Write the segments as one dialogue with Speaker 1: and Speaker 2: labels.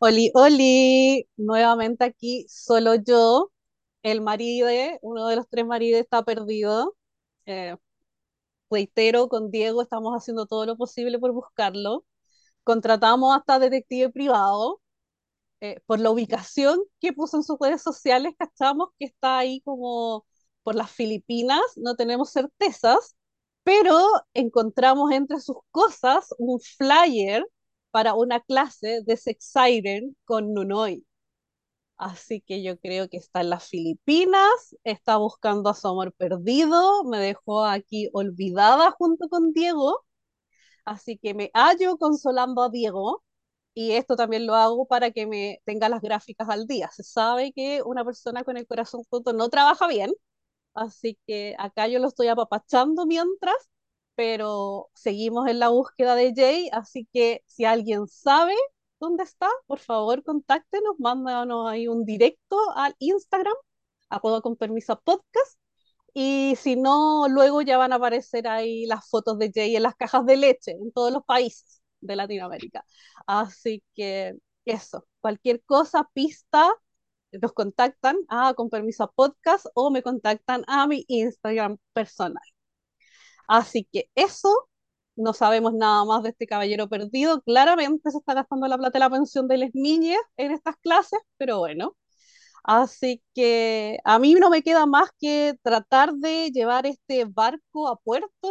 Speaker 1: Oli, Oli, nuevamente aquí, solo yo, el marido, uno de los tres maridos está perdido. Eh, reitero, con Diego estamos haciendo todo lo posible por buscarlo. Contratamos hasta detective privado. eh, por la ubicación que puso en sus redes sociales, cachamos que está ahí como por las Filipinas, no tenemos certezas, pero encontramos entre sus cosas un flyer para una clase de Sex Siren con Nunoy. Así que yo creo que está en las Filipinas, está buscando a su amor perdido, me dejó aquí olvidada junto con Diego, así que me hallo consolando a Diego y esto también lo hago para que me tenga las gráficas al día. Se sabe que una persona con el corazón roto no trabaja bien, así que acá yo lo estoy apapachando mientras, pero seguimos en la búsqueda de Jay, así que si alguien sabe dónde está, por favor contáctenos, mándanos ahí un directo al Instagram, acuerdo con permiso podcast, y si no, luego ya van a aparecer ahí las fotos de Jay en las cajas de leche en todos los países de Latinoamérica. Así que eso, cualquier cosa, pista, nos contactan a con permiso podcast o me contactan a mi Instagram personal. Así que eso, no sabemos nada más de este caballero perdido. Claramente se está gastando la plata de la pensión de las niñas en estas clases, pero bueno. Así que a mí no me queda más que tratar de llevar este barco a puerto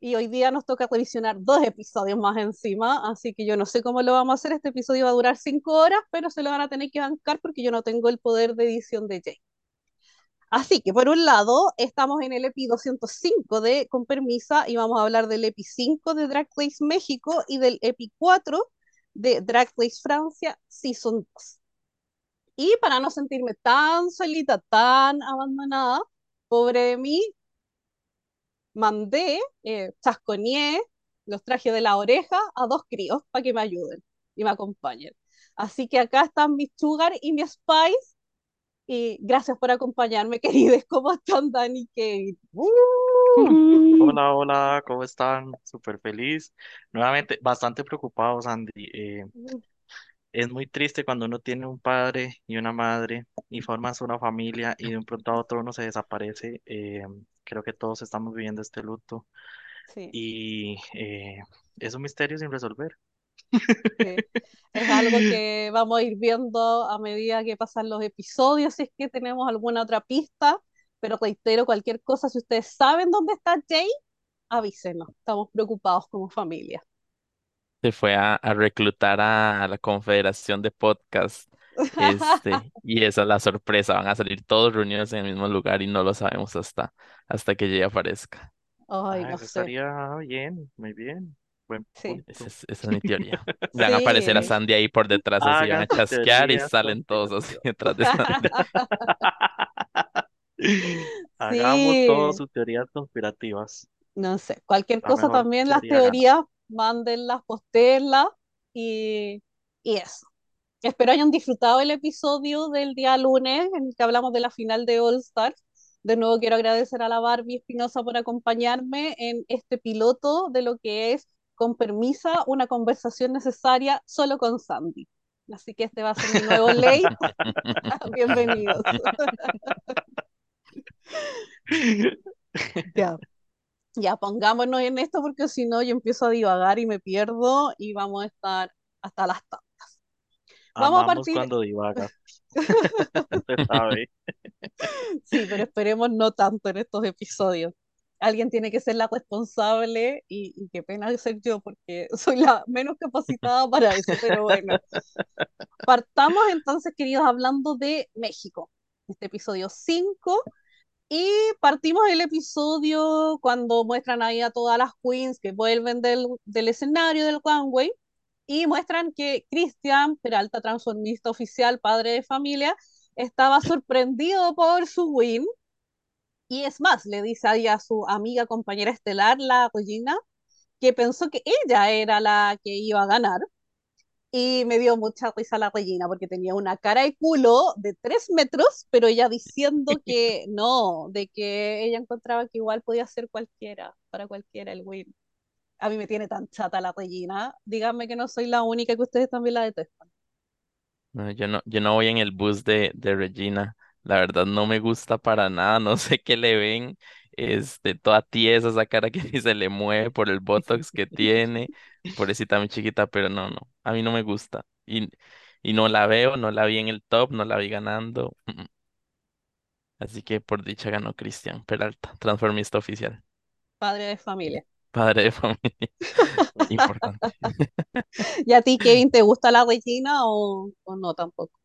Speaker 1: y hoy día nos toca revisionar dos episodios más encima, así que yo no sé cómo lo vamos a hacer. Este episodio va a durar cinco horas, pero se lo van a tener que bancar porque yo no tengo el poder de edición de Jay. Así que por un lado, estamos en el EPI 205 de Con Permisa y vamos a hablar del EPI 5 de Drag Race México y del EPI 4 de Drag Race Francia Season 2. Y para no sentirme tan solita, tan abandonada, pobre de mí, mandé, eh, los traje de la oreja a dos críos para que me ayuden y me acompañen. Así que acá están mi Sugar y mi Spice. Y gracias por acompañarme, queridos. ¿Cómo están, Dani y Kevin? ¡Uh!
Speaker 2: Hola, hola, ¿cómo están? Súper feliz. Nuevamente, bastante preocupado, Sandy. Eh, es muy triste cuando uno tiene un padre y una madre y formas una familia y de un pronto a otro uno se desaparece. Eh, creo que todos estamos viviendo este luto
Speaker 1: Sí,
Speaker 2: y eh, es un misterio sin resolver.
Speaker 1: Sí. Es algo que vamos a ir viendo a medida que pasan los episodios, si es que tenemos alguna otra pista. Pero reitero, cualquier cosa, si ustedes saben dónde está Jay, avísenos. Estamos preocupados como familia.
Speaker 3: Se fue a, a reclutar a, la Confederación de Podcast. Este, y esa es la sorpresa. Van a salir todos reunidos en el mismo lugar y no lo sabemos hasta, hasta que llegue aparezca.
Speaker 1: Ay,
Speaker 2: Ah,
Speaker 1: no sé.
Speaker 2: estaría bien, muy bien. Buen
Speaker 1: Sí,
Speaker 3: Esa
Speaker 2: punto.
Speaker 3: es, esa es mi teoría. Van a aparecer a
Speaker 1: sí.
Speaker 3: Sandy ahí por detrás, así van a chasquear y
Speaker 2: teorías
Speaker 3: salen todos así
Speaker 2: conspirativas.
Speaker 3: detrás de Sandy.
Speaker 2: Hagamos todas
Speaker 1: Sí,
Speaker 2: sus teorías conspirativas.
Speaker 1: no sé. Cualquier
Speaker 2: La
Speaker 1: cosa
Speaker 2: mejor
Speaker 1: también, las
Speaker 2: teoría gana.
Speaker 1: teorías, mándenlas, postéenlas y, y eso. Espero hayan disfrutado el episodio del día lunes en el que hablamos de la final de All Stars. De nuevo quiero agradecer a la Barbie Espinosa por acompañarme en este piloto de lo que es, con permisa, una conversación necesaria solo con Sandy. Así que este va a ser mi nuevo late. Bienvenidos. Ya, ya pongámonos en esto porque si no yo empiezo a divagar y me pierdo y vamos a estar hasta las tantas. Vamos a partir,
Speaker 2: cuando divaga, usted sabe.
Speaker 1: sí, pero esperemos no tanto en estos episodios. Alguien tiene que ser la responsable y, qué pena ser yo porque soy la menos capacitada para eso, pero bueno. Partamos entonces, queridos, hablando de México. Este episodio 5 y partimos el episodio cuando muestran ahí a todas las queens que vuelven del, escenario del runway y muestran que Cristian Peralta, transformista oficial, padre de familia, estaba sorprendido por su win y es más, le dice ahí a su amiga compañera estelar, la Regina, que pensó que ella era la que iba a ganar. Y me dio mucha risa la Regina porque tenía una cara y culo de tres metros, pero ella diciendo que no, de que ella encontraba que igual podía ser cualquiera, para cualquiera el win. A mí me tiene tan chata la Regina. Díganme que no soy la única que ustedes también la detestan.
Speaker 3: No, yo no, yo no voy en el bus de, de Regina. La verdad no me gusta para nada. No sé qué le ven. Este, toda tiesa esa cara que ni se le mueve por el botox que tiene. Pobrecita muy chiquita, pero no, no. A mí no me gusta. Y, y no la veo, no la vi en el top, no la vi ganando. Así que por dicha ganó Cristian Peralta, transformista oficial.
Speaker 1: Padre de familia.
Speaker 3: Padre de familia. Importante.
Speaker 1: ¿Y a ti, Kevin, te gusta la Regina o, o no tampoco?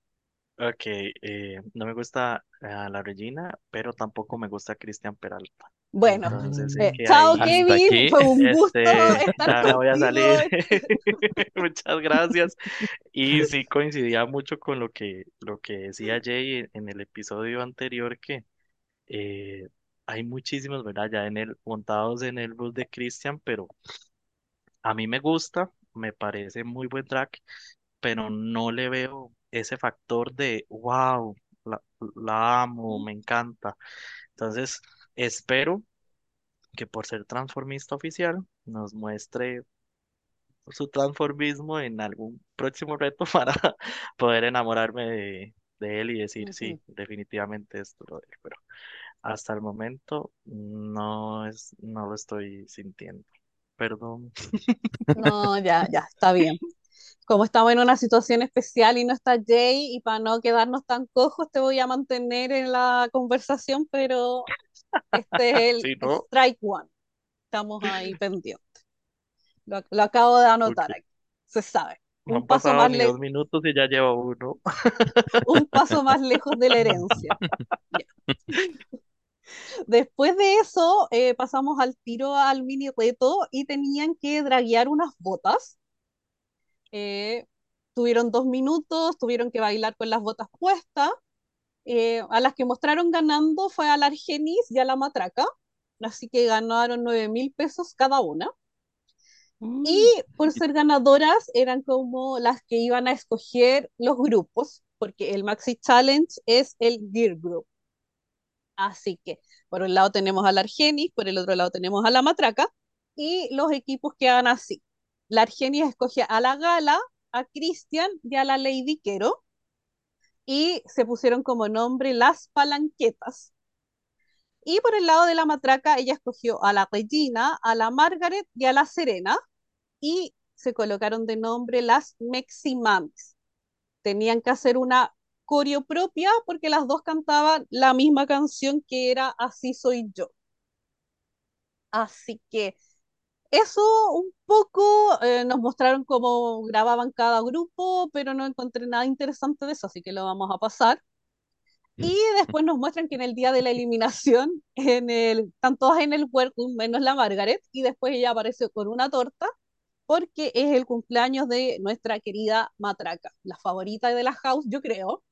Speaker 2: Ok, eh, no me gusta ah, la Regina, pero tampoco me gusta Cristian Peralta.
Speaker 1: Bueno,
Speaker 2: Entonces
Speaker 1: eh,
Speaker 2: que
Speaker 1: chao,
Speaker 2: ahí,
Speaker 3: Hasta
Speaker 1: Kevin.
Speaker 3: aquí.
Speaker 1: Fue un gusto
Speaker 2: este,
Speaker 1: estar
Speaker 2: ya me voy a
Speaker 1: contigo.
Speaker 2: salir. Muchas gracias. Y sí coincidía mucho con lo que, lo que decía Jay en, el episodio anterior, que eh, hay muchísimos, ¿verdad? Ya en el, montados en el bus de Christian, pero a mí me gusta, me parece muy buen track, pero no le veo ese factor de, wow, la, la amo, me encanta. Entonces, espero que por ser transformista oficial nos muestre su transformismo en algún próximo reto para poder enamorarme de, de él y decir, sí, definitivamente esto lo es, pero hasta el momento no es, no lo estoy sintiendo. Perdón.
Speaker 1: No, ya, ya, está bien. Como estamos en una situación especial y no está Jay, y para no quedarnos tan cojos, te voy a mantener en la conversación, pero este es el
Speaker 2: no,
Speaker 1: strike one. Estamos ahí pendientes. Lo, lo acabo de anotar aquí. Se sabe.
Speaker 2: no
Speaker 1: Un
Speaker 2: han
Speaker 1: paso
Speaker 2: pasado
Speaker 1: más,
Speaker 2: ni dos minutos y ya lleva uno.
Speaker 1: un paso más lejos de la herencia. Después de eso, eh, pasamos al tiro al mini reto y tenían que draguear unas botas. Eh, tuvieron dos minutos, tuvieron que bailar con las botas puestas. Eh, a las que mostraron ganando fue a la Argenis y a la Matraca, así que ganaron nueve mil pesos cada una. Y
Speaker 3: Mm.
Speaker 1: por ser ganadoras eran como las que iban a escoger los grupos, porque el Maxi Challenge es el Gear Group. Así que por un lado tenemos a la Argenis, por el otro lado tenemos a la Matraca, y los equipos quedan así. La Argenis escoge a la Gala, a Cristian y a la Lady Quero, y se pusieron como nombre las palanquetas. Y por el lado de la Matraca, ella escogió a la Regina, a la Margaret y a la Serena, y se colocaron de nombre las Meximamis. Tenían que hacer una coreo propia porque las dos cantaban la misma canción que era Así soy yo. Así que eso un poco eh, nos mostraron cómo grababan cada grupo, pero no encontré nada interesante de eso, así que lo vamos a pasar. Y después nos muestran que en el día de la eliminación, en el, están todas en el workroom, menos la Margaret, y después ella aparece con una torta, porque es el cumpleaños de nuestra querida Matraca, la favorita de la house, yo creo.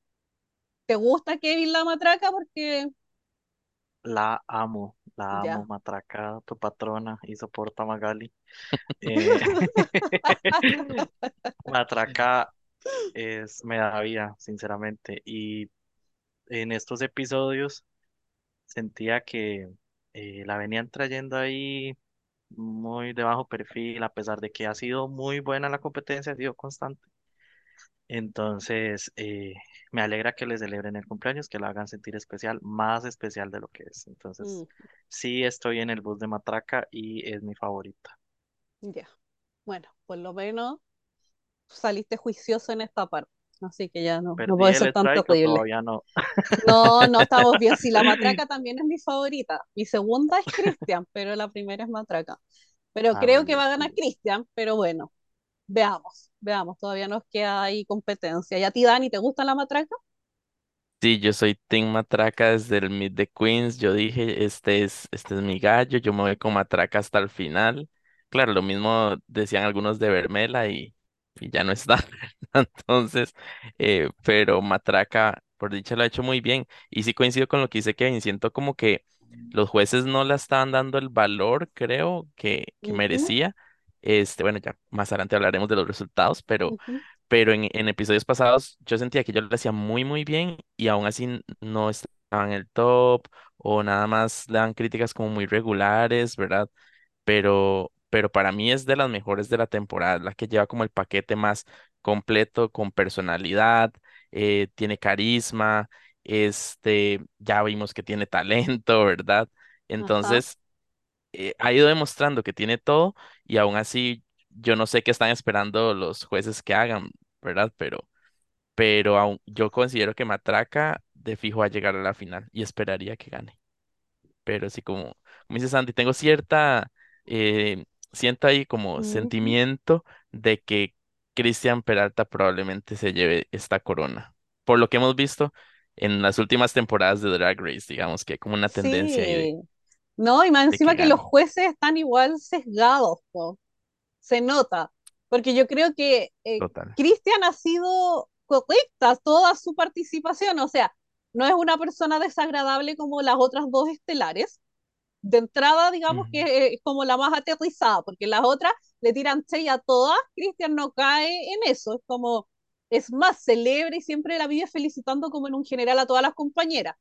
Speaker 1: ¿Te gusta Kevin la Matraca? Porque
Speaker 2: La amo, la amo,
Speaker 1: ya.
Speaker 2: Matraca, tu patrona y soporta Magali. Eh, Matraca es, me da vida, sinceramente. Y en estos episodios sentía que eh, la venían trayendo ahí muy de bajo perfil, a pesar de que ha sido muy buena la competencia, ha sido constante. Entonces, eh, me alegra que le celebren el cumpleaños, que la hagan sentir especial, más especial de lo que es. Entonces,
Speaker 1: Mm,
Speaker 2: sí estoy en el bus de Matraca y es mi favorita.
Speaker 1: ya. Bueno, por lo menos saliste juicioso en esta parte. Así que ya no, no
Speaker 2: ¿Perdí
Speaker 1: puede ser tan
Speaker 2: strike o
Speaker 1: terrible.
Speaker 2: todavía no?
Speaker 1: No, no estamos bien. Sí, la matraca también es mi favorita. Mi segunda es Cristian, pero la primera es matraca. Pero
Speaker 2: Ah,
Speaker 1: creo que va a ganar. Cristian, pero bueno, veamos, veamos. Todavía nos queda ahí competencia. ¿Y a ti, Dani, te gusta la matraca?
Speaker 3: Sí, yo soy Team Matraca desde el Meet the Queens. Yo dije, este es, este es mi gallo, yo me voy con Matraca hasta el final. Claro, lo mismo decían algunos de Vermela y, y ya no está. Entonces, eh, pero Matraca, por dicha, lo ha hecho muy bien. Y sí coincido con lo que dice Kevin. Siento como que los jueces no le estaban dando el valor, creo, que, que
Speaker 1: Ujú,
Speaker 3: merecía. Este, bueno, ya más adelante hablaremos de los resultados, pero pero en, en episodios pasados yo sentía que yo lo hacía muy, muy bien y aún así no estaba en el top o nada más le dan críticas como muy regulares, ¿verdad? Pero, pero para mí es de las mejores de la temporada, la que lleva como el paquete más completo, con personalidad. eh, tiene carisma, este, ya vimos que tiene talento, ¿verdad? Entonces, eh, ha ido demostrando que tiene todo y aún así yo no sé qué están esperando los jueces que hagan, ¿verdad? Pero, pero aún, yo considero que Matraca de fijo va a llegar a la final y esperaría que gane. Pero sí, como, como dice Sandy, tengo cierta, eh, siento ahí como sentimiento de que Cristian Peralta probablemente se lleve esta corona. Por lo que hemos visto en las últimas temporadas de Drag Race, digamos que hay como una tendencia ahí de.
Speaker 1: No, y más
Speaker 3: de que
Speaker 1: encima que los jueces están igual sesgados, po. Se nota. Porque yo creo que eh. Cristian ha sido correcta toda su participación. O sea, no es una persona desagradable como las otras dos estelares. De entrada, digamos
Speaker 3: Ujú,
Speaker 1: que es como la más aterrizada, porque las otras le tiran chey a todas. Cristian no cae en eso. Es como, es más celebre y siempre la vive felicitando como en un general a todas las compañeras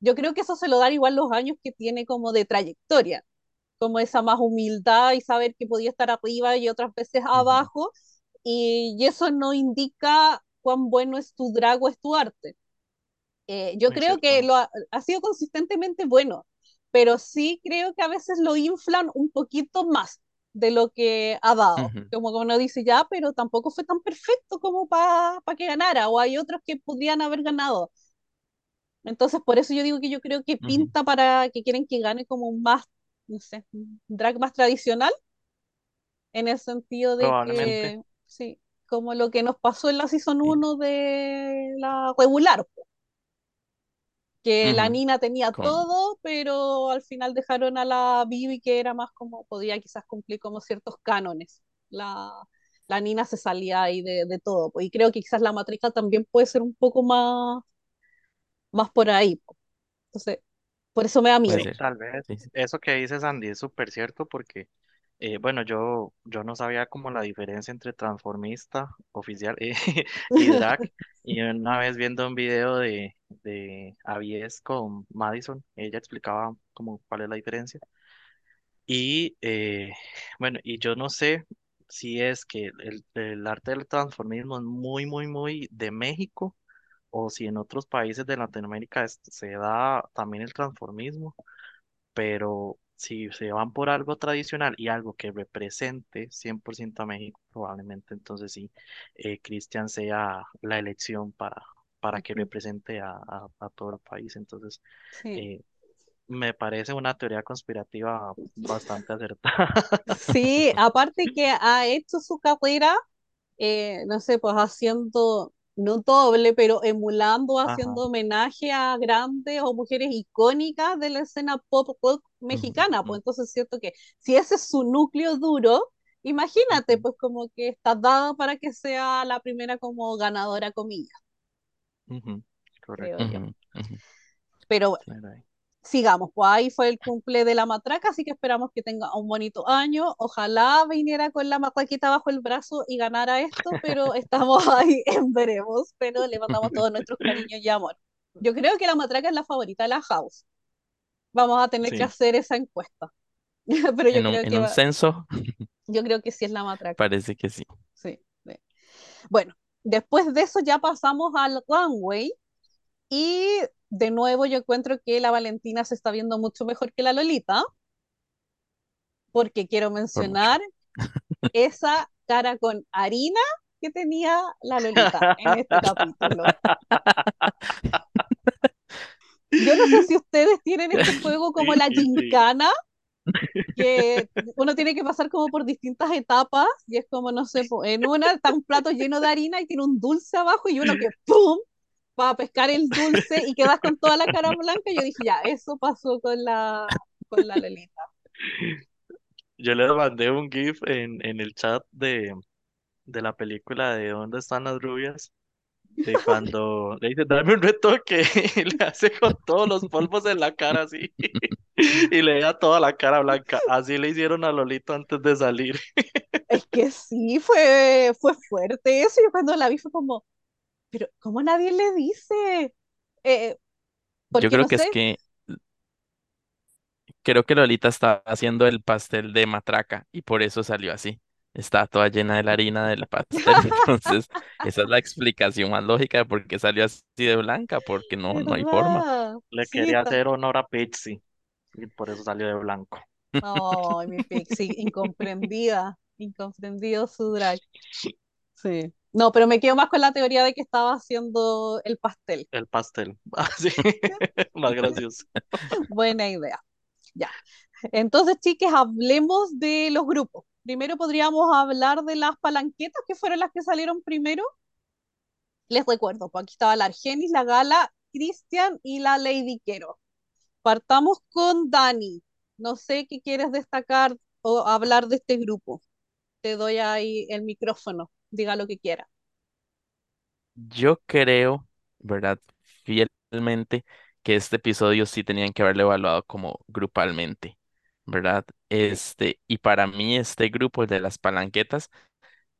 Speaker 1: yo creo que eso se lo dan igual los años que tiene como de trayectoria, como esa más humildad y saber que podía estar arriba y otras veces abajo, y, y eso no indica cuán bueno es tu drag o es tu arte. Eh, yo
Speaker 2: Muy
Speaker 1: creo que
Speaker 2: cierto.
Speaker 1: lo ha, ha sido consistentemente bueno, pero sí creo que a veces lo inflan un poquito más de lo que ha dado.
Speaker 3: Ujú,
Speaker 1: Como que uno dice ya, pero tampoco fue tan perfecto como para pa que ganara, o hay otros que podrían haber ganado. Entonces, por eso yo digo que yo creo que pinta para que quieren que gane como un más, no sé, un drag más tradicional, en el sentido de que, sí, como lo que nos pasó en la Season
Speaker 3: Sí.
Speaker 1: uno de la regular, que la. Nina tenía todo, pero al final dejaron a la Bibi que era más como, podía quizás cumplir como ciertos cánones. La, la Nina se salía ahí de, de todo, y creo que quizás la matrica también puede ser un poco más, más por ahí. Entonces, por eso me da
Speaker 2: Sí,
Speaker 1: miedo.
Speaker 3: ser.
Speaker 2: tal vez.
Speaker 3: Sí, sí.
Speaker 2: Eso que dices, Andy, es súper cierto porque, eh, bueno, yo, yo no sabía como la diferencia entre transformista oficial eh, y drag. Y una vez viendo un video de, de Avies con Madison, ella explicaba como cuál es la diferencia. Y eh, bueno, y yo no sé si es que el, el arte del transformismo es muy, muy, muy de México o si en otros países de Latinoamérica es- se da también el transformismo, pero si se van por algo tradicional y algo que represente 100% a México, probablemente entonces sí, eh, Cristian sea la elección para, para que
Speaker 1: Ujú,
Speaker 2: represente a, a, a todo el país. Entonces,
Speaker 1: Sí.
Speaker 2: eh, me parece una teoría conspirativa bastante acertada.
Speaker 1: Sí, aparte que ha hecho su carrera, eh, no sé, pues haciendo, no doble, pero emulando,
Speaker 2: Ajá.
Speaker 1: haciendo homenaje a grandes o mujeres icónicas de la escena pop
Speaker 3: Ujú,
Speaker 1: mexicana. Pues entonces es cierto que si ese es su núcleo duro, imagínate, pues como que está dado para que sea la primera como ganadora, comillas,
Speaker 2: Correcto.
Speaker 1: Pero bueno.
Speaker 2: Claro.
Speaker 1: Sigamos, pues ahí fue el cumple de la matraca, así que esperamos que tenga un bonito año. Ojalá viniera con la matraquita bajo el brazo y ganara esto, pero estamos ahí en veremos, pero le mandamos todos nuestros cariños y amor. Yo creo que la matraca es la favorita de la house. Vamos a tener que hacer esa encuesta, pero yo
Speaker 3: En un,
Speaker 1: creo
Speaker 3: en
Speaker 1: que
Speaker 3: un
Speaker 1: va,
Speaker 3: censo,
Speaker 1: yo creo que sí es la matraca.
Speaker 3: parece que sí.
Speaker 1: Sí. sí. Bueno, después de eso ya pasamos al runway y de nuevo yo encuentro que la Valentina se está viendo mucho mejor que la Lolita. porque quiero
Speaker 3: Por
Speaker 1: mencionar esa cara con harina que tenía la Lolita en este capítulo. Yo no sé si ustedes tienen este juego como la gincana, que uno tiene que pasar como por distintas etapas y es como, no sé, en una está un plato lleno de harina y tiene un dulce abajo y uno que ¡pum! Va a pescar el dulce y quedas con toda la cara blanca. Yo dije, ya, eso pasó con la, con la Lolita.
Speaker 2: Yo les mandé un GIF en, en el chat de, de la película de ¿Dónde están las rubias? De cuando le dice, dame un retoque y le hace con todos los polvos en la cara así y le da toda la cara blanca. Así le hicieron a Lolito antes de salir.
Speaker 1: Es que sí, fue, fue fuerte eso. Yo cuando la vi fue como, pero ¿cómo nadie le dice? Eh,
Speaker 3: Yo
Speaker 1: porque
Speaker 3: creo
Speaker 1: no
Speaker 3: que es que, creo que Lolita estaba haciendo el pastel de matraca y por eso salió así. estaba toda llena de la harina del pastel. Entonces, esa es la explicación más lógica de por qué salió así de blanca, porque no, no hay forma.
Speaker 2: Le
Speaker 1: Sí,
Speaker 2: quería
Speaker 1: está.
Speaker 2: hacer honor a Pixie y por eso salió de blanco.
Speaker 1: Ay, mi Pixie, incomprendida, incomprendido su drag. Sí. No, pero me quedo más con la teoría de que estaba haciendo el pastel.
Speaker 2: El pastel. Así, más gracioso.
Speaker 1: Buena idea. Ya. Entonces, chiques, hablemos de los grupos. Primero podríamos hablar de las palanquetas, que fueron las que salieron primero. Les recuerdo, pues aquí estaba la Argenis, la Gala, Cristian y la Lady Quero. Partamos con Dani. No sé qué quieres destacar o hablar de este grupo. Te doy ahí el micrófono. Diga lo que quiera.
Speaker 3: Yo creo, ¿verdad? Fielmente que este episodio sí tenían que haberlo evaluado como grupalmente, ¿verdad? Este, y para mí este grupo, el de las palanquetas,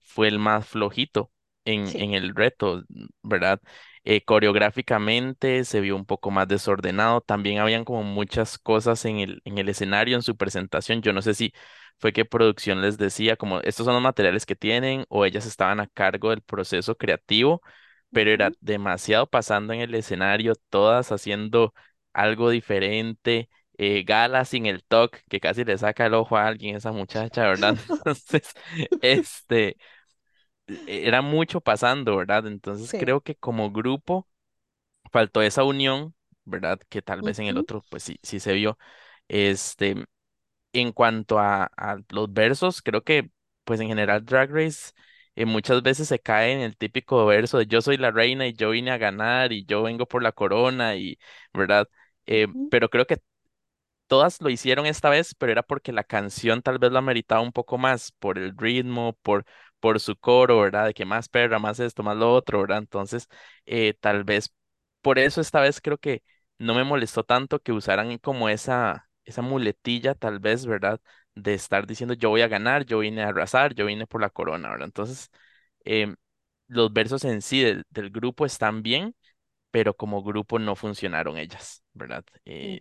Speaker 3: fue el más flojito en,
Speaker 1: Sí.
Speaker 3: en el reto, ¿verdad? Eh, coreográficamente se vio un poco más desordenado, también habían como muchas cosas en el, en el escenario, en su presentación. Yo no sé si fue que producción les decía como estos son los materiales que tienen o ellas estaban a cargo del proceso creativo, pero era demasiado pasando en el escenario, todas haciendo algo diferente. Eh, Gala sin el toque, que casi le saca el ojo a alguien, esa muchacha, ¿verdad? Entonces, este, e- era mucho pasando, ¿verdad? Entonces
Speaker 1: Sí.
Speaker 3: creo que como grupo faltó esa unión, ¿verdad? Que tal vez en el otro, pues sí, sí se vio. Este, en cuanto a, a los versos, creo que, pues en general Drag Race eh, muchas veces se cae en el típico verso de yo soy la reina y yo vine a ganar y yo vengo por la corona y, ¿verdad? Eh, pero creo que todas lo hicieron esta vez, pero era porque la canción tal vez la meritaba un poco más por el ritmo, por, por su coro, ¿verdad? De que más perra, más esto, más lo otro, ¿verdad? Entonces, eh, tal vez por eso esta vez creo que no me molestó tanto que usaran como esa, esa muletilla, tal vez, ¿verdad? De estar diciendo yo voy a ganar, yo vine a arrasar, yo vine por la corona, ¿verdad? Entonces, em, los versos en sí del, del grupo están bien pero como grupo no funcionaron ellas, ¿verdad? Eh,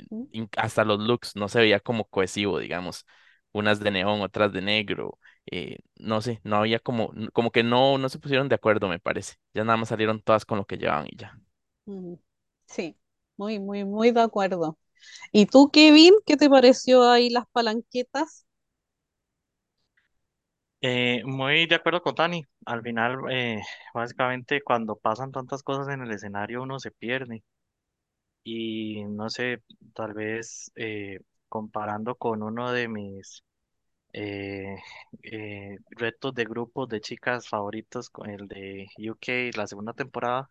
Speaker 3: hasta los looks no se veía como cohesivo, digamos, unas de neón, otras de negro, eh, no sé, no había como, como que no, no se pusieron de acuerdo, me parece. Ya nada más salieron todas con lo que llevaban y ya.
Speaker 1: Ujú. Sí, muy, muy, muy de acuerdo. ¿Y tú, Kevin, qué te pareció ahí las palanquetas?
Speaker 2: Eh, muy de acuerdo con Tani. Al final, eh, básicamente, cuando pasan tantas cosas en el escenario, uno se pierde. Y no sé, tal vez eh, comparando con uno de mis eh, eh, retos de grupos de chicas favoritos, con el de UK, la segunda temporada,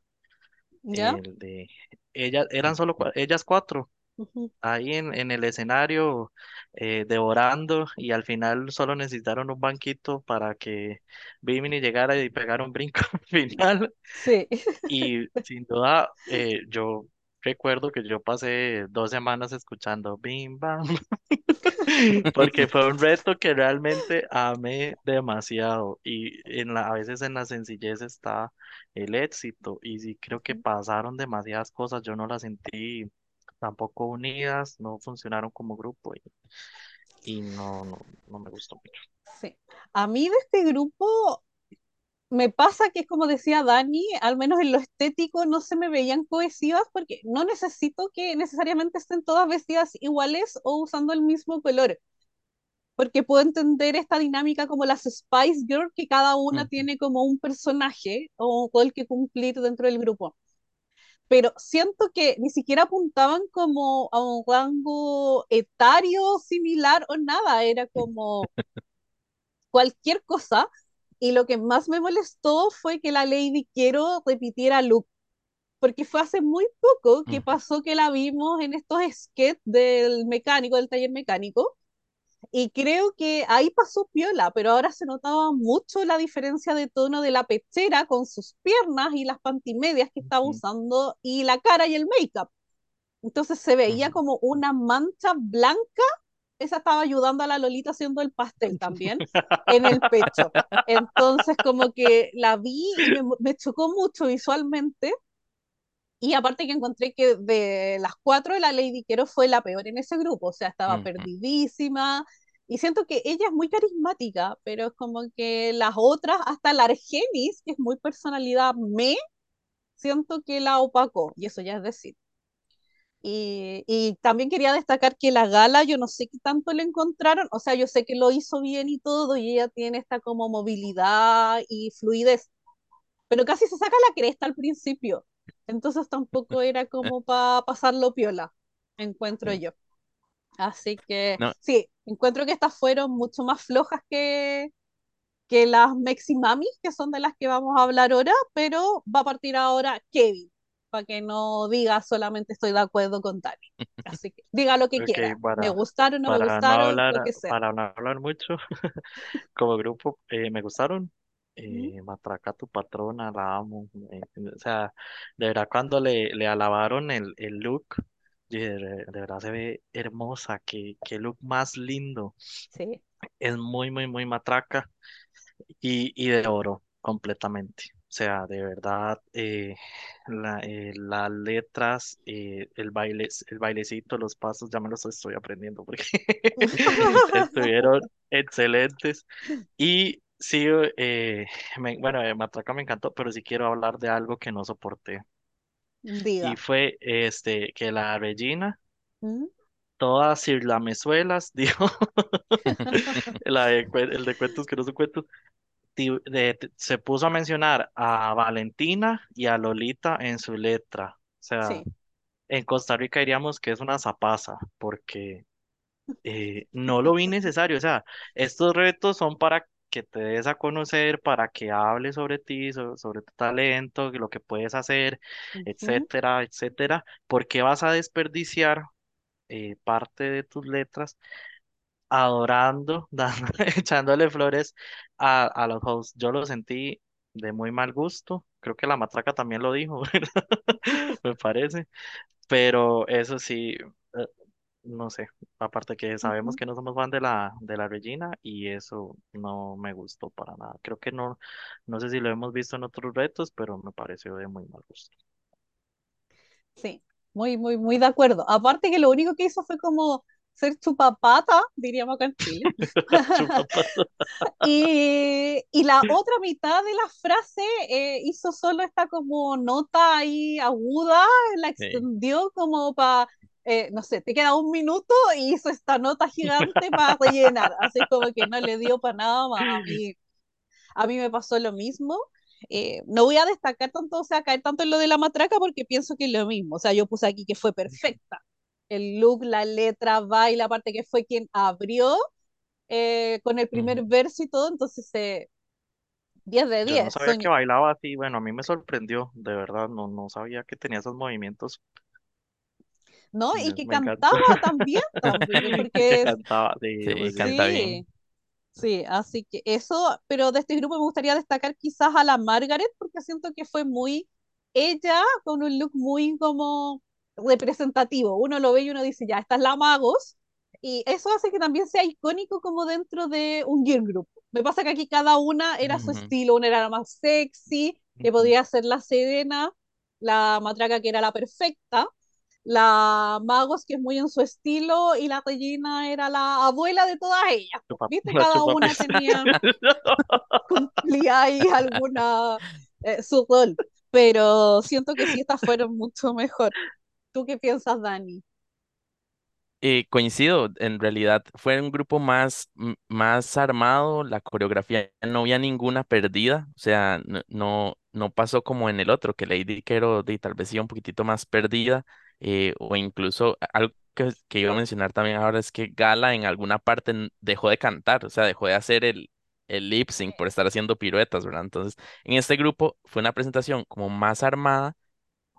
Speaker 1: ¿Ya?
Speaker 2: el de ellas, eran solo cua- ellas cuatro.
Speaker 1: Ujú.
Speaker 2: ahí en, en el escenario eh, devorando y al final solo necesitaron un banquito para que Bimini llegara y pegara un brinco al final
Speaker 1: Sí.
Speaker 2: y sin duda eh, yo recuerdo que yo pasé dos semanas escuchando Bim Bam porque fue un reto que realmente amé demasiado y en la, a veces en la sencillez está el éxito y sí creo que pasaron demasiadas cosas, yo no las sentí tampoco unidas, no funcionaron como grupo y, y no, no, no me gustó mucho.
Speaker 1: Sí. A mí de este grupo me pasa que es como decía Dani, al menos en lo estético no se me veían cohesivas porque no necesito que necesariamente estén todas vestidas iguales o usando el mismo color, porque puedo entender esta dinámica como las Spice Girls, que cada una tiene como un personaje o rol que cumplir dentro del grupo. Pero siento que ni siquiera apuntaban como a un rango etario similar o nada, era como cualquier cosa. Y lo que más me molestó fue que la Lady Quiero repitiera look, porque fue hace muy poco que pasó que la vimos en estos sketches del mecánico, del taller mecánico, y creo que ahí pasó piola, pero ahora se notaba mucho la diferencia de tono de la pechera con sus piernas y las pantimedias que estaba usando, y la cara y el make-up. Entonces se veía como una mancha blanca esa estaba ayudando a la Lolita haciendo el pastel también en el pecho. Entonces, como que la vi y me, me chocó mucho visualmente. Y aparte que encontré que de las cuatro, la Lady Quero fue la peor en ese grupo. O sea, estaba
Speaker 3: Ujú.
Speaker 1: perdidísima, Y siento que ella es muy carismática, pero es como que las otras, hasta la Argenis, que es muy personalidad me, siento que la opacó, y eso ya es decir. Y, y, también quería destacar que la gala, yo no sé qué tanto le encontraron, o sea, yo sé que lo hizo bien y todo, y ella tiene esta como movilidad y fluidez, pero casi se saca la cresta al principio, entonces tampoco era como para pasarlo piola, encuentro
Speaker 3: Sí.
Speaker 1: yo. Así que
Speaker 3: No,
Speaker 1: sí, encuentro que estas fueron mucho más flojas que, que las Meximamis, que son de las que vamos a hablar ahora, pero va a partir ahora Kevin, para que no diga solamente estoy de acuerdo con Dani. Así que diga lo que quiera. Me gustaron, no me
Speaker 2: no
Speaker 1: gustaron, lo
Speaker 2: hablar,
Speaker 1: que sea.
Speaker 2: para no hablar mucho, como grupo, eh, me gustaron. Eh, Matraca, tu patrona, la amo. eh, o sea, de verdad, cuando le, le alabaron el, el look, yo dije, de, de verdad se ve hermosa, qué, qué look más lindo.
Speaker 1: Sí.
Speaker 2: Es muy, muy, muy matraca y, y de oro, completamente. O sea, de verdad, eh, la- eh, las letras, eh, el baile, el bailecito, los pasos, ya me los estoy aprendiendo porque estuvieron excelentes. Y sí, eh, me- bueno, de Matraca me encantó, pero sí quiero hablar de algo que no soporté. Y
Speaker 1: Diga.
Speaker 2: fue este que la Regina,
Speaker 1: ¿Mm?
Speaker 2: todas cirlamezuelas, dijo, la de cue- el de cuentos que no son cuentos, ti- de- te- se puso a mencionar a Valentina y a Lolita en su letra. O sea,
Speaker 1: Sí.
Speaker 2: en Costa Rica diríamos que es una zapaza, porque eh, no lo vi necesario. O sea, estos retos son para que te des a conocer, para que hables sobre ti, so- sobre, tu talento, lo que puedes hacer,
Speaker 1: Ujú.
Speaker 2: etcétera, etcétera. ¿Por qué vas a desperdiciar eh, parte de tus letras adorando, dando- echándole flores a, a los hosts? Yo lo sentí de muy mal gusto. Creo que la matraca también lo dijo, me parece. Pero eso sí. No sé, aparte que sabemos
Speaker 1: Ujú.
Speaker 2: que no somos fan de la, de la Regina y eso no me gustó para nada. Creo que no, no sé si lo hemos visto en otros retos, pero me pareció de muy mal gusto.
Speaker 1: Sí. Muy, muy, muy de acuerdo. Aparte que lo único que hizo fue como ser chupapata, diríamos acá en Chile. Y, y la otra mitad de la frase eh, hizo solo esta como nota ahí aguda, la
Speaker 3: sí.
Speaker 1: extendió como para, no sé, te queda un minuto y hizo esta nota gigante para rellenar. Así como que no le dio para nada más. A mí, a mí me pasó lo mismo. Eh, no voy a destacar tanto, o sea, caer tanto en lo de la matraca porque pienso que es lo mismo. O sea, yo puse aquí que fue perfecta. El look, la letra, baile, aparte que fue quien abrió eh, con el primer
Speaker 3: Ujú.
Speaker 1: verso y todo, entonces eh, 10 de
Speaker 2: Yo no
Speaker 1: 10.
Speaker 2: sabía
Speaker 1: Son,
Speaker 2: que bailaba así, bueno, a mí me sorprendió, de verdad, no, no sabía que tenía esos movimientos.
Speaker 1: ¿No? Y que
Speaker 2: me encantó.
Speaker 1: cantaba también, también, porque es,
Speaker 2: cantaba, sí,
Speaker 3: canta bien.
Speaker 1: sí, sí, así que eso, pero de este grupo me gustaría destacar quizás a la Margaret, porque siento que fue muy ella, con un look muy como representativo. Uno lo ve y uno dice, ya, esta es la Magos, y eso hace que también sea icónico como dentro de un girl group. Me pasa que aquí cada una era su estilo, una era la más sexy, que podía ser la Serena, la Matraca que era la perfecta, la Magos que es muy en su estilo y la Regina era la abuela de todas ellas. ¿Viste? Cada una tenía, cumplía ahí alguna, eh, su rol, pero siento que sí, estas fueron mucho mejor. ¿Tú qué piensas, Dani?
Speaker 3: Eh, coincido, en realidad fue un grupo más, más armado, la coreografía no había ninguna perdida, o sea, no, no, no pasó como en el otro, que Lady Quero de, tal vez iba un poquitito más perdida, eh, o incluso algo que, que iba a mencionar también ahora es que Gala en alguna parte dejó de cantar, o sea, dejó de hacer el, el lip sync por estar haciendo piruetas, ¿verdad? Entonces, en este grupo fue una presentación como más armada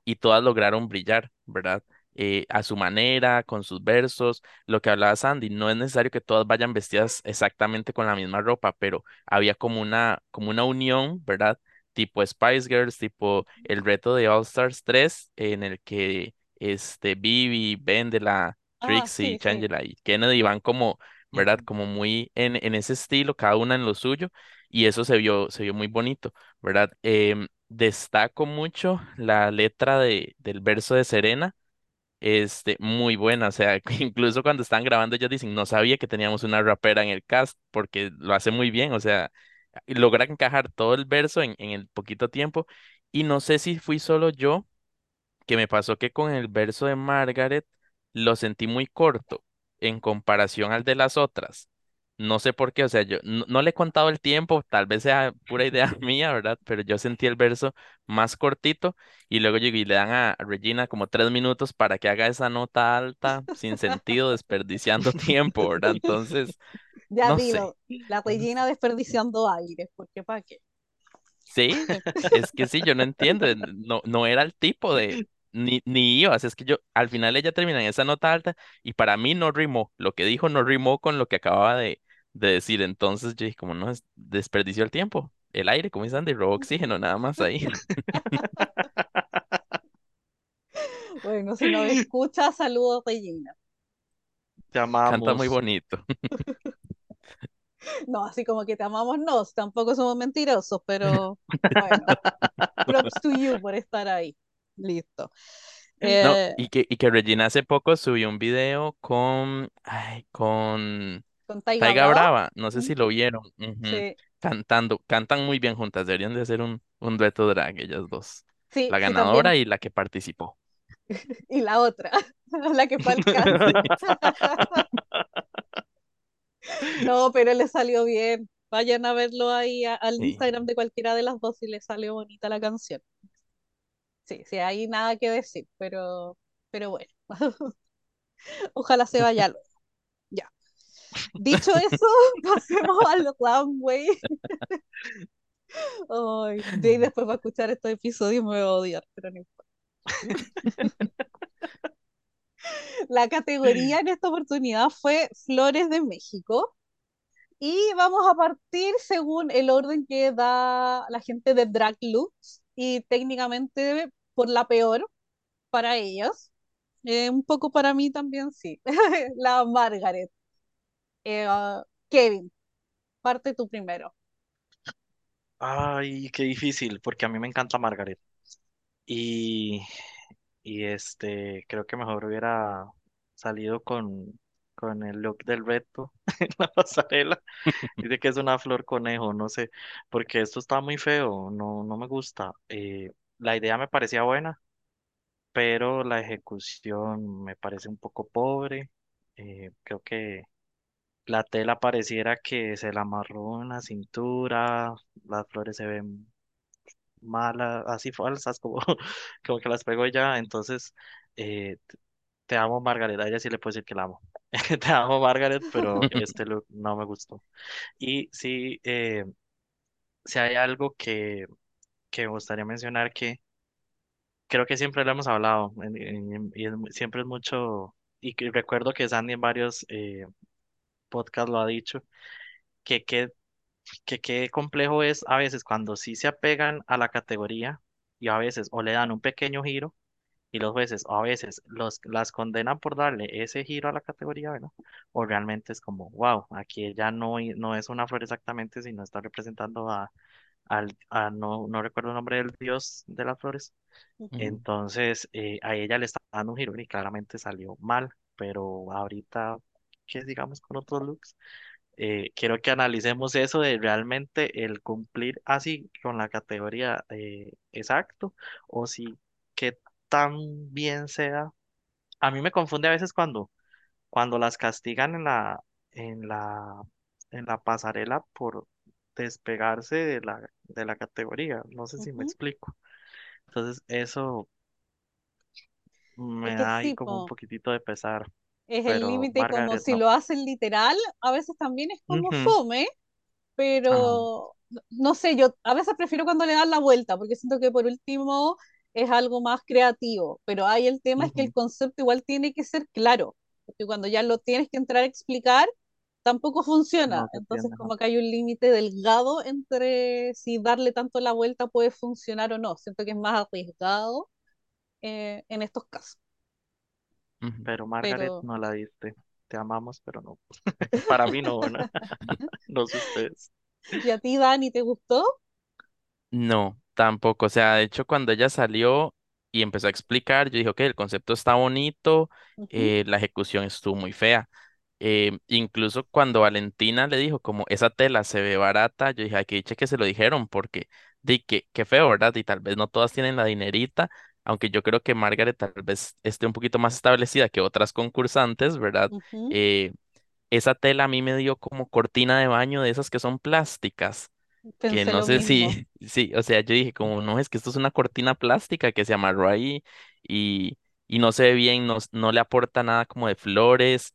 Speaker 3: y todas lograron brillar, ¿verdad? Eh, a su manera, con sus versos, lo que hablaba Sandy, no es necesario que todas vayan vestidas exactamente con la misma ropa, pero había como una, como una unión, ¿verdad? Tipo Spice Girls, tipo el reto de All Stars 3, en el que este, Vivi, Vendela,
Speaker 1: Ah,
Speaker 3: Trixie,
Speaker 1: sí, sí.
Speaker 3: Shangela y Kennedy van como, ¿verdad? Como muy en, en ese estilo, cada una en lo suyo, y eso se vio, se vio muy bonito, ¿verdad? Em, Destaco mucho la letra de, del verso de Serena, este, muy buena. O sea, incluso cuando estaban grabando, ellos dicen, no sabía que teníamos una rapera en el cast, porque lo hace muy bien. O sea, logra encajar todo el verso en, en el poquito tiempo. Y no sé si fui solo yo que me pasó que con el verso de Margaret lo sentí muy corto en comparación al de las otras. No sé por qué, o sea, yo no, no le he contado el tiempo, tal vez sea pura idea mía, ¿verdad? Pero yo sentí el verso más cortito y luego llegué y le dan a Regina como tres minutos para que haga esa nota alta sin sentido, desperdiciando tiempo, ¿verdad? Entonces,
Speaker 1: Ya
Speaker 3: no sé.
Speaker 1: dilo, la Regina desperdiciando aire, porque para qué.
Speaker 3: Sí, es que sí, yo no entiendo, no, no era el tipo de, ni, ni iba, así es que yo, al final ella termina en esa nota alta y para mí no rimó, lo que dijo no rimó con lo que acababa de, de decir, entonces yo dije, como no, es- desperdició el tiempo, el aire, como dice Andy, robó oxígeno, nada más ahí,
Speaker 1: Bueno, si no me escucha, saludos Regina.
Speaker 2: Te
Speaker 3: canta muy
Speaker 2: amamos.
Speaker 3: bonito.
Speaker 1: No, así como que te amamos, no, tampoco somos mentirosos, pero bueno, props to you por estar ahí. Listo.
Speaker 3: No,
Speaker 1: Eh,
Speaker 3: y que, y que Regina hace poco subió un video con, ay, con
Speaker 1: con Taiga
Speaker 3: Taiga
Speaker 1: Brava,
Speaker 3: Brava, no sé si lo vieron,
Speaker 1: sí,
Speaker 3: Cantando, cantan muy bien juntas, deberían de hacer un, un dueto drag ellas dos,
Speaker 1: sí,
Speaker 3: la
Speaker 1: sí,
Speaker 3: ganadora y la que participó.
Speaker 1: Y la otra, la que fue al. No, pero le salió bien. Vayan a verlo ahí a- al. Instagram de cualquiera de las dos si le salió bonita la canción. Sí, sí, ahí nada que decir, pero, pero bueno, ojalá se vaya luego. Ya. Dicho eso, pasemos al runway. Ay, de ahí después va a escuchar estos episodios y me va a odiar, pero no importa. La categoría en esta oportunidad fue Flores de México. Y vamos a partir según el orden que da la gente de Drag Looks y técnicamente por la peor para ellos. Eh, un poco para mí también, sí. La Margaret. Eh, ah, Kevin, parte tú primero.
Speaker 2: Ay, qué difícil, porque a mí me encanta Margaret. Y, y este, creo que mejor hubiera salido con, con el look del reto en la pasarela. Dice que es una flor conejo, no sé, porque esto está muy feo, no, no me gusta. Eh, la idea me parecía buena, pero la ejecución me parece un poco pobre. Eh, creo que la tela pareciera que se la amarró en la cintura, las flores se ven malas, así falsas, como, como que las pegó ella. Entonces, eh, te amo, Margaret. A ella sí le puedo decir que la amo. Te amo, Margaret, pero este look no me gustó. Y sí, eh, si hay algo que, que me gustaría mencionar que creo que siempre lo hemos hablado en- en- y es siempre es mucho, y recuerdo que Sandy en varios eh, podcasts lo ha dicho, que qué que qué complejo es a veces cuando sí se apegan a la categoría y a veces o le dan un pequeño giro y los jueces o a veces los, las condenan por darle ese giro a la categoría, ¿verdad? O realmente es como, wow, aquí ya no, no es una flor exactamente, sino está representando a, al, a no, no recuerdo el nombre del dios de las flores. Entonces, eh, a ella le está dando un giro y claramente salió mal, pero ahorita, ¿qué digamos con otros looks? eh, quiero que analicemos eso de realmente el cumplir así con la categoría eh, exacto o si que tan bien sea. A mí me confunde a veces cuando, cuando las castigan en la, en la, en la pasarela por despegarse de la, de la categoría. No sé si me
Speaker 1: Ujú.
Speaker 2: explico. Entonces eso
Speaker 1: Es
Speaker 2: me
Speaker 1: que
Speaker 2: da ahí
Speaker 1: sí,
Speaker 2: como un
Speaker 1: po.
Speaker 2: poquitito de pesar,
Speaker 1: Es el
Speaker 2: pero
Speaker 1: límite como
Speaker 2: Margaret
Speaker 1: si
Speaker 2: no.
Speaker 1: lo hacen literal, a veces también es como
Speaker 2: Ujú,
Speaker 1: fome,
Speaker 2: ajá,
Speaker 1: pero no no sé, yo a veces prefiero cuando le dan la vuelta, porque siento que por último es algo más creativo, pero ahí el tema es que el
Speaker 2: ujú,
Speaker 1: concepto igual tiene que ser claro, porque cuando ya lo tienes que entrar a explicar, tampoco funciona.
Speaker 2: no se
Speaker 1: Entonces,
Speaker 2: entiende. ajá.
Speaker 1: como que hay un límite delgado entre si darle tanto la vuelta puede funcionar o no. Siento que es más arriesgado eh, en estos casos.
Speaker 2: Pero Margaret
Speaker 1: Pero,
Speaker 2: no la diste. Te amamos, pero no. Para mí no, ¿no? No sé ustedes.
Speaker 1: ¿y a ti, Dani, te gustó?
Speaker 3: No, tampoco. O sea, de hecho, cuando ella salió y empezó a explicar. Yo dije, ok, el concepto está bonito,
Speaker 1: Ujú,
Speaker 3: eh, la ejecución estuvo muy fea. Eh, incluso cuando Valentina le dijo como esa tela se ve barata, yo dije, ay, qué dicha que se lo dijeron, porque di que qué feo, ¿verdad? Y tal vez no todas tienen la dinerita, aunque yo creo que Margaret tal vez esté un poquito más establecida que otras concursantes, ¿verdad?
Speaker 1: ujú.
Speaker 3: Eh, esa tela a mí me dio como cortina de baño de esas que son plásticas que
Speaker 1: Pensé
Speaker 3: no
Speaker 1: lo
Speaker 3: sé
Speaker 1: mismo.
Speaker 3: si, sí, o sea, yo dije como, no, es que esto es una cortina plástica que se amarró ahí y, y no se ve bien, no, no le aporta nada como de flores.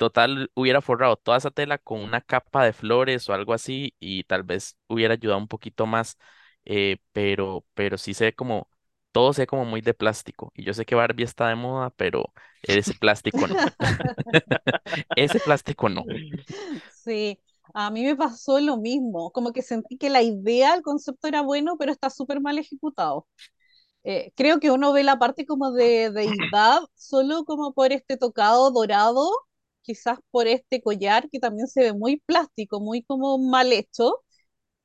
Speaker 3: Total, hubiera forrado toda esa tela con una capa de flores o algo así y tal vez hubiera ayudado un poquito más, eh, pero, pero sí se ve como, todo se ve como muy de plástico. Y yo sé que Barbie está de moda, pero ese plástico no. Ese plástico no.
Speaker 1: Sí, a mí me pasó lo mismo, como que sentí que la idea, el concepto era bueno, pero está súper mal ejecutado. Eh, creo que uno ve la parte como de deidad solo como por este tocado dorado, quizás por este collar que también se ve muy plástico, muy como mal hecho.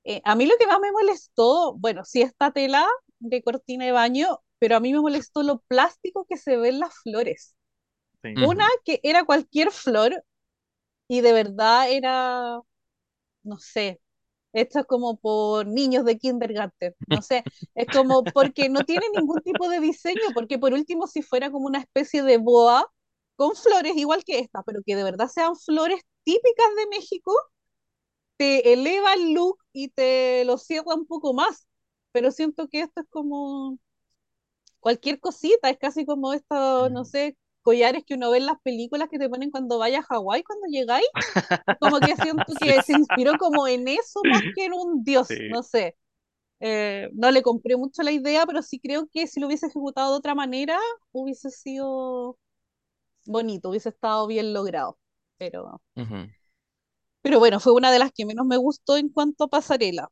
Speaker 1: Eh, a mí lo que más me molestó, bueno, sí esta tela de cortina de baño, pero a mí me molestó lo plástico que se ven las flores.
Speaker 2: Sí.
Speaker 1: Una que era cualquier flor y de verdad era, no sé, hecha como por niños de kindergarten, no sé, es como porque no tiene ningún tipo de diseño, porque por último si fuera como una especie de boa con flores igual que esta, pero que de verdad sean flores típicas de México, te eleva el look y te lo cierra un poco más, pero siento que esto es como cualquier cosita, es casi como estos, no sé, collares que uno ve en las películas que te ponen cuando vayas a Hawái, cuando llegáis, como que siento
Speaker 3: Sí.
Speaker 1: que se inspiró como en eso más que en un dios,
Speaker 2: Sí.
Speaker 1: no sé. Eh, no le compré mucho la idea, pero sí creo que si lo hubiese ejecutado de otra manera, hubiese sido bonito, hubiese estado bien logrado. Pero, pero bueno, fue una de las que menos me gustó en cuanto a pasarela.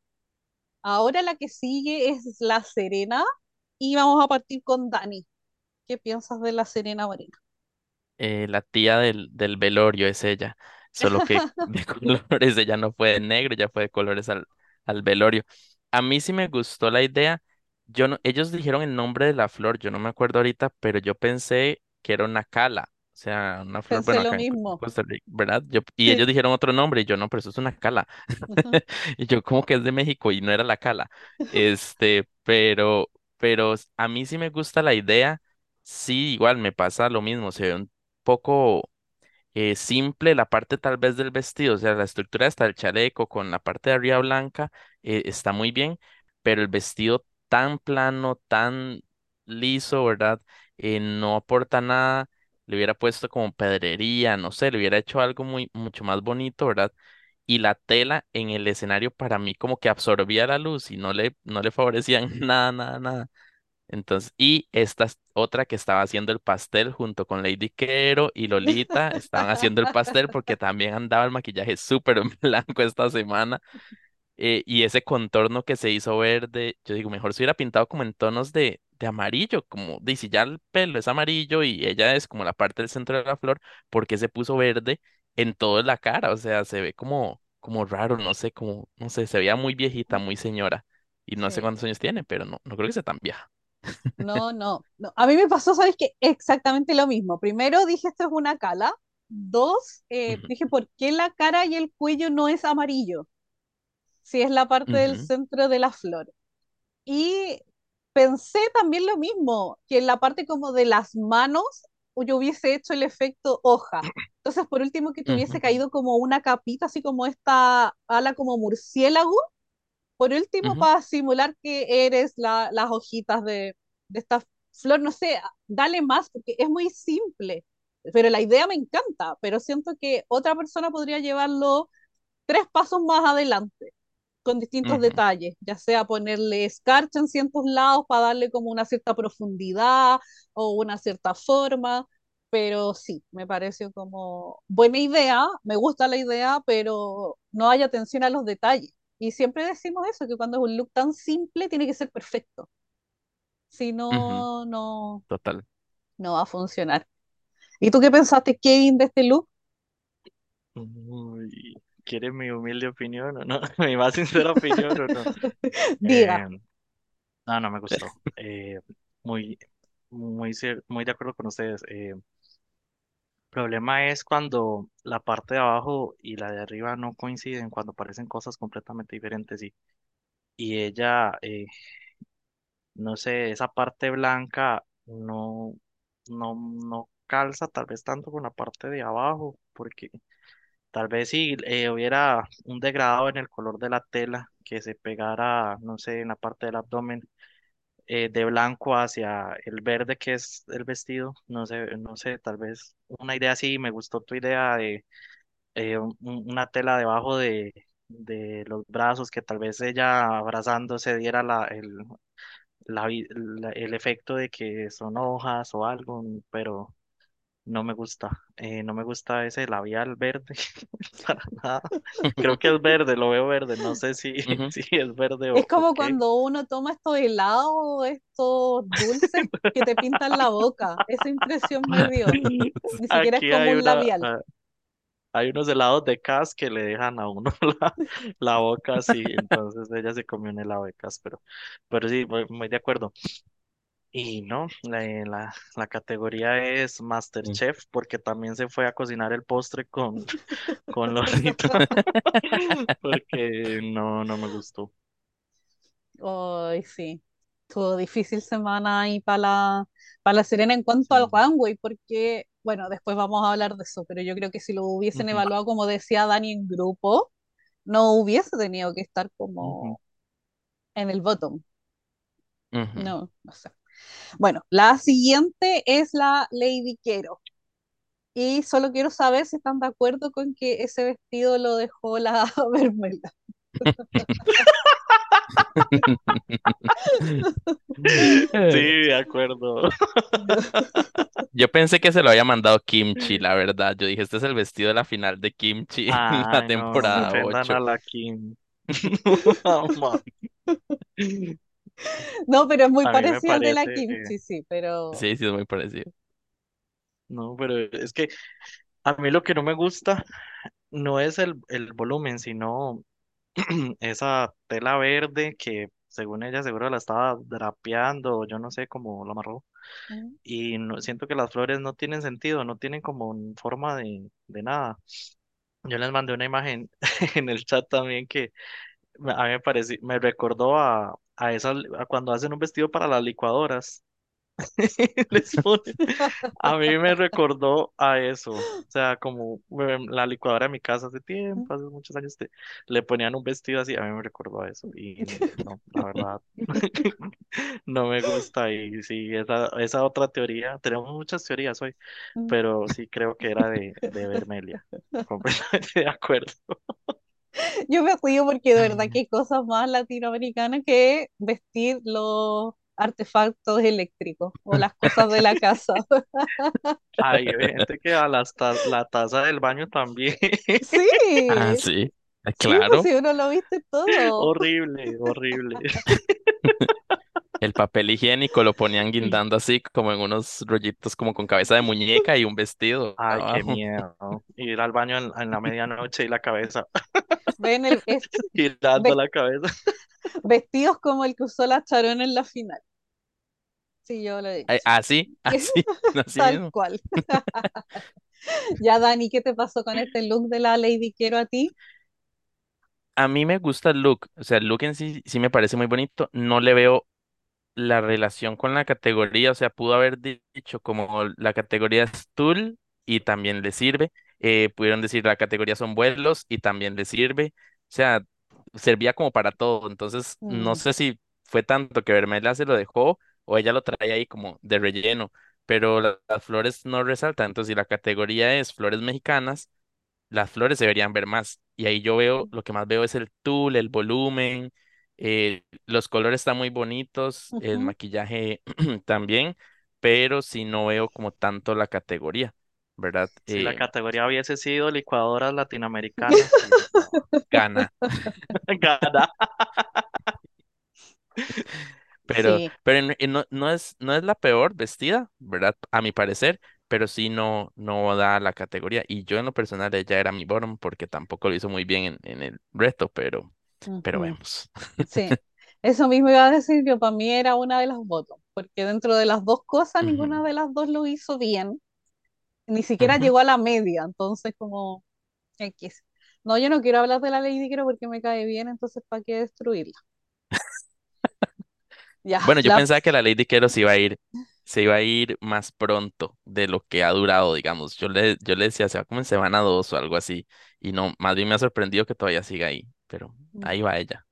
Speaker 1: Ahora la que sigue es La Serena y vamos a partir con Dani. ¿Qué piensas de La Serena Morena?
Speaker 3: Eh, la tía del, del velorio es ella, solo que de colores ella no fue de negro, ya fue de colores al, al velorio. A mí sí me gustó la idea. Yo no, ellos dijeron el nombre de la flor, yo no me acuerdo ahorita, pero yo pensé que era una cala, o sea, una flor, bueno, acá en
Speaker 1: mismo.
Speaker 3: Costa Rica, ¿verdad? Yo, y
Speaker 1: Sí.
Speaker 3: ellos dijeron otro nombre y yo no, pero eso es una cala. Y yo como que es de México y no era la cala. Este, pero, pero a mí sí me gusta la idea. Sí, igual me pasa lo mismo, se ve un poco eh, simple la parte tal vez del vestido, o sea, la estructura está el chaleco con la parte de arriba blanca, eh, está muy bien, pero el vestido tan plano, tan liso, ¿verdad? Eh, no aporta nada, le hubiera puesto como pedrería, no sé, le hubiera hecho algo muy, mucho más bonito, ¿verdad? Y la tela en el escenario para mí como que absorbía la luz y no le, no le favorecían nada, nada, nada. Entonces, y esta es otra que estaba haciendo el pastel junto con Lady Quero y Lolita, estaban haciendo el pastel porque también andaba el maquillaje súper blanco esta semana. eh, y ese contorno que se hizo verde, yo digo, mejor se hubiera pintado como en tonos de, de amarillo, como si ya el pelo es amarillo y ella es como la parte del centro de la flor, ¿por qué se puso verde en toda la cara? O sea, se ve como, como raro, no sé, como, no sé, se veía muy viejita, muy señora. Y no sé cuántos años tiene, pero no, no creo que sea tan vieja.
Speaker 1: No, no, no. A mí me pasó, ¿sabes qué? Exactamente lo mismo. Primero dije esto es una cala. Dos, eh, dije, ¿por qué la cara y el cuello no es amarillo? Si es la parte del centro de la flor. Y pensé también lo mismo, que en la parte como de las manos yo hubiese hecho el efecto hoja. Entonces, por último, que tuviese
Speaker 3: ujú,
Speaker 1: caído como una capita, así como esta ala como murciélago, por último,
Speaker 3: ujú,
Speaker 1: para simular que eres la, las hojitas de, de esta flor, no sé, dale más, porque es muy simple, pero la idea me encanta, pero siento que otra persona podría llevarlo tres pasos más adelante con distintos detalles, ya sea ponerle escarcha en ciertos lados para darle como una cierta profundidad o una cierta forma, pero sí, me pareció como buena idea, me gusta la idea, pero no hay atención a los detalles. Y siempre decimos eso, que cuando es un look tan simple tiene que ser perfecto. Si no, no,
Speaker 3: Total.
Speaker 1: no va a funcionar. ¿Y tú qué pensaste, Kevin, de este look?
Speaker 2: Uy, ¿quieres mi humilde opinión o no? Mi más sincera opinión o no?
Speaker 1: Diga.
Speaker 2: Eh, no, no me gustó. Eh, muy, muy, muy de acuerdo con ustedes. Eh, problema es cuando la parte de abajo y la de arriba no coinciden, cuando parecen cosas completamente diferentes y, y ella, eh, no sé, esa parte blanca no, no, no calza tal vez tanto con la parte de abajo, porque tal vez si eh, hubiera un degradado en el color de la tela que se pegara, no sé, en la parte del abdomen eh, de blanco hacia el verde que es el vestido, no sé, no sé, tal vez una idea así, me gustó tu idea de eh, un- un- una tela debajo de, de los brazos que tal vez ella abrazándose diera la, el, la- el efecto de que son hojas o algo, pero no me gusta, eh, no me gusta ese labial verde para nada. Creo que es verde, lo veo verde, no sé si, si es verde
Speaker 1: Es
Speaker 2: o, o
Speaker 1: como
Speaker 2: qué.
Speaker 1: cuando uno toma estos helados, estos dulces que te pintan la boca. Esa impresión me dio. Ni siquiera es
Speaker 2: Aquí
Speaker 1: como
Speaker 2: hay
Speaker 1: un
Speaker 2: una,
Speaker 1: labial.
Speaker 2: ah, hay unos helados de Cas que le dejan a uno la, la boca así, entonces ella se comió un helado de Cas, pero, pero sí, muy, muy de acuerdo. Y no, la, eh, la, la categoría es. MasterChef porque también se fue a cocinar el postre con, con Lolita porque no, no me gustó.
Speaker 1: Ay, sí. Estuvo difícil semana ahí para la, para la Serena en cuanto al
Speaker 2: Sí.
Speaker 1: runway, porque, bueno, después vamos a hablar de eso, pero yo creo que si lo hubiesen evaluado, como decía Dani, en grupo, no hubiese tenido que estar como en el bottom. No, no sé. Bueno, la siguiente es la Lady Quero. Y solo quiero saber si están de acuerdo con que ese vestido lo dejó la Bermela.
Speaker 2: Sí, de acuerdo.
Speaker 3: Yo pensé que se lo había mandado Kimchi, la verdad. Yo dije, este es el vestido de la final de Kimchi en la
Speaker 2: Ay, no, no
Speaker 3: temporada
Speaker 2: defendan a
Speaker 3: 8.
Speaker 2: la Kim. No,
Speaker 1: No, pero es muy
Speaker 2: A mí me
Speaker 1: parecido al de la
Speaker 2: parece,
Speaker 1: Kimchi, sí, pero...
Speaker 3: Sí, sí, es muy parecido.
Speaker 2: no, pero es que a mí lo que no me gusta no es el, el volumen, sino esa tela verde que según ella seguro la estaba drapeando, yo no sé cómo lo amarró.
Speaker 1: Mm,
Speaker 2: Y no, siento que las flores no tienen sentido, no tienen como forma de, de nada. Yo les mandé una imagen en el chat también que a mí me pareció, me recordó a, a esas, a cuando hacen un vestido para las licuadoras. Les ponen A mí me recordó a eso, o sea, como em, la licuadora de mi casa hace tiempo, hace muchos años, te- le ponían un vestido así, a mí me recordó a eso y no, la verdad, no me gusta y sí, esa, esa otra teoría, tenemos muchas teorías hoy, pero sí creo que era de, de Vermelia, completamente de acuerdo.
Speaker 1: Yo me río porque de verdad que hay cosas más latinoamericanas que vestir los artefactos eléctricos o las cosas de la casa.
Speaker 2: Hay gente que a las ta- la taza del baño también,
Speaker 3: Ah,
Speaker 1: Sí,
Speaker 3: sí, eh,
Speaker 1: sí, pues
Speaker 3: claro.
Speaker 1: si uno lo viste todo.
Speaker 2: horrible, horrible.
Speaker 3: El papel higiénico lo ponían guindando así, como en unos rollitos, como con cabeza de muñeca y un vestido
Speaker 2: Ay, qué miedo. Ir al baño en, en la medianoche y la cabeza,
Speaker 1: Ven el, es-
Speaker 2: girando la cabeza.
Speaker 1: vestidos como el que usó la Charón en la final. Sí, yo lo dicho.
Speaker 3: Así, así, así
Speaker 1: Tal
Speaker 3: mismo.
Speaker 1: cual. Ya, Dani, ¿qué te pasó con este look de la Lady Quiero a ti?
Speaker 3: A mí me gusta el look, o sea, el look en sí sí me parece muy bonito. No le veo la relación con la categoría, o sea, pudo haber di- dicho como la categoría es tool y también le sirve, eh, pudieron decir la categoría son vuelos y también le sirve, o sea, servía como para todo, entonces no
Speaker 1: Mm,
Speaker 3: sé si fue tanto que Vermela se lo dejó o ella lo traía ahí como de relleno, pero la- las flores no resaltan, entonces si la categoría es flores mexicanas, las flores se deberían ver más. Y ahí yo veo, lo que más veo es el tul, el volumen, eh, los colores están muy bonitos, el
Speaker 1: ujú.
Speaker 3: maquillaje también, pero sí no veo como tanto la categoría, ¿verdad?
Speaker 2: Si la
Speaker 3: Eh,
Speaker 2: categoría hubiese sido licuadoras latinoamericanas,
Speaker 3: gana,
Speaker 2: gana.
Speaker 3: pero,
Speaker 1: Sí,
Speaker 3: pero no, no es, no es la peor vestida, ¿verdad? A mi parecer, pero sí no, no da la categoría. Y yo en lo personal ella era mi bottom porque tampoco lo hizo muy bien en, en el reto, pero, pero vemos.
Speaker 1: Sí. Eso mismo iba a decir yo, para mí era una de las votos, porque dentro de las dos cosas, ninguna de las dos lo hizo bien, ni siquiera llegó a la media, entonces como X. No, yo no quiero hablar de la Lady Quiero porque me cae bien, entonces ¿para qué destruirla? Ya,
Speaker 3: Bueno, yo
Speaker 1: la,
Speaker 3: pensaba que la Lady Quero se iba a ir, se iba a ir más pronto de lo que ha durado, digamos. Yo le, yo le decía, se va como en semana dos o algo así. Y no, más bien me ha sorprendido que todavía siga ahí. Pero ahí va ella.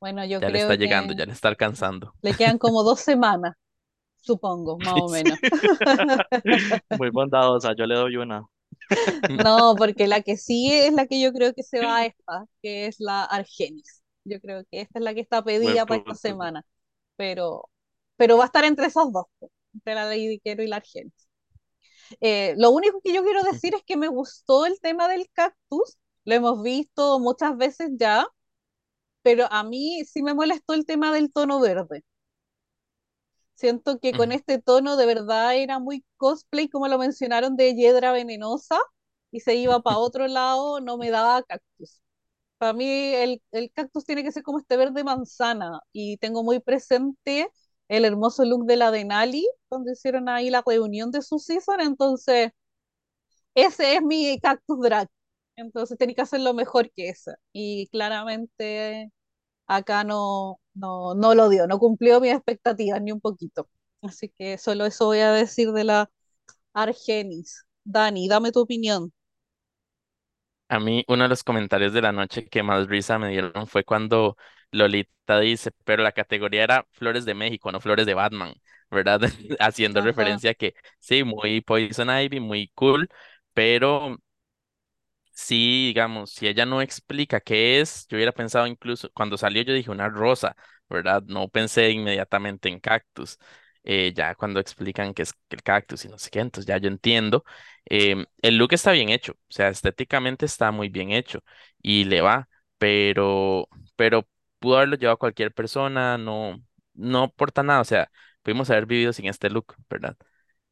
Speaker 1: bueno, yo
Speaker 3: Ya le está llegando, ya le está alcanzando.
Speaker 1: le quedan como dos semanas, supongo, más o
Speaker 3: Sí.
Speaker 1: menos.
Speaker 2: Muy bondadosa, yo le doy una.
Speaker 1: No, porque la que sigue es la que yo creo que se va a esta, que es la Argenis. Yo creo que esta es la que está pedida para esta semana, pero, pero va a estar entre esas dos, entre la Lady Quero y la Argenis. Eh, lo único que yo quiero decir es que me gustó el tema del cactus, lo hemos visto muchas veces ya, pero a mí sí me molestó el tema del tono verde. Siento que con este tono de verdad era muy cosplay, como lo mencionaron, de Hiedra Venenosa, y se iba para otro lado, no me daba cactus. Para mí el, el cactus tiene que ser como este verde manzana, y tengo muy presente el hermoso look de la Denali, cuando hicieron ahí la reunión de su season, entonces ese es mi cactus drag. Entonces tenía que hacerlo mejor que ese. Y claramente acá no, no, no lo dio, no cumplió mis expectativas ni un poquito. Así que solo eso voy a decir de la Argenis. Dani, dame tu opinión.
Speaker 3: A mí uno de los comentarios de la noche que más risa me dieron fue cuando Lolita dice, pero la categoría era Flores de México, no Flores de Batman, ¿verdad? Haciendo
Speaker 1: Ajá.
Speaker 3: referencia a que sí, muy Poison Ivy, muy cool, pero Sí, digamos, si ella no explica qué es, yo hubiera pensado incluso, cuando salió yo dije una rosa, ¿verdad? No pensé inmediatamente en cactus. Eh, ya cuando explican qué es el cactus y no sé qué, entonces ya yo entiendo. Em, el look está bien hecho, o sea, estéticamente está muy bien hecho y le va, pero, pero pudo haberlo llevado cualquier persona, no, no aporta nada, o sea, pudimos haber vivido sin este look, ¿verdad?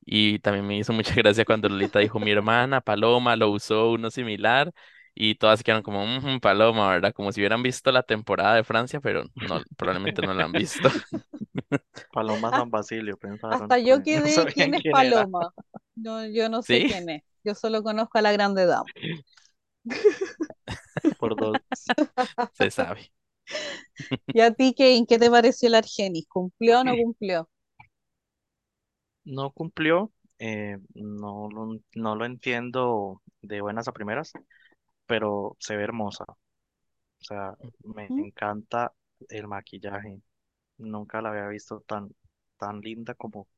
Speaker 3: Y también me hizo mucha gracia cuando Lolita dijo, mi hermana Paloma lo usó uno similar y todas se quedaron como, "Ujú, Paloma, ¿verdad? Como si hubieran visto la temporada de Francia, pero no, probablemente no la han visto.
Speaker 2: Paloma San Basilio, pensaron,
Speaker 1: Hasta yo
Speaker 2: no
Speaker 1: quedé,
Speaker 2: sabían
Speaker 1: ¿quién es
Speaker 2: quién era.
Speaker 1: Paloma? No, yo no sé
Speaker 3: ¿Sí?
Speaker 1: quién es. Yo solo conozco a la grande dama.
Speaker 2: Por dos.
Speaker 3: Se sabe.
Speaker 1: ¿Y a ti, Kane, qué te pareció el Argenis? ¿Cumplió o no cumplió?
Speaker 2: No cumplió, eh, no, lo- no lo entiendo de buenas a primeras, pero se ve hermosa. O sea, me encanta el maquillaje. Nunca la había visto tan, tan linda como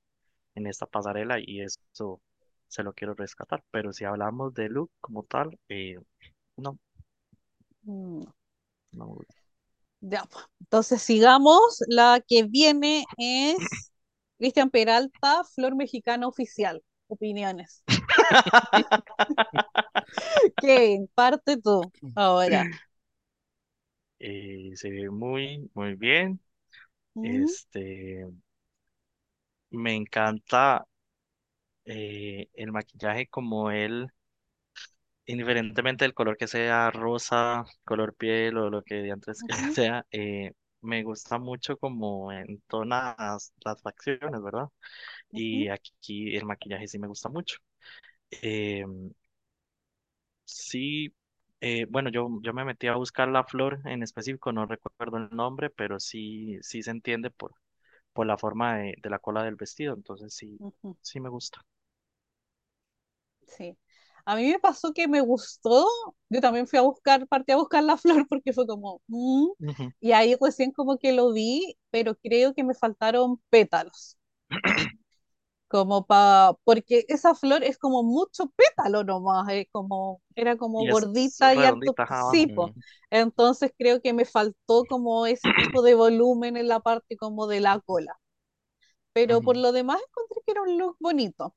Speaker 2: en esta pasarela y eso se lo quiero rescatar. Pero si hablamos de look como tal, eh, no,
Speaker 1: Mm,
Speaker 2: no.
Speaker 1: Ya, pues. Entonces sigamos. La que viene es Cristian Peralta, Flor Mexicana Oficial. Opiniones. Kevin, parte tú ahora.
Speaker 2: Eh, se ve muy, muy bien. Este, me encanta eh, el maquillaje como él, indiferentemente del color que sea, rosa, color piel o lo que antes que
Speaker 1: Ujú,
Speaker 2: sea, eh, me gusta mucho como entona las, las facciones, ¿verdad? Y
Speaker 1: ujú,
Speaker 2: aquí el maquillaje sí me gusta mucho. Eh, sí, eh, bueno, yo, yo me metí a buscar la flor en específico, no recuerdo el nombre, pero sí, sí se entiende por, por la forma de, de la cola del vestido, entonces sí,
Speaker 1: ujú,
Speaker 2: sí me gusta.
Speaker 1: Sí. A mí me pasó que me gustó. Yo también fui a buscar, partí a buscar la flor porque fue como, mm, y ahí recién como que lo vi, pero creo que me faltaron pétalos. como pa, porque esa flor es como mucho pétalo nomás, es como, era como
Speaker 2: Y
Speaker 1: gordita y sí, po. Entonces creo que me faltó como ese tipo de volumen en la parte como de la cola. Pero por
Speaker 2: Ujú.
Speaker 1: lo demás encontré que era un look bonito.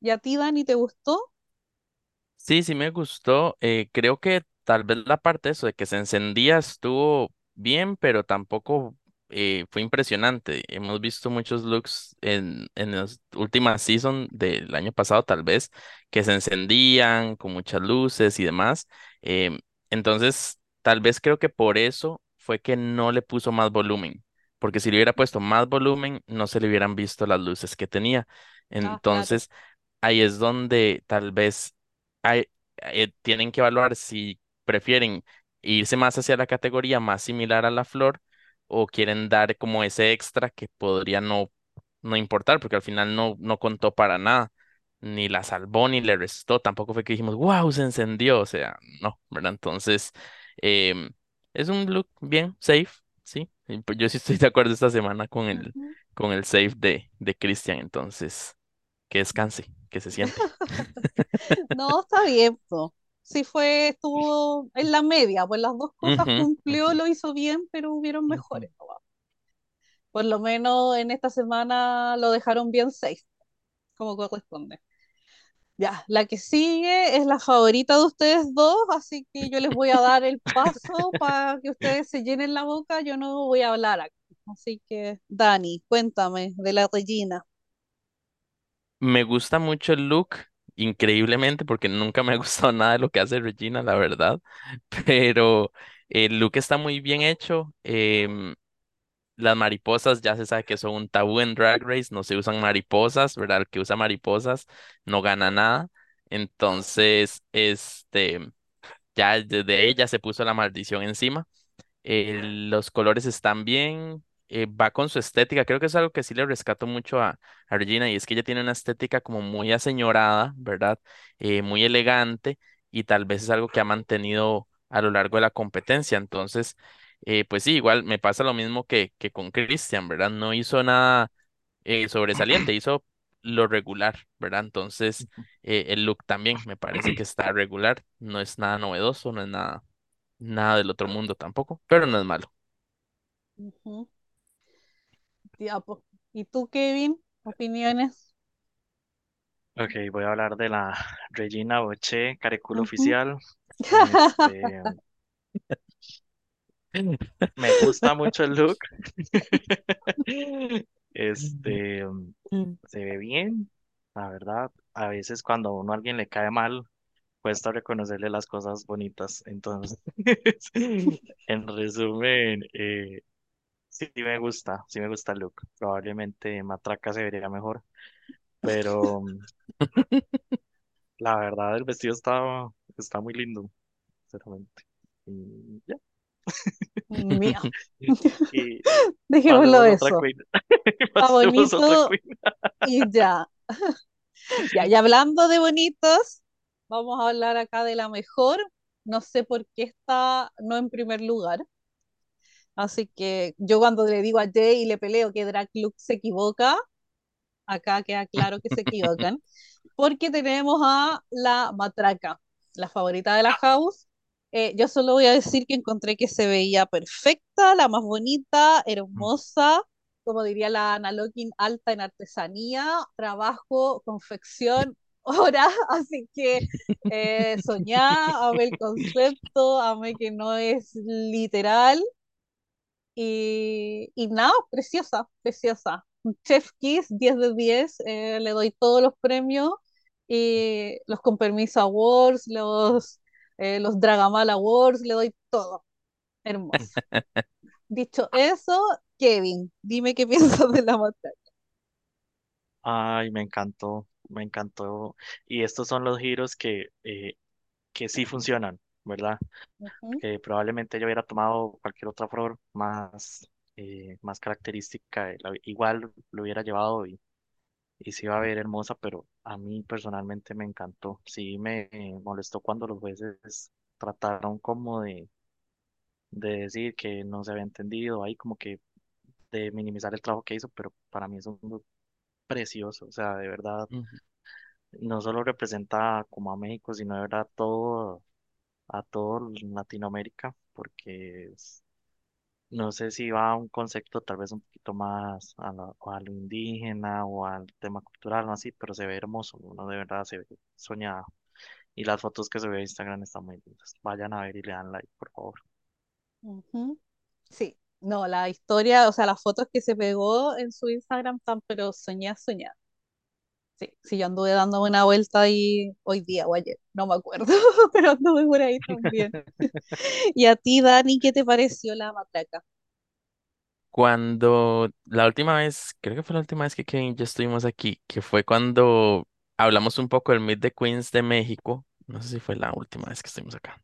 Speaker 1: ¿Y a ti, Dani, te gustó?
Speaker 3: Sí, sí me gustó. eh, creo que tal vez la parte de eso de que se encendía estuvo bien, pero tampoco eh, fue impresionante. Hemos visto muchos looks en, en las últimas season del año pasado, tal vez, que se encendían con muchas luces y demás. em, entonces, tal vez creo que por eso fue que no le puso más volumen, porque si le hubiera puesto más volumen, no se le hubieran visto las luces que tenía.
Speaker 1: Ah, claro.
Speaker 3: Entonces, ahí es donde tal vez hay- eh, tienen que evaluar si prefieren irse más hacia la categoría más similar a la flor o quieren dar como ese extra que podría no, no importar, porque al final no, no contó para nada, ni la salvó ni le restó, tampoco fue que dijimos, wow, se encendió, o sea, no, ¿verdad? Entonces, em, es un look bien safe, ¿sí? Pues yo sí estoy de acuerdo esta semana con el, con el safe de, de Christian, entonces, que descanse, que se siente.
Speaker 1: No, está bien, po. Sí fue, estuvo en la media, pues las dos cosas cumplió, lo hizo bien, pero hubieron mejores. Por lo menos en esta semana lo dejaron bien safe, como corresponde. Ya, la que sigue es la favorita de ustedes dos, así que yo les voy a dar el paso para que ustedes se llenen la boca, yo no voy a hablar aquí. Así que, Dani, cuéntame de la Regina.
Speaker 3: Me gusta mucho el look, increíblemente, porque nunca me ha gustado nada de lo que hace Regina, la verdad. Pero el look está muy bien hecho. em, las mariposas ya se sabe que son un tabú en Drag Race, no se usan mariposas, ¿verdad? El que usa mariposas no gana nada. Entonces, este, ya desde ella se puso la maldición encima. Los colores están bien, eh, va con su estética. Creo que es algo que sí le rescato mucho a, a Regina y es que ella tiene una estética como muy aseñorada, ¿verdad? Eh, muy elegante y tal vez es algo que ha mantenido a lo largo de la competencia. Entonces, eh, pues sí, igual me pasa lo mismo que, que con Christian, ¿verdad? No hizo nada eh, sobresaliente, hizo lo regular, ¿verdad? Entonces, eh, el look también me parece que está regular, no es nada novedoso, no es nada Nada del otro mundo tampoco, pero no es malo.
Speaker 1: ¿Y tú, Kevin? ¿Opiniones?
Speaker 2: Ok, voy a hablar de la Regina Boche, Careculo
Speaker 1: Ujú.
Speaker 2: Oficial. Este, me gusta mucho el look. Este, se ve bien, la verdad. A veces cuando a uno a alguien le cae mal, cuesta reconocerle las cosas bonitas. Entonces, en resumen, eh, sí me gusta, sí me gusta el look. Probablemente Matraca se vería mejor, pero la verdad el vestido está, está muy lindo, sinceramente. Y ya.
Speaker 1: Mía.
Speaker 2: Y
Speaker 1: Dejémoslo
Speaker 2: pasemos a otra
Speaker 1: eso.
Speaker 2: queen.
Speaker 1: Está
Speaker 2: Pasemos a otra
Speaker 1: bonito
Speaker 2: queen.
Speaker 1: y ya. Ya, y hablando de bonitos, vamos a hablar acá de la mejor. No sé por qué está no en primer lugar. Así que yo cuando le digo a Jay y le peleo que Drag Luke se equivoca, acá queda claro que se equivocan. Porque tenemos a la matraca, la favorita de la house. Eh, yo solo voy a decir que encontré que se veía perfecta, la más bonita, hermosa, como diría la Ana Lokin, alta en artesanía, trabajo, confección, hora, así que eh, soñá, amé el concepto, amé que no es literal y, y nada, preciosa, preciosa. Chef Kiss, 10 de 10, eh, le doy todos los premios, y los Con Permiso Awards, los, eh, los Dragamal Awards, le doy todo. Hermoso. Dicho eso, Kevin, dime qué piensas de la batalla.
Speaker 2: Ay, me encantó, me encantó. Y estos son los giros que, eh, que sí funcionan, ¿verdad? Que probablemente yo hubiera tomado cualquier otra flor más, eh, más característica, eh, la- igual lo hubiera llevado y, y se iba a ver hermosa, pero a mí personalmente me encantó. Sí me eh, molestó cuando los jueces trataron como de, de decir que no se había entendido, ahí como que de minimizar el trabajo que hizo, pero para mí es un precioso, o sea, de verdad. No solo representa como a México, sino de verdad todo, a todo Latinoamérica, porque es- no sé si va a un concepto tal vez un poquito más a, la- a lo indígena o al tema cultural, no así, pero se ve hermoso, uno de verdad se ve soñado. Y las fotos que se ve en Instagram están muy lindas. Vayan a ver y le dan like, por favor.
Speaker 1: ujú. Sí, no, la historia, o sea, las fotos que se pegó en su Instagram están, pero soñá, soñá. Sí, sí, yo anduve dando una vuelta ahí hoy día o ayer, no me acuerdo, pero anduve por ahí también. ¿Y a ti, Dani, qué te pareció la matraca?
Speaker 3: Cuando la última vez, creo que fue la última vez que Kevin y yo estuvimos aquí, que fue cuando hablamos un poco del Meet the Queens de México. No sé si fue la última vez que estuvimos acá.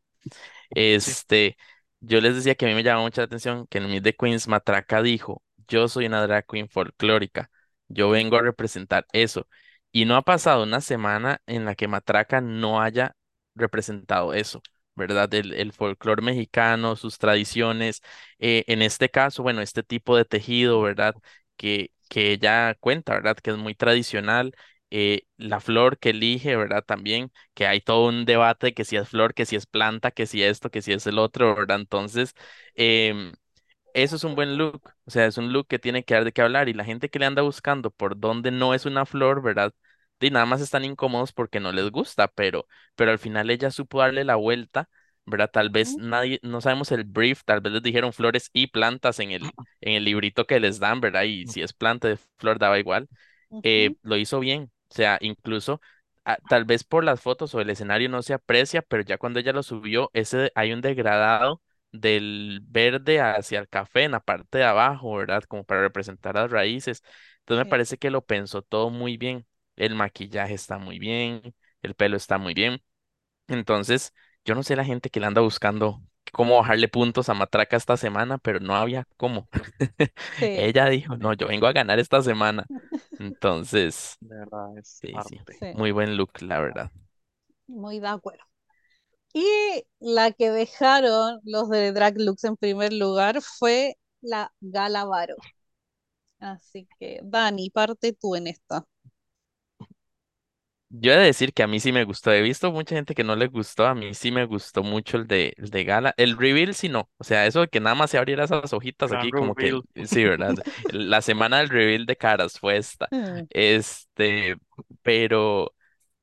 Speaker 3: Este, yo les decía que a mí me llamaba mucha la atención que en el Meet the Queens Matraca dijo, yo soy una drag queen folclórica, yo vengo a representar eso. Y no ha pasado una semana en la que Matraca no haya representado eso, ¿verdad? El, el folclore mexicano, sus tradiciones, eh, en este caso, bueno, este tipo de tejido, ¿verdad? Que, que ella cuenta, ¿verdad? Que es muy tradicional. eh, la flor que elige, ¿verdad? También que hay todo un debate de que si es flor, que si es planta, que si esto, que si es el otro, ¿verdad? Entonces, em, eso es un buen look, o sea, es un look que tiene que dar de qué hablar y la gente que le anda buscando por dónde no es una flor, ¿verdad? Y nada más están incómodos porque no les gusta, pero, pero al final ella supo darle la vuelta, ¿verdad? Tal vez nadie, no sabemos el brief, tal vez les dijeron flores y plantas en el, en el librito que les dan, ¿verdad? Y si es planta de flor daba igual eh, lo hizo bien. O sea, incluso ah, tal vez por las fotos o el escenario no se aprecia, pero ya cuando ella lo subió, ese hay un degradado del verde hacia el café en la parte de abajo, ¿verdad? Como para representar las raíces. Entonces me parece que lo pensó todo muy bien. El maquillaje está muy bien, el pelo está muy bien. Entonces, yo no sé la gente que le anda buscando cómo bajarle puntos a Matraca esta semana, pero no había cómo.
Speaker 1: sí,
Speaker 3: Ella dijo, no, yo vengo a ganar esta semana. Entonces,
Speaker 2: de verdad es
Speaker 3: sí, sí,
Speaker 2: arte.
Speaker 1: sí,
Speaker 3: muy buen look, la verdad.
Speaker 1: muy de acuerdo. Y la que dejaron los de Drag Lux en primer lugar fue la Gala Varo. Así que, Dani, parte tú en esta.
Speaker 3: Yo he de decir que a mí sí me gustó. He visto mucha gente que no le gustó. A mí sí me gustó mucho el de, el de Gala. El reveal sí no. O sea, eso de que nada más se abriera esas hojitas
Speaker 2: Gran
Speaker 3: aquí, como que sí, ¿verdad? La semana del reveal de caras fue esta.
Speaker 1: Mm,
Speaker 3: Este, pero.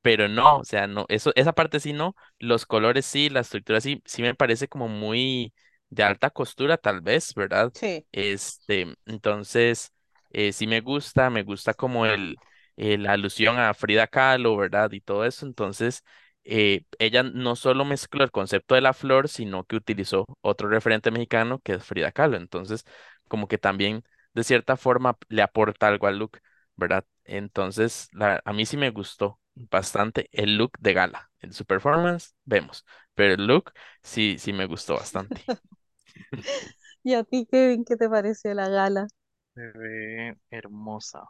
Speaker 3: pero no, o sea, no, eso, esa parte sí no, los colores sí, la estructura sí, sí me parece como muy de alta costura, tal vez, ¿verdad?
Speaker 1: sí,
Speaker 3: Este, entonces, eh, sí me gusta, me gusta como el, eh, la alusión a Frida Kahlo, ¿verdad? Y todo eso, entonces, eh, ella no solo mezcló el concepto de la flor, sino que utilizó otro referente mexicano que es Frida Kahlo, entonces, como que también, de cierta forma, le aporta algo al look. ¿verdad? Entonces, la, a mí sí me gustó bastante el look de gala. En su performance, vemos, pero el look sí, sí me gustó bastante.
Speaker 1: ¿Y a ti, Kevin, qué te pareció la gala?
Speaker 2: Se ve hermosa,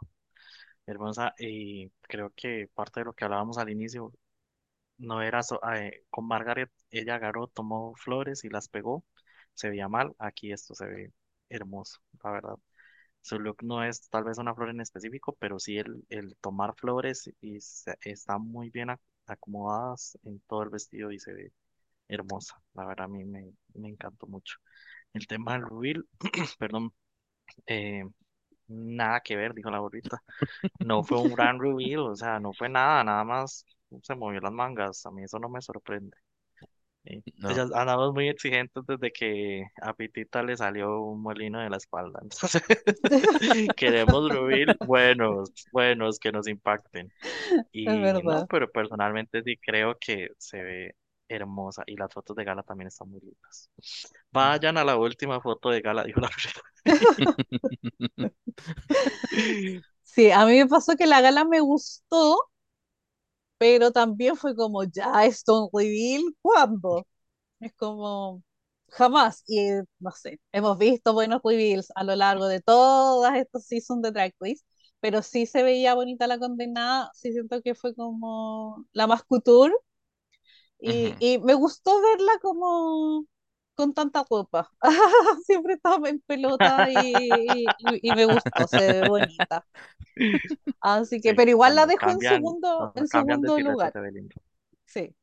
Speaker 2: hermosa y creo que parte de lo que hablábamos al inicio no era so- eh, con Margaret, ella agarró, tomó flores y las pegó, se veía mal, aquí esto se ve hermoso, la verdad. Su look no es tal vez una flor en específico, pero sí el, el tomar flores y se- muy bien ac- acomodadas en todo el vestido y se ve hermosa. La verdad, a mí me, me encantó mucho. El tema del reveal, perdón, eh, nada que ver, dijo la burrita. No fue un gran reveal, o sea, no fue nada, nada más se movió las mangas. A mí eso no me sorprende. eh. Pues
Speaker 3: No,
Speaker 2: andamos muy exigentes desde que a Pitita le salió un molino de la espalda. Entonces, queremos reveal buenos, buenos que nos impacten.
Speaker 1: Es
Speaker 2: no,
Speaker 1: verdad.
Speaker 2: pero personalmente sí creo que se ve hermosa y las fotos de gala también están muy lindas. Vayan a la última foto de gala, dijo la
Speaker 1: Sí, a mí me pasó que la gala me gustó, pero también fue como, ya, esto un reveal, ¿cuándo? Es como, jamás. Y no sé, hemos visto buenos reveals a lo largo de todas estas seasons de Drag Race, pero sí se veía bonita la condenada, sí siento que fue como la más couture, y,
Speaker 3: ujú,
Speaker 1: y me gustó verla como con tanta ropa. Siempre estaba en pelota y, y, y me gustó, se ve bonita. Así que,
Speaker 2: Sí,
Speaker 1: pero igual la dejo en
Speaker 2: cambian,
Speaker 1: segundo, en
Speaker 2: cambian de
Speaker 1: segundo lugar. Sí,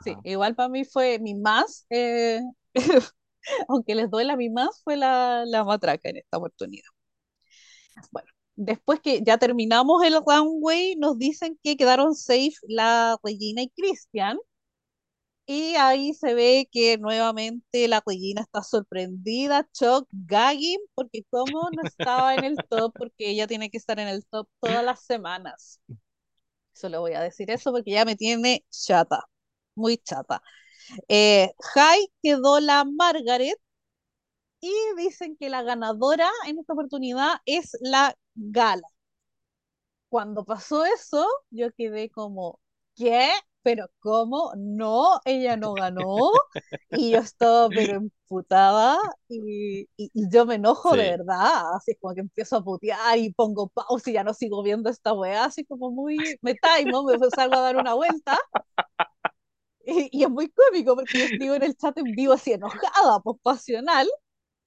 Speaker 1: sí,
Speaker 2: Ajá.
Speaker 1: igual para mí fue mi más, eh, aunque les duela, mi más fue la, la matraca en esta oportunidad. Bueno, después que ya terminamos el runway, nos dicen que quedaron safe la Regina y Christian. Y ahí se ve que nuevamente la Regina está sorprendida, shock, gagging, porque como no estaba en el top, porque ella tiene que estar en el top todas las semanas. Solo voy a decir eso porque ya me tiene chata, muy chata. Eh, Jai quedó la Margaret y dicen que la ganadora en esta oportunidad es la Gala. Cuando pasó eso, yo quedé como, ¿qué? Pero ¿cómo? No, ella no ganó. Y yo estaba pero emputada y, y, y yo me enojo de verdad. Así como que empiezo a putear y pongo pausa y ya no sigo viendo esta weá. Así como muy, me taimo, me salgo a dar una vuelta. Y, y es muy cómico porque yo escribo en el chat en vivo así enojada, pues pasional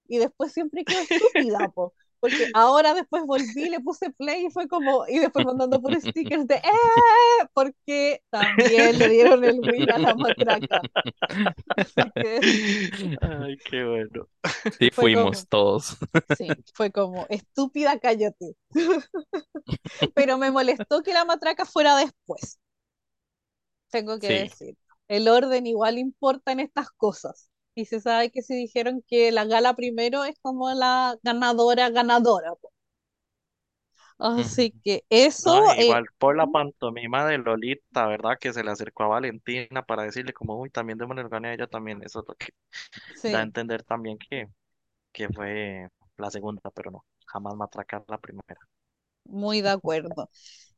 Speaker 1: y después siempre quedo estúpida, po, porque ahora después volví, le puse play y fue como, y después mandando por stickers de ¡eh! porque también le dieron el win a la matraca. Que
Speaker 2: Ay, qué bueno.
Speaker 3: Sí,
Speaker 1: fue
Speaker 3: fuimos
Speaker 1: como,
Speaker 3: todos.
Speaker 1: sí, fue como, estúpida, cállate. Pero me molestó que la matraca fuera después, tengo que
Speaker 3: Sí.
Speaker 1: decir. El orden igual importa en estas cosas. Y se sabe que si dijeron que la gala primero es como la ganadora, ganadora. po. Así que eso,
Speaker 2: No,
Speaker 1: eh,
Speaker 2: igual por la pantomima de Lolita, ¿verdad? Que se le acercó a Valentina para decirle como, uy, también démosle el gane a ella también. Eso es lo que da a entender también que, que fue la segunda, pero no, jamás matracar la primera.
Speaker 1: muy de acuerdo.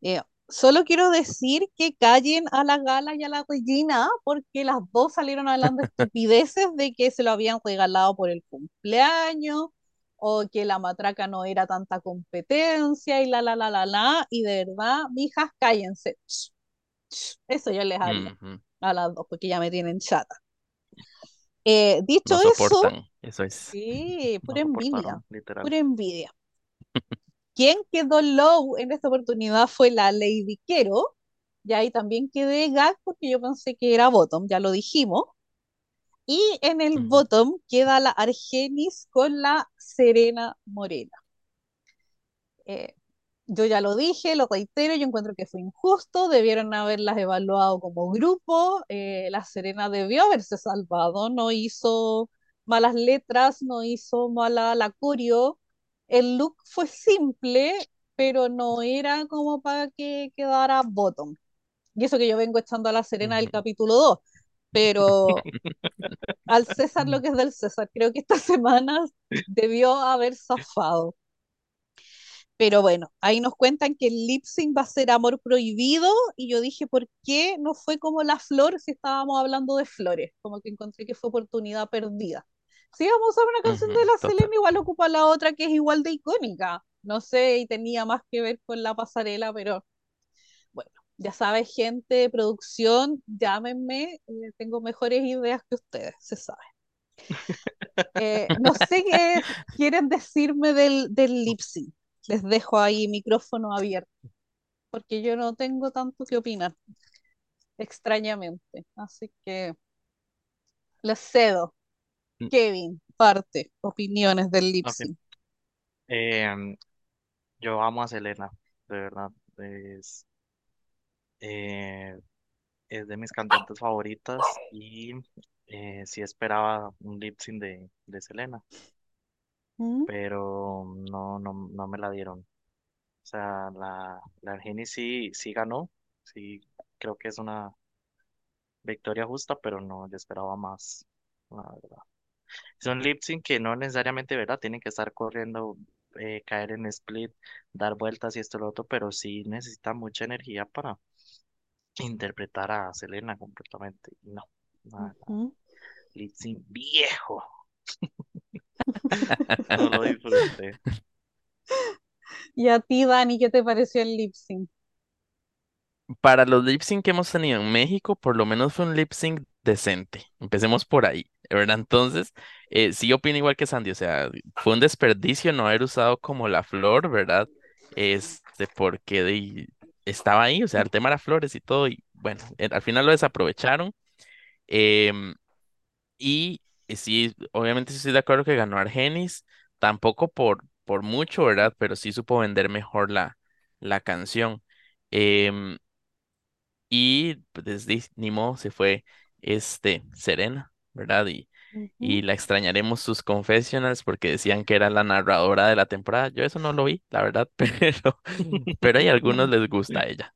Speaker 1: Eh, solo quiero decir que callen a la Gala y a la Regina, porque las dos salieron hablando estupideces de que se lo habían regalado por el cumpleaños, o que la matraca no era tanta competencia, y la, la, la, la, la, y de verdad, mijas, cállense. Eso yo les
Speaker 3: Ujú.
Speaker 1: a las dos, porque ya me tienen chata. Eh, dicho
Speaker 3: No
Speaker 1: eso,
Speaker 3: soportan, eso es.
Speaker 1: sí,
Speaker 2: No
Speaker 1: pura envidia, pura envidia. Quien quedó low en esta oportunidad fue la Lady Quero, y ahí también quedé gag porque yo pensé que era bottom, ya lo dijimos. Y en el bottom queda la Argenis con la Serena Morena. Eh, yo ya lo dije, lo reitero, yo encuentro que fue injusto, debieron haberlas evaluado como grupo, eh, la Serena debió haberse salvado, no hizo malas letras, no hizo mala la curio, el look fue simple, pero no era como para que quedara bottom. Y eso que yo vengo echando a la Serena del capítulo 2, pero al César lo que es del César, creo que esta semana debió haber zafado. Pero bueno, ahí nos cuentan que el lip sync va a ser amor prohibido y yo dije, ¿por qué no fue como la flor si estábamos hablando de flores? Como que encontré que fue oportunidad perdida. Si vamos a usar una canción de la. Selena, igual ocupa la otra que es igual de icónica. No sé, y tenía más que ver con la pasarela, pero bueno, ya sabes, gente de producción, llámenme, eh, tengo mejores ideas que ustedes, se sabe. Eh, no sé qué quieren decirme del, del lip sync. Les dejo ahí micrófono abierto, porque yo no tengo tanto que opinar, extrañamente. Así que les cedo.
Speaker 3: Mm,
Speaker 1: Kevin, parte, opiniones del lip
Speaker 2: Ok.
Speaker 1: sync.
Speaker 2: Em, yo amo a Selena, de verdad. Es, eh, es de mis cantantes favoritas y eh, sí esperaba un lip sync de, de Selena,
Speaker 1: ¿Mm?
Speaker 2: pero no, no, no me la dieron. O sea, la, la Argeni sí, sí ganó, sí creo que es una victoria justa, pero no, yo esperaba más, la verdad. Son lip sync que no necesariamente, ¿verdad? Tienen que estar corriendo, eh, caer en split, dar vueltas y esto y lo otro, pero sí necesita mucha energía para interpretar a Selena completamente. Y No, nada,
Speaker 1: Ujú.
Speaker 2: lip sync viejo, no lo disfruté.
Speaker 1: Y a ti, Dani, ¿qué te pareció el lip sync?
Speaker 3: Para los lip sync que hemos tenido en México, por lo menos fue un lip sync decente. Empecemos por ahí, ¿verdad? Entonces, eh, sí opino igual que Sandy, o sea, fue un desperdicio no haber usado como la flor, ¿verdad? Este, porque estaba ahí, o sea, el tema era flores y todo, y bueno, eh, al final lo desaprovecharon. Em, y sí, obviamente estoy de acuerdo que ganó Argenis, tampoco por, por mucho, ¿verdad? Pero sí supo vender mejor la, la canción. Em, y pues ni modo se fue este Serena, ¿verdad? Y, y la extrañaremos sus confessionals porque decían que era la narradora de la temporada. Yo eso no lo vi, la verdad, pero, pero a algunos les gusta a ella.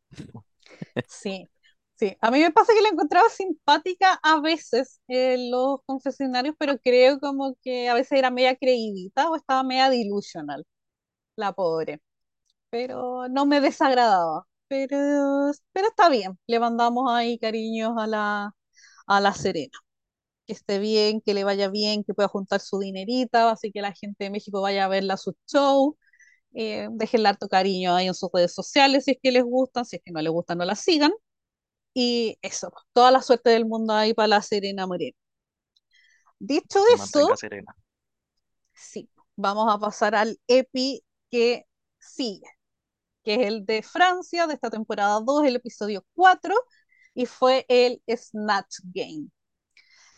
Speaker 1: Sí, sí. A mí me pasa que la encontraba simpática a veces en los confesionarios, pero creo como que a veces era media creidita o estaba media delusional, la pobre. Pero no me desagradaba. Pero, pero está bien, le mandamos ahí cariños a la, a la Serena. Que esté bien, que le vaya bien, que pueda juntar su dinerita, así que la gente de México vaya a verla a su show. Eh, déjenle harto cariño ahí en sus redes sociales si es que les gustan, si es que no les gustan, no la sigan. Y eso, toda la suerte del mundo ahí para la Serena Moreno. Dicho
Speaker 2: Se
Speaker 1: eso,
Speaker 2: serena.
Speaker 1: sí, vamos a pasar al EPI que sigue, que es el de Francia de esta temporada 2, el episodio 4, y fue el Snatch Game.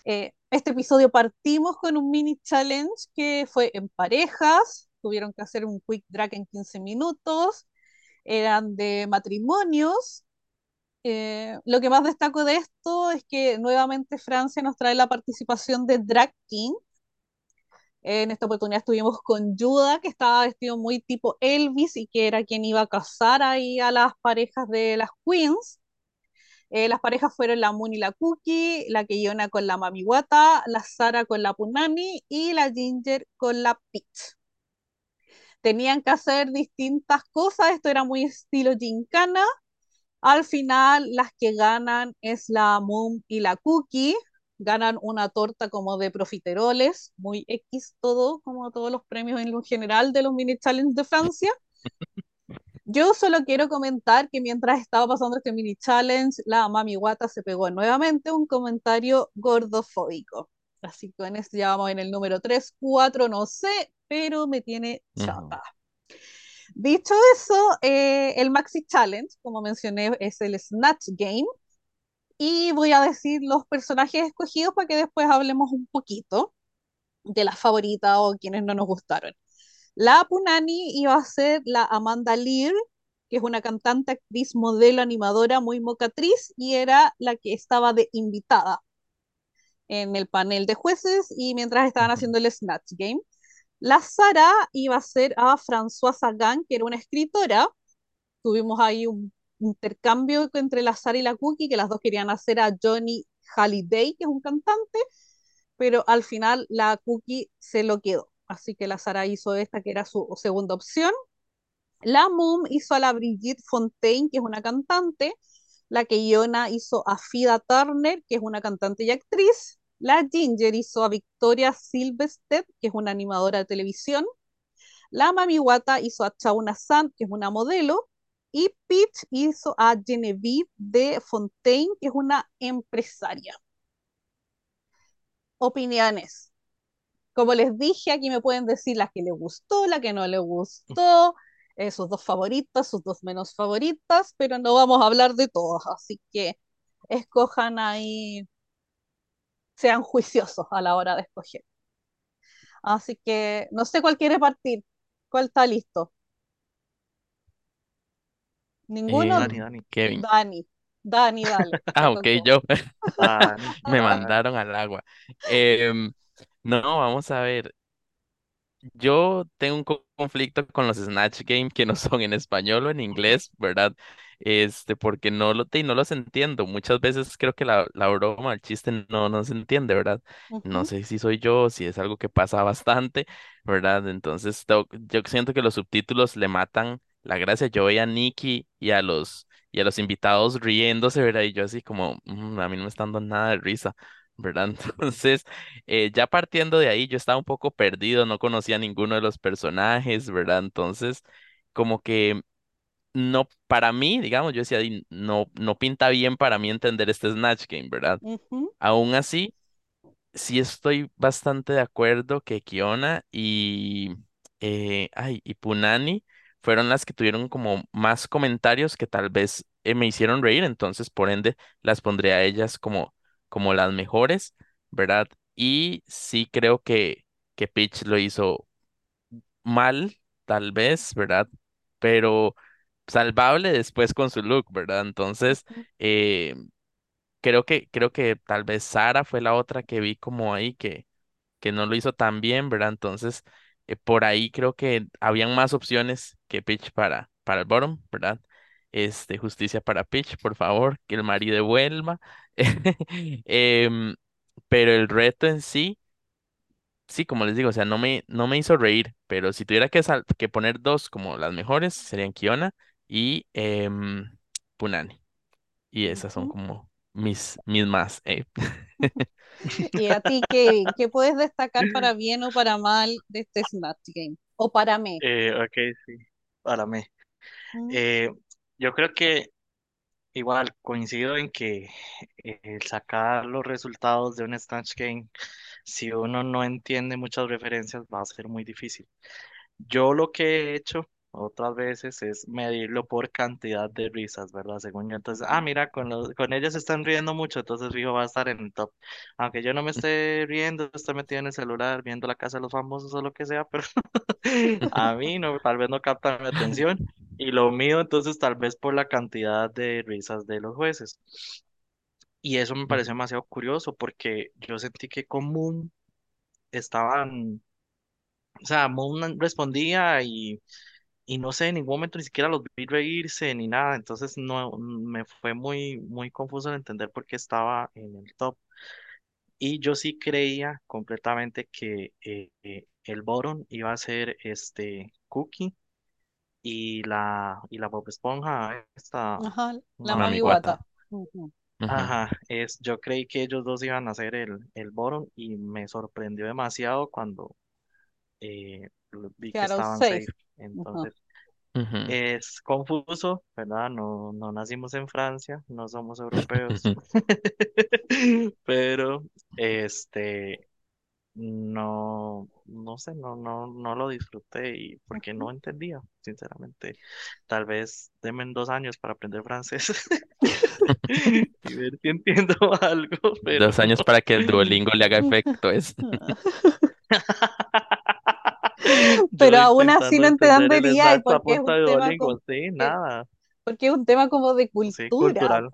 Speaker 1: Eh, este episodio partimos con un mini challenge que fue en parejas, tuvieron que hacer un quick drag en 15 minutos, eran de matrimonios. Eh, lo que más destaco de esto es que nuevamente Francia nos trae la participación de Drag King. En esta oportunidad estuvimos con Yuda, que estaba vestido muy tipo Elvis y que era quien iba a casar ahí a las parejas de las queens. Eh, las parejas fueron la Moon y la Cookie, la Keyona con la Mami Wata, la Sara con la Punani y la Ginger con la Peach. Tenían que hacer distintas cosas, esto era muy estilo gincana. Al final, las que ganan es la Moon y la Cookie, ganan una torta como de profiteroles, muy X todo, como todos los premios en general de los mini de Francia. Yo solo quiero comentar que mientras estaba pasando este mini challenge, la mami guata se pegó nuevamente un comentario gordofóbico. Así que con esto ya vamos en el número 3, 4, no sé, pero me tiene
Speaker 3: Ujú.
Speaker 1: chata. Dicho eso, eh, el Maxi Challenge, como mencioné, es el Snatch Game. Y voy a decir los personajes escogidos para que después hablemos un poquito de las favoritas o quienes no nos gustaron. La Punani iba a ser la Amanda Lear, que es una cantante, actriz, modelo, animadora, muy mocatriz, y era la que estaba de invitada en el panel de jueces y mientras estaban haciendo el Snatch Game. La Sara iba a ser a Françoise Sagan, que era una escritora. Tuvimos ahí un intercambio entre la Sara y la Cookie, que las dos querían hacer a Johnny Halliday, que es un cantante, pero al final la Cookie se lo quedó. Así que la Sara hizo esta, que era su segunda opción. La Moon hizo a la Brigitte Fontaine, que es una cantante. La Keyona hizo a Fida Turner, que es una cantante y actriz. La Ginger hizo a Victoria Silvestedt, que es una animadora de televisión. La Mami Wata hizo a Chauna Sand, que es una modelo. Y Peach hizo a Genevieve de Fontaine, que es una empresaria. Opiniones. Como les dije, aquí me pueden decir la que le gustó, la que no le gustó, eh, sus dos favoritas, sus dos menos favoritas, pero no vamos a hablar de todas, así que escojan ahí, sean juiciosos a la hora de escoger. Así que no sé cuál quiere partir, cuál está listo. Ninguno,
Speaker 2: Dani, Dani.
Speaker 3: Kevin.
Speaker 1: Dani, Dani, dale,
Speaker 3: Ah, ok, yo. Me mandaron al agua. Em, no, vamos a ver. Yo tengo un co- conflicto con los Snatch Game que no son en español o en inglés, ¿verdad? Este, porque no, lo, te- no los entiendo. Muchas veces creo que la, la broma, el chiste no, no se entiende, ¿verdad? No
Speaker 1: Ujú,
Speaker 3: sé si soy yo, si es algo que pasa bastante, ¿verdad? Entonces, tengo- yo siento que los subtítulos le matan la gracia. Yo veía a Nikki y a los, y a los invitados riéndose, ¿verdad? Y yo así como, "Mm, a mí no me están dando nada de risa. ¿Verdad? Entonces, eh, ya partiendo de ahí, yo estaba un poco perdido, no conocía a ninguno de los personajes, ¿verdad? Entonces, como que no, para mí, digamos, yo decía, "Di, no, no pinta bien para mí entender este Snatch Game, ¿verdad? Aún así, sí estoy bastante de acuerdo que Kiona y, eh, ay, y Punani fueron las que tuvieron como más comentarios que tal vez eh, me hicieron reír, entonces por ende las pondré a ellas como, como las mejores, ¿verdad? Y sí creo que, que Peach lo hizo mal, tal vez, ¿verdad? Pero salvable después con su look, ¿verdad? Entonces, eh, creo que, creo que tal vez Sara fue la otra que vi como ahí que que no lo hizo tan bien, ¿verdad? Entonces, eh, por ahí creo que habían más opciones que Pitch para, para el bottom, ¿verdad? Este, justicia para Peach, por favor, que el marido vuelva. Em, pero el reto en sí, sí, como les digo, o sea, no me, no me hizo reír, pero si tuviera que, sal- que poner dos como las mejores, serían Kiona y em, Punani. Y esas son como mis, mis más. eh.
Speaker 1: ¿Y a ti qué, qué puedes destacar para bien o para mal de este Snatch Game? O para mí.
Speaker 2: Eh, ok, sí, para mí. Eh, yo creo que igual coincido en que el sacar los resultados de un Snatch Game, si uno no entiende muchas referencias, va a ser muy difícil. Yo lo que he hecho otras veces es medirlo por cantidad de risas, ¿verdad? Según yo, entonces, ah, mira, con los, con ellos se están riendo mucho, entonces fijo va a estar en el top. Aunque yo no me esté riendo, estoy metido en el celular viendo la casa de los famosos o lo que sea, pero a mí no, tal vez no capta mi atención. Y lo mío, entonces, tal vez por la cantidad de risas de los jueces. Y eso me pareció demasiado curioso porque yo sentí que común estaban, o sea, Moon respondía y y no sé, en ningún momento ni siquiera los vi reírse ni nada, entonces no me fue muy muy confuso el entender por qué estaba en el top. Y yo sí creía completamente que eh, eh, el bottom iba a ser este Cookie y la y la Bob Esponja esta
Speaker 1: Ajá, la
Speaker 2: Mami
Speaker 3: Guata.
Speaker 2: Ajá, es yo creí que ellos dos iban a ser el el bottom y me sorprendió demasiado cuando eh, vi que estaban
Speaker 1: safe.
Speaker 2: safe. Entonces. Es confuso, ¿verdad? No, no nacimos en Francia, no somos europeos, pero este, no, no sé, no, no, no lo disfruté y porque no entendía, sinceramente. Tal vez denme dos años para aprender francés y ver si entiendo algo, pero
Speaker 3: Dos años para que el Duolingo le haga efecto es.
Speaker 1: Pero aún así no
Speaker 2: entender el
Speaker 1: entendería y porque es un
Speaker 2: de
Speaker 1: tema como,
Speaker 2: sí,
Speaker 1: eh,
Speaker 2: nada,
Speaker 1: porque es un tema como de cultura.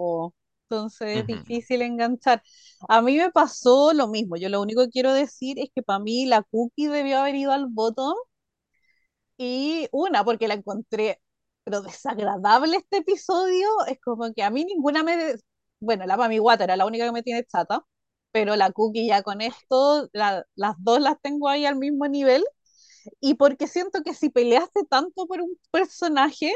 Speaker 1: Entonces es difícil enganchar. A mí me pasó lo mismo. Yo lo único que quiero decir es que para mí la cookie debió haber ido al bottom y una, porque la encontré, pero desagradable este episodio, es como que a mí ninguna me... Bueno, la Mami Guata era la única que me tiene chata, pero la cookie ya con esto, la- las dos las tengo ahí al mismo nivel y porque siento que si peleaste tanto por un personaje,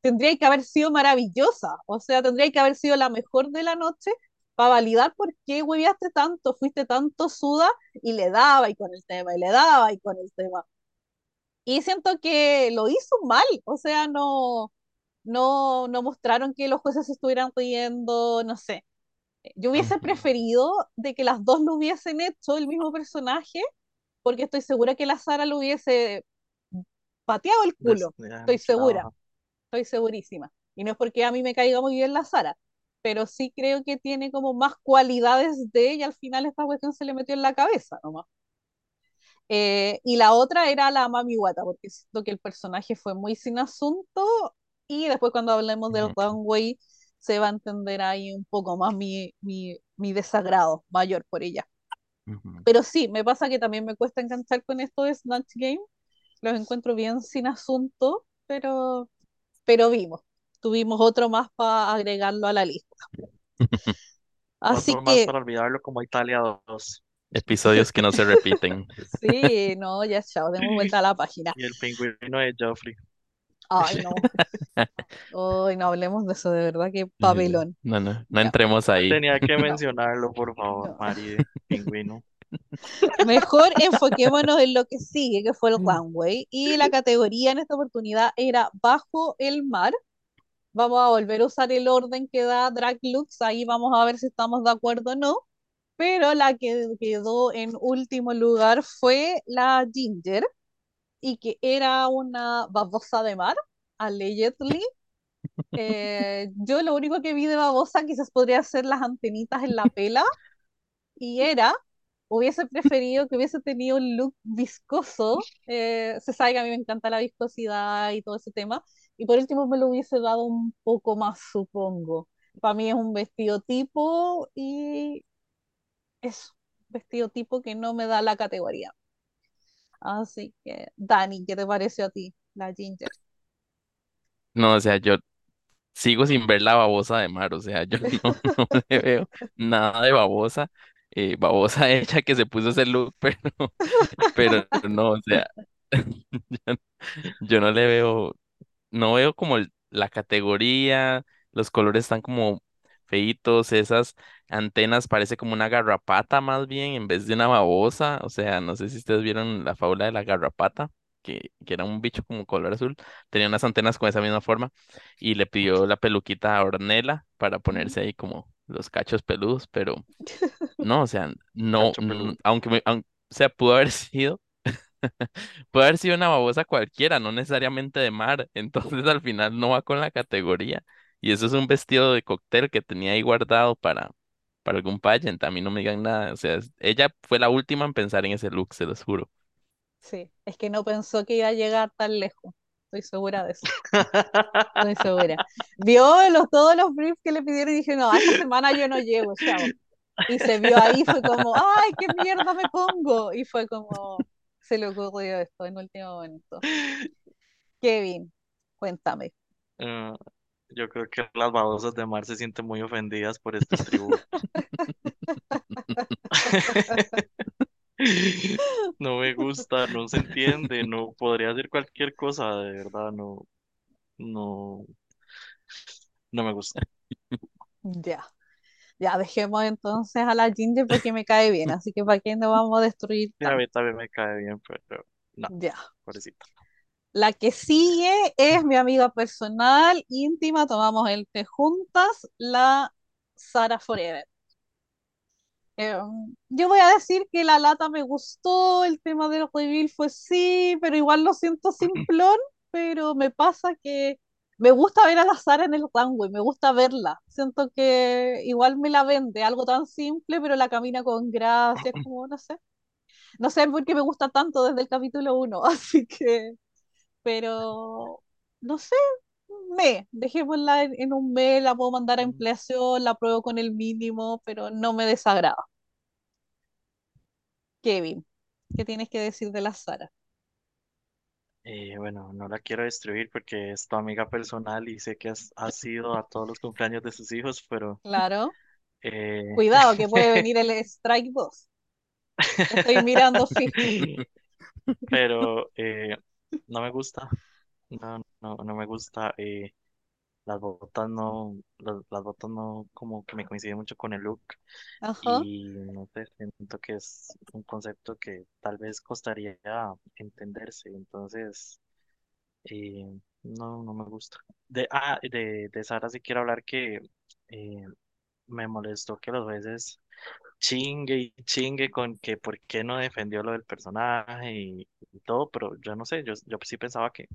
Speaker 1: tendría que haber sido maravillosa, o sea, tendría que haber sido la mejor de la noche para validar por qué hueveaste tanto, fuiste tanto suda y le daba y con el tema, y le daba y con el tema. Y siento que lo hizo mal, o sea, no, no, no mostraron que los jueces estuvieran riendo, no sé. Yo hubiese preferido de que las dos lo hubiesen hecho el mismo personaje, porque estoy segura que la Sara lo hubiese pateado el culo, estoy segura, estoy segurísima. Y no es porque a mí me caiga muy bien la Sara, pero sí creo que tiene como más cualidades de ella, al final esta cuestión se le metió en la cabeza nomás. Eh, y la otra era la Mami Wata, porque siento que el personaje fue muy sin asunto y después cuando hablemos del runway se va a entender ahí un poco más mi, mi, mi desagrado mayor por ella. Pero sí, me pasa que también me cuesta enganchar con esto de Snatch Game, los encuentro bien sin asunto, pero, pero vimos, tuvimos otro más para agregarlo a la lista. Así
Speaker 2: Otro más
Speaker 1: que
Speaker 2: para olvidarlo como Italia dos
Speaker 3: Episodios que no se repiten.
Speaker 1: sí, no, ya chao, demos vuelta a la página.
Speaker 2: Y el pingüino de Joffrey.
Speaker 1: Ay, no, Ay, no hablemos de eso, de verdad que papelón.
Speaker 3: No, no, no
Speaker 1: Ya,
Speaker 3: entremos ahí.
Speaker 2: Tenía que mencionarlo, por favor,
Speaker 1: no.
Speaker 2: Mari, pingüino.
Speaker 1: Mejor enfoquémonos en lo que sigue, que fue el runway. Y la categoría en esta oportunidad era Bajo el mar. Vamos a volver a usar el orden que da Drag Looks. Ahí vamos a ver si estamos de acuerdo o no. Pero la que quedó en último lugar fue la Ginger, y que era una babosa de mar, allegedly. Eh, yo lo único que vi de babosa quizás podría ser las antenitas en la pela y era, hubiese preferido que hubiese tenido un look viscoso. eh, se sabe que a mí me encanta la viscosidad y todo ese tema. Y por último me lo hubiese dado un poco más, supongo. Para mí es un vestido tipo y es vestido tipo que no me da la categoría. Así que, Dani, ¿qué te pareció a ti, la Ginger?
Speaker 3: No, o sea, yo sigo sin ver la babosa de Mar, o sea, yo no, le veo nada de babosa. Eh, babosa hecha que se puso ese look, pero, pero no, o sea, yo, no le veo no veo como la categoría, los colores están como feitos, esas antenas parece como una garrapata más bien en vez de una babosa, o sea, no sé si ustedes vieron la fábula de la garrapata, que, que era un bicho como color azul, tenía unas antenas con esa misma forma y le pidió la peluquita a Ornella para ponerse ahí como los cachos peludos, pero no, o sea, no, aunque me, aun- o sea, pudo haber sido Puede haber sido una babosa cualquiera, no necesariamente de mar, entonces al final no va con la categoría. Y eso es un vestido de cóctel que tenía ahí guardado para, para algún pageant, a mí no me digan nada, o sea, ella fue la última en pensar en ese look, se los juro.
Speaker 1: Sí, es que no pensó que iba a llegar tan lejos. Estoy segura de eso. Estoy segura. Vio los, todos los briefs que le pidieron y dije, no, esta semana yo no llego, chao. Y se vio ahí, fue como, ay, qué mierda me pongo. Y fue como, se le ocurrió esto en último momento. Kevin, cuéntame.
Speaker 2: Ah, yo creo que las babosas de mar se sienten muy ofendidas por este tributo. No me gusta, no se entiende, no podría hacer cualquier cosa, de verdad, no, no, no me gusta.
Speaker 1: Ya, ya dejemos entonces a la Ginger porque me cae bien, así que para qué nos vamos a destruir
Speaker 2: Sí, a mí también me cae bien, pero no,
Speaker 1: Ya.
Speaker 2: pobrecita.
Speaker 1: La que sigue es mi amiga personal, íntima, tomamos el té juntas, la Sara Forever. Eh, yo voy a decir que la lata me gustó, el tema del reveal fue sí, pero igual lo siento simplón, pero me pasa que me gusta ver a la Sara en el runway, me gusta verla. Siento que igual me la vende, algo tan simple, pero la camina con gracia, como, no sé. No sé por qué me gusta tanto desde el capítulo uno, así que, pero no sé, me, dejémosla en, en un me, la puedo mandar a ampliación, la pruebo con el mínimo, pero no me desagrada. Kevin, ¿qué tienes que decir de la Sara?
Speaker 2: Eh, bueno, no la quiero destruir porque es tu amiga personal y sé que has, has ido a todos los cumpleaños de sus hijos, pero
Speaker 1: Claro,
Speaker 2: eh,
Speaker 1: cuidado que puede venir el Strike 2. Estoy mirando fijo.
Speaker 2: pero eh, no me gusta, no, no, no me gusta. eh, las botas no, las, las botas no como que me coinciden mucho con el look
Speaker 1: Ajá.
Speaker 2: y no sé, siento que es un concepto que tal vez costaría entenderse, entonces eh, no, no me gusta. De, ah, de, de Sara sí quiero hablar que eh, me molestó que los veces chingue y chingue con que por qué no defendió lo del personaje y, y todo, pero yo no sé, yo, yo sí pensaba que,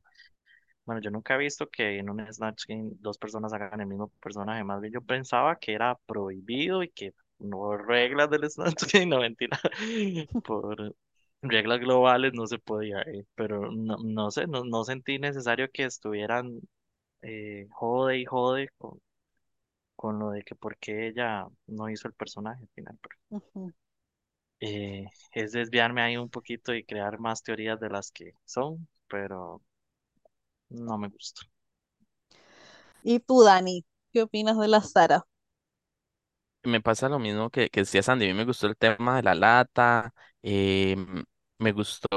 Speaker 2: bueno, yo nunca he visto que en un Snatch Game dos personas hagan el mismo personaje, más bien yo pensaba que era prohibido y que no reglas del Snatch Game, no mentira, por reglas globales no se podía, eh, pero no, no sé, no, no sentí necesario que estuvieran eh, jode y jode con, con lo de que por qué ella no hizo el personaje al final, eh, es desviarme ahí un poquito y crear más teorías de las que son, pero no me gusta.
Speaker 1: ¿Y tú, Dani? ¿Qué opinas de la Sara?
Speaker 3: Me pasa lo mismo que, que decía Sandy, a mí me gustó el tema de la lata, eh, m- me gustó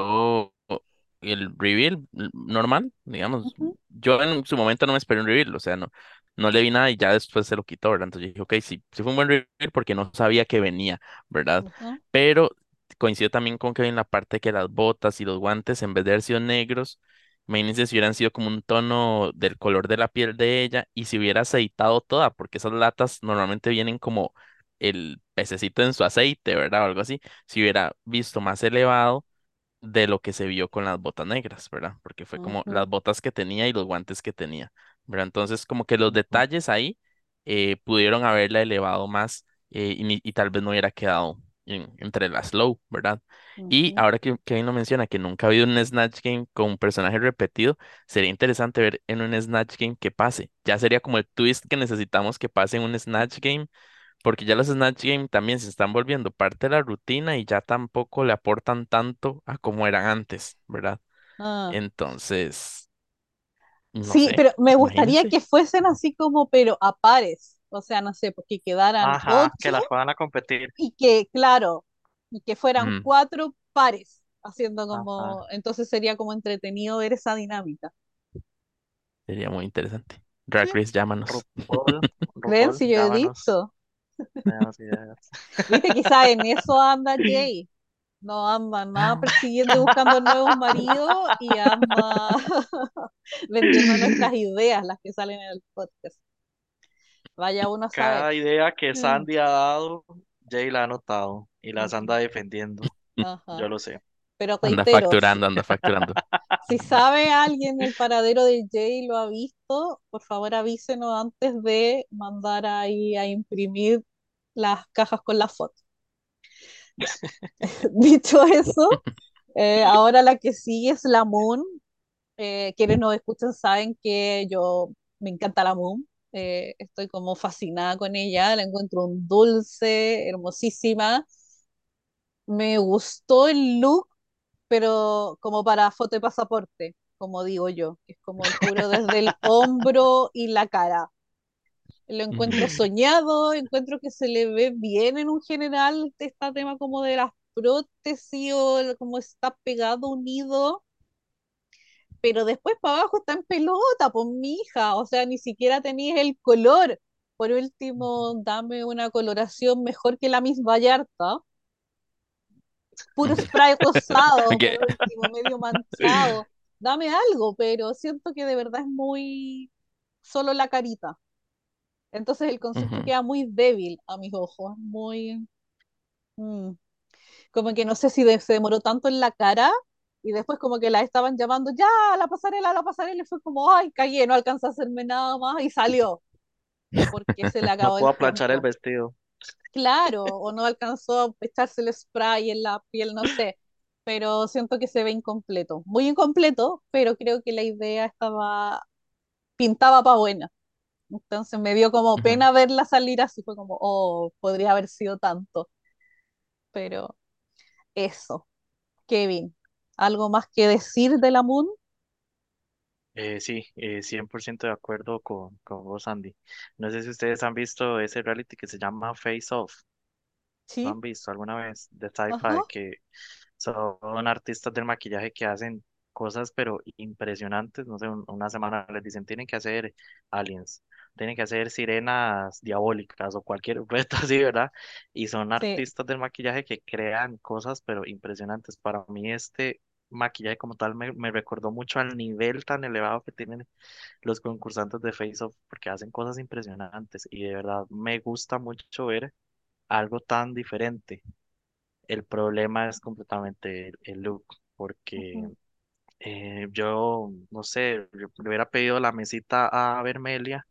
Speaker 3: el reveal normal, digamos. Yo en su momento no me esperé un reveal, o sea, no, no le vi nada y ya después se lo quitó, ¿verdad? Entonces yo dije, ok, sí, sí fue un buen reveal porque no sabía que venía, ¿verdad? Pero coincido también con que en la parte que las botas y los guantes, en vez de haber sido negros, imagínense si hubieran sido como un tono del color de la piel de ella y si hubiera aceitado toda, porque esas latas normalmente vienen como el pececito en su aceite, ¿verdad? O algo así. Si hubiera visto más elevado de lo que se vio con las botas negras, ¿verdad? Porque fue como las botas que tenía y los guantes que tenía, ¿verdad? Entonces, como que los detalles ahí eh, pudieron haberla elevado más eh, y, tal vez no hubiera quedado en- entre las low, ¿verdad? Y ahora que Kevin lo menciona, que nunca ha habido un Snatch Game con un personaje repetido, sería interesante ver en un Snatch Game que pase. Ya sería como el twist que necesitamos que pase en un Snatch Game porque ya los Snatch Game también se están volviendo parte de la rutina y ya tampoco le aportan tanto a como eran antes, ¿verdad?
Speaker 1: Ah,
Speaker 3: Entonces, No
Speaker 1: Sí,
Speaker 3: sé,
Speaker 1: pero me gustaría
Speaker 3: imagínense.
Speaker 1: que fuesen así como, pero a pares. O sea, no sé, porque quedaran
Speaker 2: Ajá, que las puedan a competir.
Speaker 1: y que, claro, y que fueran
Speaker 3: Mm,
Speaker 1: cuatro pares, haciendo
Speaker 2: Ajá.
Speaker 1: como, entonces sería como entretenido ver esa dinámica.
Speaker 3: sería muy interesante. Drag Race, llámanos.
Speaker 2: RuPaul,
Speaker 1: si yo he
Speaker 2: llámanos.
Speaker 1: dicho. Viste, quizá en eso anda Jay. No anda nada persiguiendo y buscando nuevos maridos y anda vendiendo nuestras ideas, las que salen en el podcast. Vaya uno a saber.
Speaker 2: Cada idea que
Speaker 1: Mm,
Speaker 2: Sandy ha dado, Jay la ha anotado y las anda defendiendo.
Speaker 1: Ajá.
Speaker 2: Yo lo sé.
Speaker 1: Pero
Speaker 3: Anda
Speaker 1: reitero, si,
Speaker 3: facturando, anda facturando.
Speaker 1: si sabe alguien el paradero de Jay lo ha visto, por favor avísenos antes de mandar ahí a imprimir las cajas con la foto. Dicho eso, eh, ahora la que sigue es la Moon. Eh, quienes nos escuchan saben que yo me encanta la Moon. Eh, estoy como fascinada con ella, la encuentro un dulce, hermosísima. Me gustó el look pero como para foto de pasaporte, como digo yo, que es como el puro desde el hombro y la cara. Lo encuentro
Speaker 3: Ujú,
Speaker 1: soñado, encuentro que se le ve bien en un general este tema como de las prótesis o como está pegado, unido, pero después para abajo está en pelota, pues mi hija, o sea, ni siquiera tenéis el color. Por último, dame una coloración mejor que la Miss Vallarta, puro spray rosado, por
Speaker 3: Que-
Speaker 1: último, medio manchado. Dame algo, pero siento que de verdad es muy solo la carita. Entonces el concepto
Speaker 3: ujú.
Speaker 1: queda muy débil a mis ojos, muy mm, como que no sé si de- se demoró tanto en la cara y después como que la estaban llamando ya a la pasarela, a la pasarela y fue como, ay, cagué, no alcanzé a hacerme nada más y salió porque se le
Speaker 2: No
Speaker 1: acabó el
Speaker 2: puedo planchar el vestido.
Speaker 1: Claro, o no alcanzó a echarse el spray en la piel, no sé, pero siento que se ve incompleto. Muy incompleto, pero creo que la idea estaba, pintaba para buena. Entonces me dio como pena verla salir así, fue como, oh, podría haber sido tanto. Pero eso, Kevin, ¿algo más que decir de la Moon?
Speaker 2: Eh, sí, eh, 100% de acuerdo con, con vos, Andy. No sé si ustedes han visto ese reality que se llama Face Off. ¿Lo
Speaker 1: Sí,
Speaker 2: han visto alguna vez? De
Speaker 1: ajá,
Speaker 2: Sci-Fi, que son artistas del maquillaje que hacen cosas pero impresionantes. No sé, un- una semana les dicen tienen que hacer aliens, tienen que hacer sirenas diabólicas o cualquier reto así, ¿verdad? Y son
Speaker 1: sí,
Speaker 2: artistas del maquillaje que crean cosas pero impresionantes. Para mí este maquillaje como tal me, me recordó mucho al nivel tan elevado que tienen los concursantes de Face Off porque hacen cosas impresionantes y de verdad me gusta mucho ver algo tan diferente. El problema es completamente el, el look, porque eh, yo, no sé, yo le hubiera pedido la mesita a Vermelia,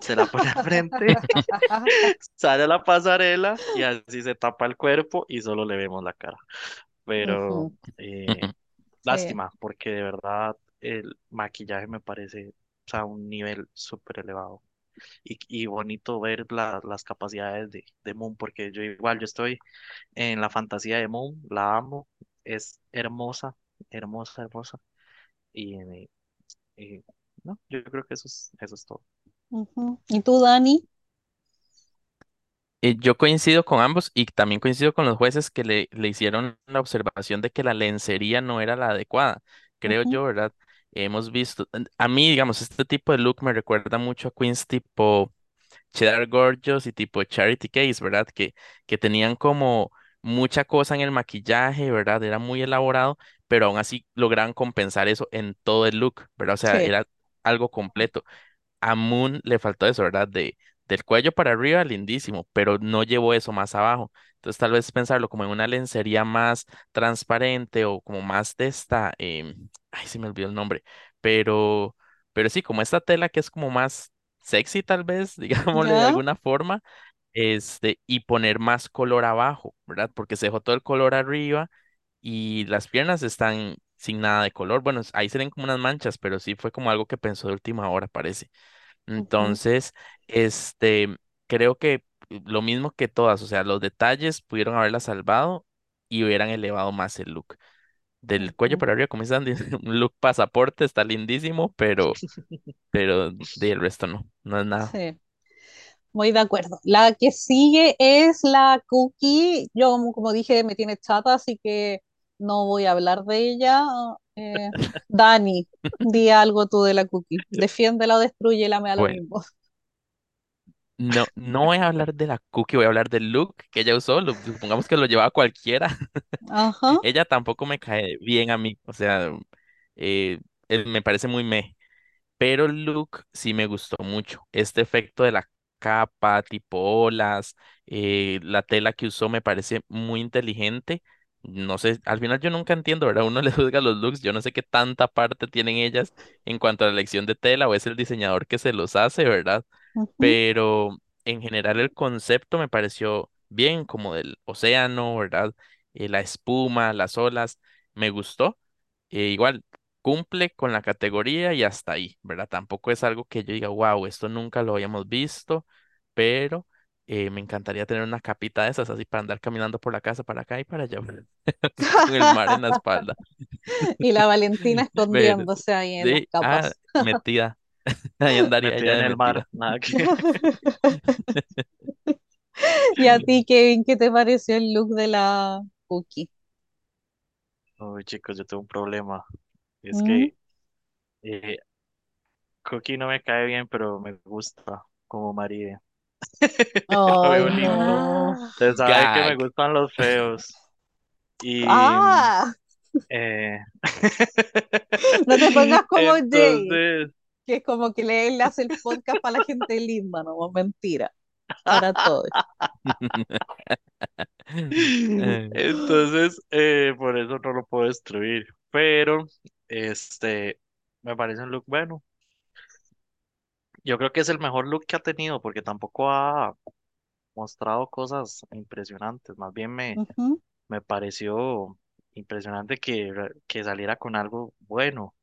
Speaker 2: se la pone al frente, sale a la pasarela y así se tapa el cuerpo y solo le vemos la cara. Pero eh,
Speaker 1: Sí,
Speaker 2: lástima, porque de verdad el maquillaje me parece, o sea, un nivel súper elevado. Y, y bonito ver la- las capacidades de, de Moon, porque yo igual, yo estoy en la fantasía de Moon, la amo, es hermosa, hermosa, hermosa. Y, eh, no, yo creo que eso es, eso es todo.
Speaker 1: ¿Y tú, Dani?
Speaker 3: Eh, yo coincido con ambos y también coincido con los jueces que le, le hicieron la observación de que la lencería no era la adecuada. Creo yo, ¿verdad? Hemos visto, a mí, digamos, este tipo de look me recuerda mucho a queens tipo Cheddar Gorgeous y tipo Charity Case, ¿verdad? Que, que tenían como mucha cosa en el maquillaje, ¿verdad? Era muy elaborado, pero aún así lograban compensar eso en todo el look, ¿verdad? O sea,
Speaker 1: Sí,
Speaker 3: era algo completo. A Moon le faltó eso, ¿verdad? De, del cuello para arriba, lindísimo, pero no llevó eso más abajo. Entonces, tal vez pensarlo como en una lencería más transparente o como más de esta, em, ay, se me olvidó el nombre, pero, pero sí, como esta tela que es como más sexy, tal vez, digámosle de alguna forma, este, y poner más color abajo, ¿verdad? Porque se dejó todo el color arriba y las piernas están sin nada de color. Bueno, ahí se ven como unas manchas, pero sí fue como algo que pensó de última hora, parece. Entonces, este, creo que lo mismo que todas, o sea, los detalles pudieron haberla salvado y hubieran elevado más el look. del cuello para arriba, como un look pasaporte, está lindísimo, pero, pero del resto no, no es nada.
Speaker 1: Sí, muy de acuerdo. La que sigue es la Cookie. Yo, como, como dije, me tiene chata, así que no voy a hablar de ella. Eh, Dani, di algo tú de la Cookie. Defiéndela o destrúyela, me da lo mismo.
Speaker 3: no, no voy a hablar de la cookie, voy a hablar del look que ella usó, lo- supongamos que lo llevaba cualquiera.
Speaker 1: Ajá.
Speaker 3: Ella tampoco me cae bien a mí, o sea, eh, eh, me parece muy meh. Pero el look sí me gustó mucho. Este efecto de la capa, tipo olas, eh, la tela que usó me parece muy inteligente. No sé, al final yo nunca entiendo, ¿verdad? Uno le juzga los looks, yo no sé qué tanta parte tienen ellas en cuanto a la elección de tela o es el diseñador que se los hace, ¿verdad? Pero en general el concepto me pareció bien, como del océano, ¿verdad? Eh, la espuma, las olas, me gustó. Eh, igual cumple con la categoría y hasta ahí, ¿verdad? Tampoco es algo que yo diga, wow, esto nunca lo habíamos visto, pero eh, me encantaría tener una capita de esas así para andar caminando por la casa, para acá y para allá, con el mar en la espalda.
Speaker 1: Y la Valentina
Speaker 3: Pero,
Speaker 1: escondiéndose ahí en las
Speaker 3: sí, ah,
Speaker 1: capas.
Speaker 3: metida, ahí andaría
Speaker 2: Metida en el
Speaker 3: metida.
Speaker 2: mar, nada que.
Speaker 1: Y a ti, Kevin, ¿qué te pareció el look de la Cookie?
Speaker 2: Uy, chicos, yo tengo un problema. Es
Speaker 1: ¿Mm?
Speaker 2: que eh, Cookie no me cae bien, pero me gusta como marido. Veo lindo.
Speaker 1: no.
Speaker 2: Usted sabe que me gustan los feos. Y
Speaker 1: Ah,
Speaker 2: eh,
Speaker 1: no te pongas como Jay,
Speaker 2: entonces,
Speaker 1: que es como que le, él hace el podcast para la gente linda, no, mentira, para todos.
Speaker 2: Entonces, eh, por eso no lo puedo destruir. Pero, este, me parece un look bueno. Yo creo que es el mejor look que ha tenido, porque tampoco ha mostrado cosas impresionantes. Más bien me,
Speaker 1: Ujú,
Speaker 2: me pareció impresionante que, re- que saliera con algo bueno.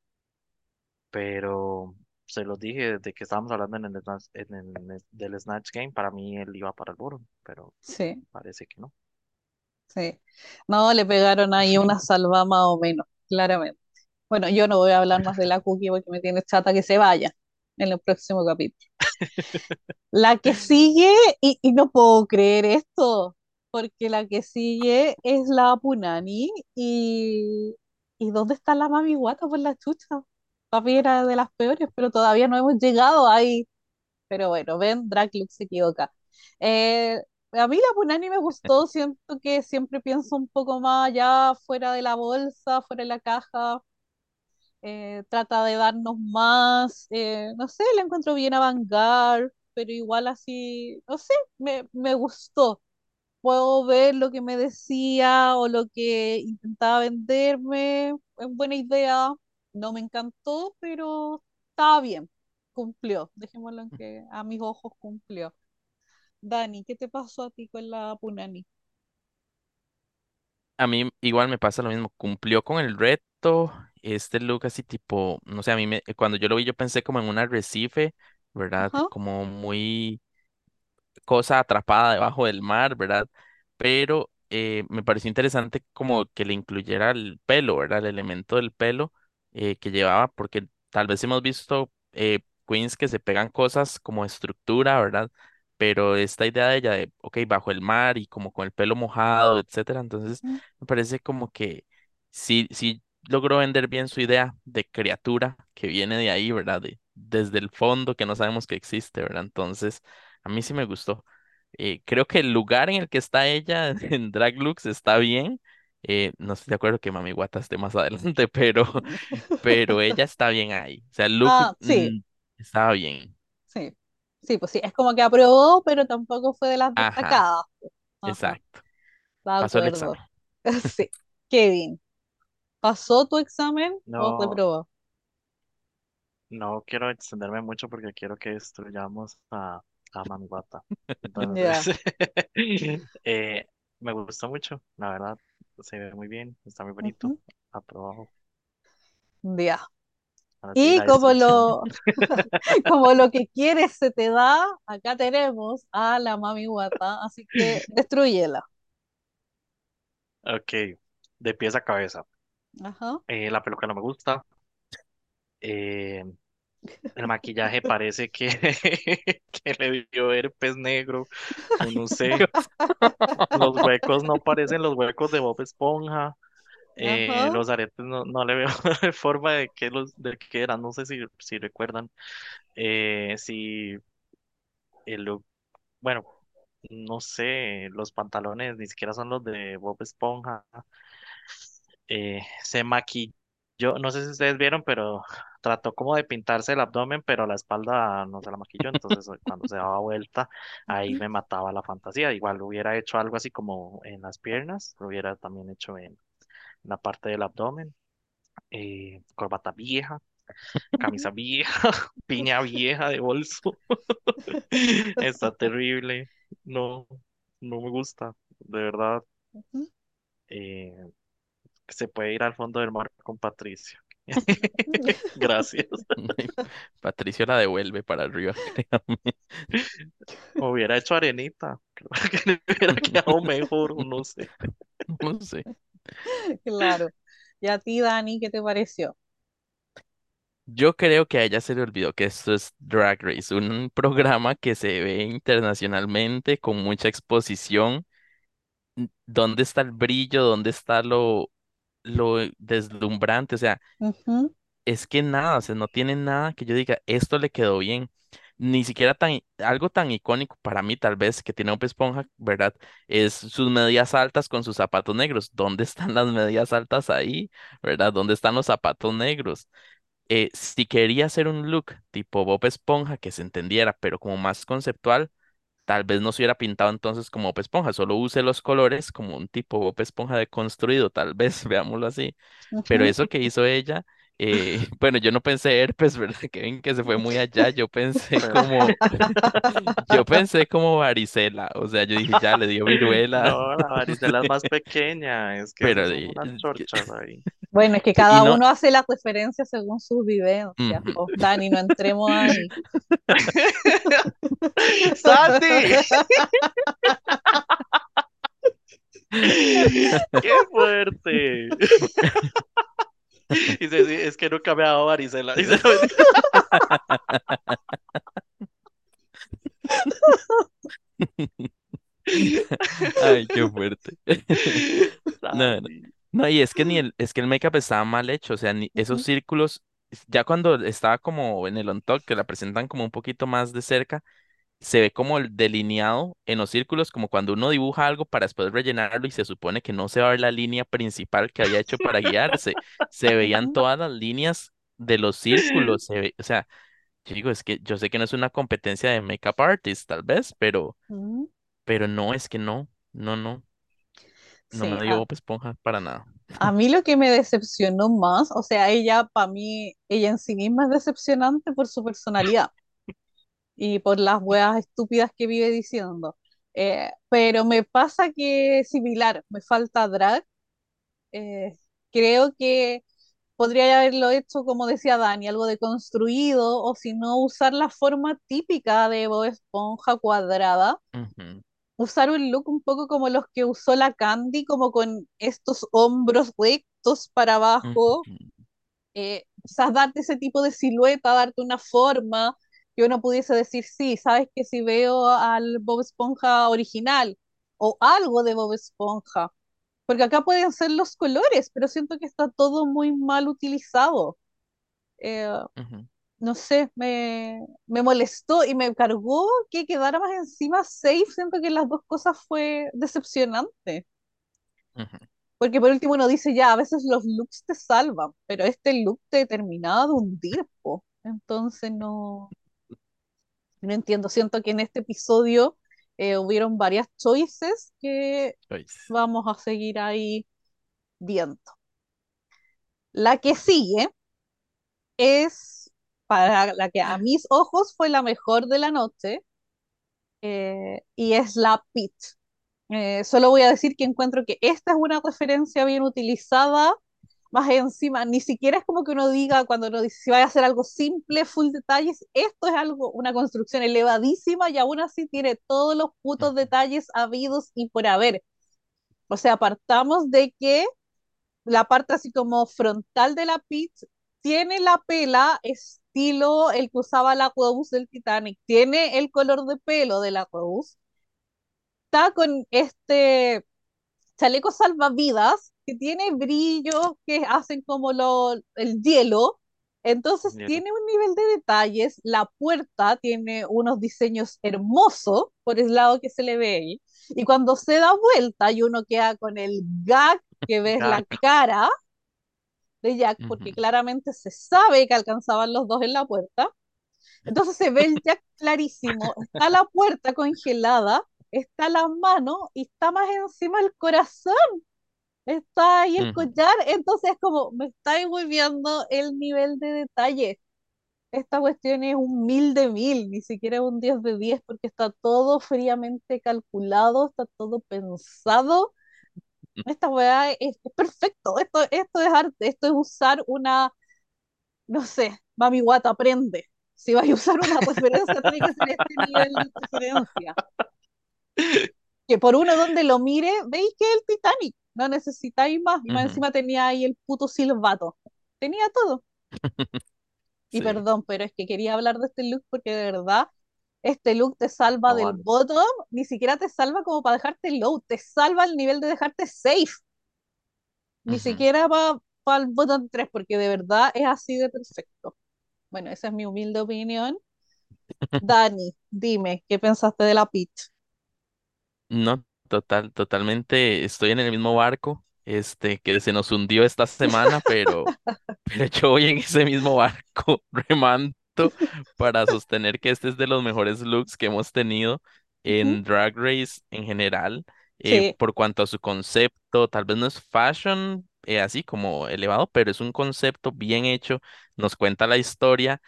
Speaker 2: Pero se los dije desde que estábamos hablando en el, Snatch- en el del Snatch Game, para mí él iba para el bottom, pero
Speaker 1: Sí,
Speaker 2: parece que no.
Speaker 1: sí. No, le pegaron ahí una salva más o menos, claramente. Bueno, yo no voy a hablar más de la Cookie porque me tiene chata que se vaya en el próximo capítulo. La que sigue, y, no puedo creer esto, porque la que sigue es la Punani y, y ¿dónde está la Mami Guata por la chucha? Papi era de las peores, pero todavía no hemos llegado ahí. Pero bueno, ven, Draclux se equivoca. Eh, a mí la Punani me gustó, siento que siempre pienso un poco más allá, fuera de la bolsa, fuera de la caja eh, trata de darnos más, eh, no sé, la encuentro bien avant-garde, pero igual así, no sé, me, me gustó. Puedo ver lo que me decía o lo que intentaba venderme, es buena idea, no me encantó, pero estaba bien, cumplió, dejémoslo en que a mis ojos cumplió. Dani, ¿qué te pasó a ti con la Punani?
Speaker 3: A mí igual me pasa lo mismo, cumplió con el reto, este look así tipo, no sé, a mí me, cuando yo lo vi yo pensé como en un arrecife, ¿verdad?
Speaker 1: Ajá,
Speaker 3: Como muy cosa atrapada debajo del mar, ¿verdad? Pero eh, me pareció interesante como que le incluyera el pelo, ¿verdad? El elemento del pelo eh, que llevaba, porque tal vez hemos visto eh, queens que se pegan cosas como estructura, ¿verdad? Pero esta idea de ella de, ok, bajo el mar y como con el pelo mojado, etcétera, entonces me parece como que sí, sí logró vender bien su idea de criatura que viene de ahí, ¿verdad? De, desde el fondo que no sabemos que existe, ¿verdad? Entonces... A mí sí me gustó. Eh, creo que el lugar en el que está ella en Drag Lux está bien. Eh, no estoy de acuerdo que Mami Guata esté más adelante, pero, pero ella está bien ahí. O sea, look
Speaker 1: Ah, sí,
Speaker 3: mm, estaba bien.
Speaker 1: sí, sí, pues sí, es como que aprobó, pero tampoco fue de las
Speaker 3: Ajá,
Speaker 1: destacadas. Ajá.
Speaker 3: exacto.
Speaker 1: De
Speaker 3: Pasó el examen.
Speaker 1: Sí. Kevin, ¿pasó tu examen o
Speaker 2: No,
Speaker 1: reprobó?
Speaker 2: no quiero extenderme mucho porque quiero que destruyamos a, a Mami Wata.
Speaker 1: Ya.
Speaker 2: Entonces, eh, me gustó mucho, la verdad. Se ve muy bien, está muy bonito.
Speaker 1: ujú,
Speaker 2: Aprobado.
Speaker 1: Ya.
Speaker 2: Ahora sí,
Speaker 1: Y
Speaker 2: la
Speaker 1: como
Speaker 2: destrucción.
Speaker 1: lo, como lo que quieres se te da, acá tenemos a la mami guata, así que destruyela.
Speaker 2: Ok, de pies a cabeza.
Speaker 1: Ajá,
Speaker 2: Eh, la peluca no me gusta. Eh, el maquillaje parece que, que le dio herpes negro, o no sé. Los huecos no parecen los huecos de Bob Esponja. Eh, los aretes no, no le veo forma de que los de qué eran. No sé si, si recuerdan. Eh, si el bueno, no sé, los pantalones ni siquiera son los de Bob Esponja. Eh, se maquilló, no sé si ustedes vieron, pero trató como de pintarse el abdomen, pero la espalda no se la maquilló, entonces eh, cuando se daba vuelta, ahí me mataba la fantasía. Igual hubiera hecho algo así como en las piernas, lo hubiera también hecho en la parte del abdomen, eh, corbata vieja, camisa vieja, piña vieja de bolso. Está terrible. No, no me gusta, de verdad.
Speaker 1: Ujú.
Speaker 2: Se puede ir al fondo del mar con Patricio. Gracias.
Speaker 3: Patricio la devuelve para arriba, créame.
Speaker 2: Hubiera hecho arenita. Creo que le hubiera quedado mejor, o no sé.
Speaker 3: No sé.
Speaker 1: Claro. ¿Y a ti, Dani, qué te pareció?
Speaker 3: Yo creo que a ella se le olvidó que esto es Drag Race, un programa que se ve internacionalmente con mucha exposición. ¿Dónde está el brillo? ¿Dónde está lo, lo deslumbrante? O sea, es que nada, o sea, no tiene nada que yo diga, esto le quedó bien. Ni siquiera tan, algo tan icónico para mí, tal vez, que tiene Bob Esponja, ¿verdad? Es sus medias altas con sus zapatos negros. ¿Dónde están las medias altas ahí? ¿Verdad? ¿Dónde están los zapatos negros? eh, si quería hacer un look tipo Bob Esponja que se entendiera, pero como más conceptual, tal vez no se hubiera pintado entonces como Bob Esponja, solo use los colores como un tipo Bob Esponja deconstruido, tal vez, veámoslo así. Pero eso que hizo ella, eh, bueno, yo no pensé herpes, ¿verdad? Que ven que se fue muy allá, yo pensé como, yo pensé como varicela, o sea, yo dije, ya le dio viruela,
Speaker 2: No, la varicela es más pequeña, es que
Speaker 3: pero
Speaker 2: son unas chorchas ahí.
Speaker 1: Bueno, es que cada
Speaker 3: no,
Speaker 1: uno hace las referencias según sus vivencias.
Speaker 3: ujú.
Speaker 1: Pues, Dani, no entremos ahí.
Speaker 2: ¡Sandy! ¡Qué fuerte! Dice, sí, es que nunca me ha dado varicela. Dice,
Speaker 3: Ay, qué fuerte. No. No, y es que ni el, es que el make-up estaba mal hecho, o sea, ni esos círculos, ya cuando estaba como en el on top, que la presentan como un poquito más de cerca, se ve como el delineado en los círculos, como cuando uno dibuja algo para después rellenarlo y se supone que no se va a ver la línea principal que había hecho para guiarse, se veían todas las líneas de los círculos, se ve, o sea, yo digo, es que yo sé que no es una competencia de make-up artist, tal vez, pero,
Speaker 1: ujú.
Speaker 3: pero no, es que no, no, no, no
Speaker 1: Sí,
Speaker 3: me dio
Speaker 1: a,
Speaker 3: Bob Esponja para nada.
Speaker 1: a mí lo que me decepcionó más, o sea, ella, para mí, ella en sí misma es decepcionante por su personalidad y por las weas estúpidas que vive diciendo. Eh, pero me pasa que es similar, me falta drag. eh, creo que podría haberlo hecho, como decía Dani, algo de construido, o si no, usar la forma típica de Bob Esponja cuadrada
Speaker 3: Ujú,
Speaker 1: usar un look un poco como los que usó la Candy, como con estos hombros rectos para abajo,
Speaker 3: ujú,
Speaker 1: eh, quizás darte ese tipo de silueta, darte una forma que uno pudiese decir, sí, sabes que si veo al Bob Esponja original o algo de Bob Esponja, porque acá pueden ser los colores, pero siento que está todo muy mal utilizado. Eh, no sé, me, me molestó y me cargó que quedara más encima safe. Siento que las dos cosas fue decepcionante. Porque por último uno dice, ya, a veces los looks te salvan, pero este look te terminaba de hundir, po. Entonces no, no entiendo. Siento que en este episodio eh, hubieron varias choices que vamos a seguir ahí viendo. La que sigue es, para la que a mis ojos fue la mejor de la noche, eh, y es la Pit. Eh, solo voy a decir que encuentro que esta es una referencia bien utilizada, más encima, ni siquiera es como que uno diga cuando uno dice si va a hacer algo simple, full detalles, esto es algo, una construcción elevadísima y aún así tiene todos los putos detalles habidos y por haber. O sea, partamos de que la parte así como frontal de la Peach tiene la pela estilo el que usaba la Rose del Titanic, tiene el color de pelo de la Rose, está con este chaleco salvavidas que tiene brillos que hacen como lo, el hielo. Entonces tiene un nivel de detalles, la puerta tiene unos diseños hermosos por el lado que se le ve ahí. Y cuando se da vuelta y uno queda con el gag que ves la cara de Jack, porque
Speaker 3: Ujú.
Speaker 1: claramente se sabe que alcanzaban los dos en la puerta. Entonces se ve el Jack clarísimo, está la puerta congelada, está la mano y está más encima el corazón, está ahí el collar, entonces es como, me está viendo el nivel de detalle. Esta cuestión es un mil de mil, ni siquiera un 10 de 10, porque está todo fríamente calculado, está todo pensado. Esta weá es, es perfecto, esto, esto es arte, esto es usar una, no sé, Mami Guata, aprende. Si vais a usar una referencia, tiene que ser este nivel de referencia. Que por uno donde lo mire, veis que es el Titanic. No necesitáis más. Y más
Speaker 3: Ujú.
Speaker 1: encima tenía ahí el puto silbato. Tenía todo. Y
Speaker 3: Sí,
Speaker 1: perdón, pero es que quería hablar de este look porque de verdad este look te salva
Speaker 2: No
Speaker 1: del
Speaker 2: vale.
Speaker 1: bottom, ni siquiera te salva como para dejarte low, te salva al nivel de dejarte safe, ni
Speaker 3: ujú.
Speaker 1: siquiera para el bottom 3, porque de verdad es así de perfecto. Bueno, esa es mi humilde opinión. Dani, dime, ¿qué pensaste de la pitch?
Speaker 3: No, total, totalmente estoy en el mismo barco, este, que se nos hundió esta semana, pero, pero yo voy en ese mismo barco remando para sostener que este es de los mejores looks que hemos tenido en Drag Race en general, eh,
Speaker 1: Sí,
Speaker 3: por cuanto a su concepto, tal vez no es fashion eh, así como elevado, pero es un concepto bien hecho, nos cuenta la historia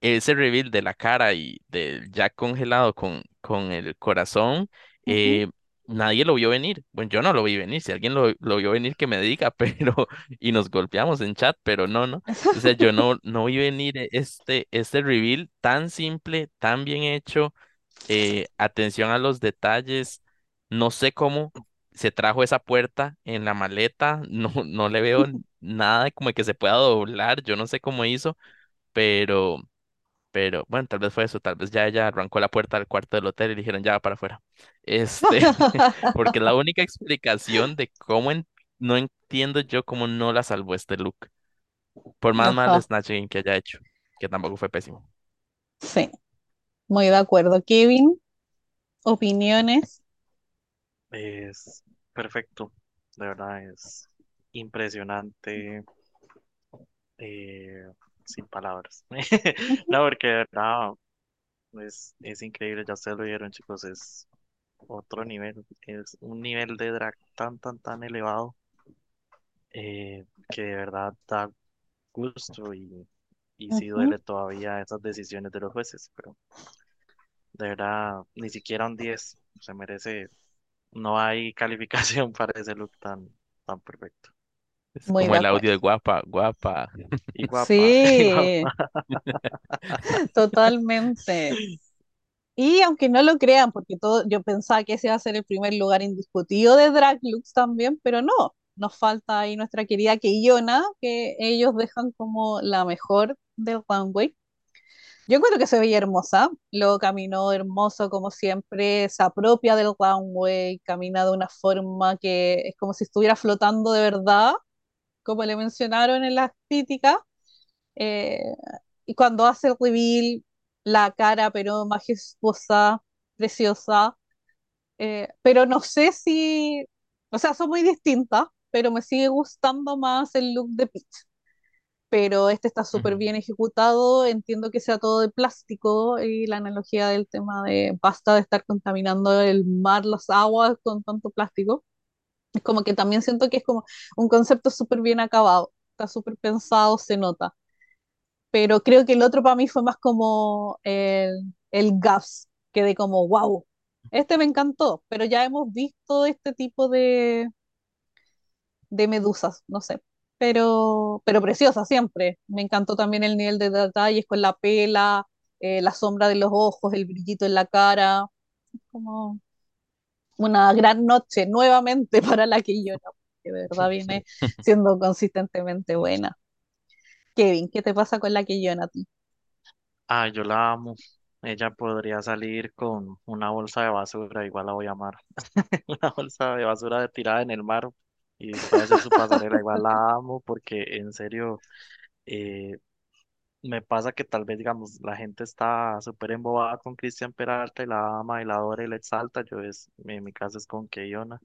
Speaker 3: ese reveal de la cara y del Jack congelado con, con el corazón, eh, nadie lo vio venir. Bueno, yo no lo vi venir. Si alguien lo, lo vio venir, que me diga, pero, y nos golpeamos en chat, pero no, no. O sea, yo no, no vi venir este, este reveal tan simple, tan bien hecho, eh, atención a los detalles. No sé cómo se trajo esa puerta en la maleta, no, no le veo nada como que se pueda doblar, yo no sé cómo hizo, pero pero bueno, tal vez fue eso, tal vez ya ella arrancó la puerta del cuarto del hotel y dijeron ya va para afuera. Este, porque la única explicación de cómo en- no entiendo yo cómo no la salvó este look. Por más mal
Speaker 1: Ajá,
Speaker 3: Snatch Game que haya hecho, que tampoco fue pésimo.
Speaker 1: sí, muy de acuerdo. Kevin, opiniones.
Speaker 2: Es perfecto. De verdad es impresionante. eh, sin palabras. No, porque de verdad es, es increíble. Ya ustedes lo vieron, chicos. Es otro nivel. Es un nivel de drag tan, tan, tan elevado eh, que de verdad da gusto y, y sí duele todavía esas decisiones de los jueces. Pero de verdad, ni siquiera un 10 se merece. No hay calificación para ese look tan, tan perfecto.
Speaker 3: Es
Speaker 1: Muy
Speaker 3: como
Speaker 1: de
Speaker 3: el audio
Speaker 1: acuerdo.
Speaker 3: de guapa, guapa.
Speaker 2: Y guapa, y
Speaker 1: Sí,
Speaker 2: guapa.
Speaker 1: totalmente. Y aunque no lo crean, porque todo, yo pensaba que ese iba a ser el primer lugar indiscutido de Drag Lux también, pero no. Nos falta ahí nuestra querida Keyona, que ellos dejan como la mejor del runway. Yo creo que se veía hermosa, lo caminó hermoso como siempre, se apropia del runway, camina de una forma que es como si estuviera flotando de verdad, como le mencionaron en las críticas. Eh, y cuando hace el reveal, la cara, pero majestuosa, preciosa. Eh, pero no sé si, o sea, son muy distintas, pero me sigue gustando más el look de Peach. Pero este está súper bien ejecutado, entiendo que sea todo de plástico y la analogía del tema de basta de estar contaminando el mar, las aguas con tanto plástico. Es como que también siento que es como un concepto súper bien acabado, está súper pensado, se nota. Pero creo que el otro para mí fue más como el, el Gaps, quedé como, wow, este me encantó, pero ya hemos visto este tipo de, de medusas, no sé, pero, pero preciosa siempre. Me encantó también el nivel de detalles con la pela, eh, la sombra de los ojos, el brillito en la cara, como una gran noche nuevamente para la que yo no. porque de verdad viene siendo consistentemente buena. Kevin, ¿qué te pasa con la que a ti?
Speaker 2: Ah, yo la amo. Ella podría salir con una bolsa de basura, igual la voy a amar. Una bolsa de basura tirada en el mar y puede ser su pasarela, igual la amo porque en serio eh, me pasa que tal vez, digamos, la gente está súper embobada con Cristian Peralta y la ama y la adora y la exalta. Yo es, en mi caso es con Keyona,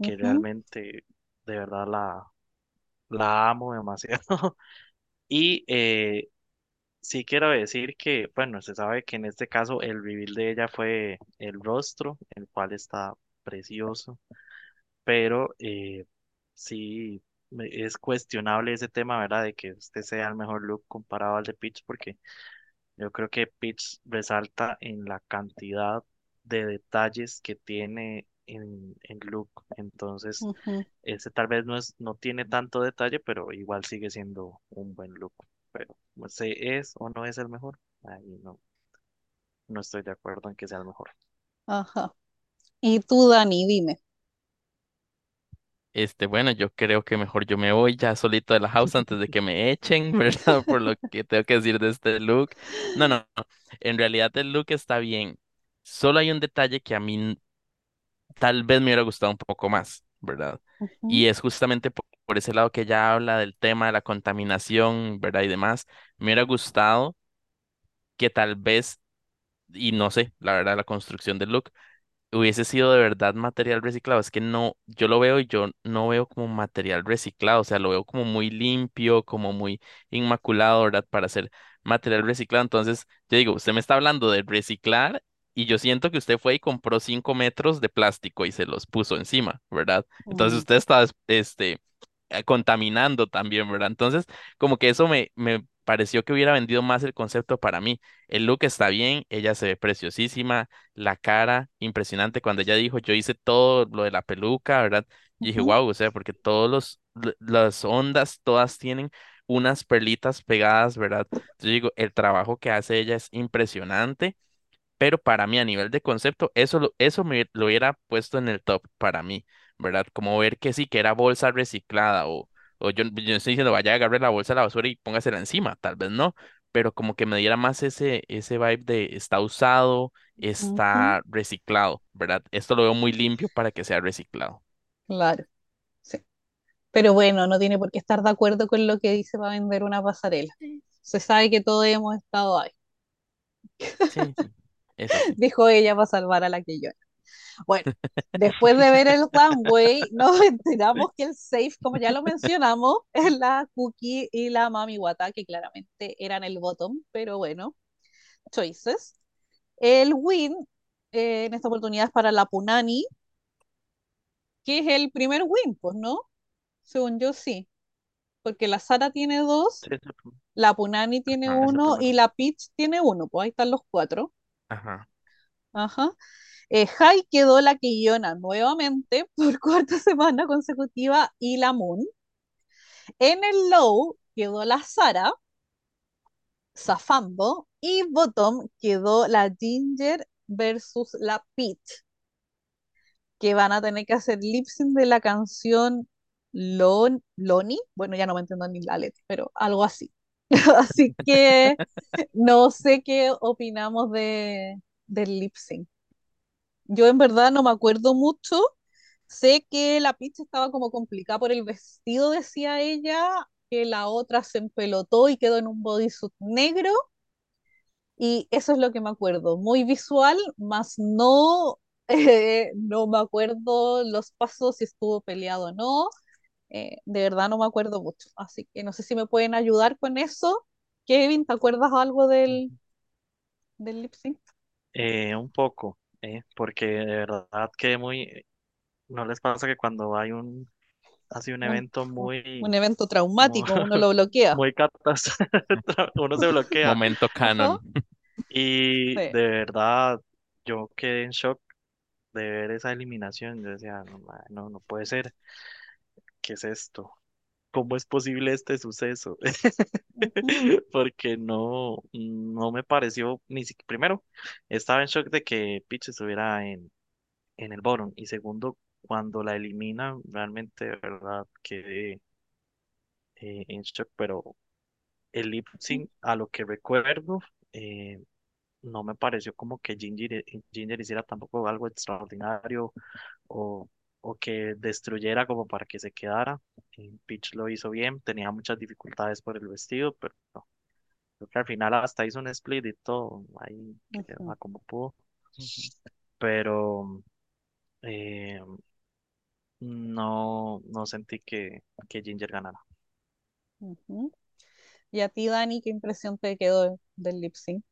Speaker 2: que
Speaker 1: Ujú,
Speaker 2: realmente de verdad la, la amo demasiado. Y eh, Sí quiero decir que, bueno, se sabe que en este caso el reveal de ella fue el rostro, el cual está precioso, pero eh, sí es cuestionable ese tema, ¿verdad? De que este sea el mejor look comparado al de Peach, porque yo creo que Peach resalta en la cantidad de detalles que tiene en el look, entonces ese tal vez no es, no tiene tanto detalle, pero igual sigue siendo un buen look. Pero no sé, ¿es o no es el mejor? Ahí no, no estoy de acuerdo en que sea el mejor.
Speaker 1: Ajá. Y tú, Dani, dime.
Speaker 3: Este, bueno, yo creo que mejor yo me voy ya solito de la house antes de que me echen, ¿verdad? Por lo que tengo que decir de este look. No, no, no. En realidad el look está bien. Solo hay un detalle que a mí tal vez me hubiera gustado un poco más, ¿verdad? Y es justamente po- por, ese lado que ella habla del tema de la contaminación, ¿verdad? Y demás. Me hubiera gustado que tal vez, y no sé, la verdad, la construcción del look hubiese sido de verdad material reciclado. Es que no, yo lo veo y yo no veo como material reciclado, o sea, lo veo como muy limpio, como muy inmaculado, ¿verdad? Para hacer material reciclado. Entonces, yo digo, usted me está hablando de reciclar y yo siento que usted fue y compró cinco metros de plástico y se los puso encima, ¿verdad? Entonces usted está, este, eh, contaminando también, ¿verdad? Entonces, como que eso me, me pareció que hubiera vendido más el concepto para mí. El look está bien, ella se ve preciosísima la cara, impresionante cuando ella dijo, yo hice todo lo de la peluca, ¿verdad? Y dije, wow, o sea, porque todos los, las ondas, todas tienen unas perlitas pegadas, ¿verdad? Entonces digo, el trabajo que hace ella es impresionante pero para mí a nivel de concepto, eso, lo- eso me lo hubiera puesto en el top para mí, ¿verdad? Como ver que sí, que era bolsa reciclada o, o yo, yo no estoy diciendo vaya a agarrar la bolsa de la basura y póngasela encima, tal vez no, pero como que me diera más ese, ese vibe de está usado, está reciclado, ¿verdad? Esto lo veo muy limpio para que sea reciclado.
Speaker 1: Claro, sí. Pero bueno, no tiene por qué estar de acuerdo con lo que dice para vender una pasarela. Se sabe que todos hemos estado ahí,
Speaker 3: Sí, sí, eso sí.
Speaker 1: dijo ella para salvar a la que yo. Bueno, después de ver el runway, nos enteramos que el safe, como ya lo mencionamos, es la Cookie y la Mami Wata, que claramente eran el bottom, pero bueno, choices. El win eh, en esta oportunidad es para la Punani, que es el primer win, pues, ¿no? Según yo sí, porque la Sara tiene dos, la Punani tiene
Speaker 2: el
Speaker 1: uno y la Peach tiene uno, pues ahí están los cuatro.
Speaker 3: Ajá.
Speaker 1: Ajá. Eh, Hai quedó la Quillona nuevamente por cuarta semana consecutiva y la Moon. En el low quedó la Sara zafando y bottom quedó la Ginger versus la Peach, que van a tener que hacer lip sync de la canción Lon Loni. Bueno, ya no me entiendo ni la letra, pero algo así. así que no sé qué opinamos de, del lip sync. Yo en verdad no me acuerdo mucho. Sé que la pista estaba como complicada por el vestido, decía ella, que la otra se empelotó y quedó en un bodysuit negro. Y eso es lo que me acuerdo. Muy visual, más no, eh, no me acuerdo los pasos, si estuvo peleado o no. Eh, de verdad no me acuerdo mucho. Así que no sé si me pueden ayudar con eso. Kevin, ¿te acuerdas algo del, del lip sync?
Speaker 2: Eh, un poco, eh, porque de verdad que muy, ¿no les pasa que cuando hay un, así un
Speaker 1: Un,
Speaker 2: evento
Speaker 1: un
Speaker 2: muy,
Speaker 1: evento
Speaker 2: como,
Speaker 1: traumático, uno lo bloquea.
Speaker 2: muy catastrófico, uno se bloquea?
Speaker 3: Momento
Speaker 1: Ajá.
Speaker 3: canon.
Speaker 2: Y
Speaker 1: Sí.
Speaker 2: de verdad, yo quedé en shock de ver esa eliminación. Yo decía, no, no, no puede ser. ¿Qué es esto? ¿Cómo es posible este suceso? Porque no, no me pareció, ni siquiera, primero, estaba en shock de que Peach estuviera en, en el bottom. Y segundo, cuando la eliminan, realmente, de verdad, quedé eh, en shock, pero el lip sync, a lo que recuerdo, eh, no me pareció como que Ginger, Ginger hiciera tampoco algo extraordinario o, o que destruyera como para que se quedara. Peach lo hizo bien, tenía muchas dificultades por el vestido, pero no, creo que al final hasta hizo un split y todo, ahí
Speaker 1: Ujú,
Speaker 2: va como pudo, pero eh, no, no sentí que, que Ginger ganara.
Speaker 1: Y a ti, Dani, ¿qué impresión te quedó del lip sync?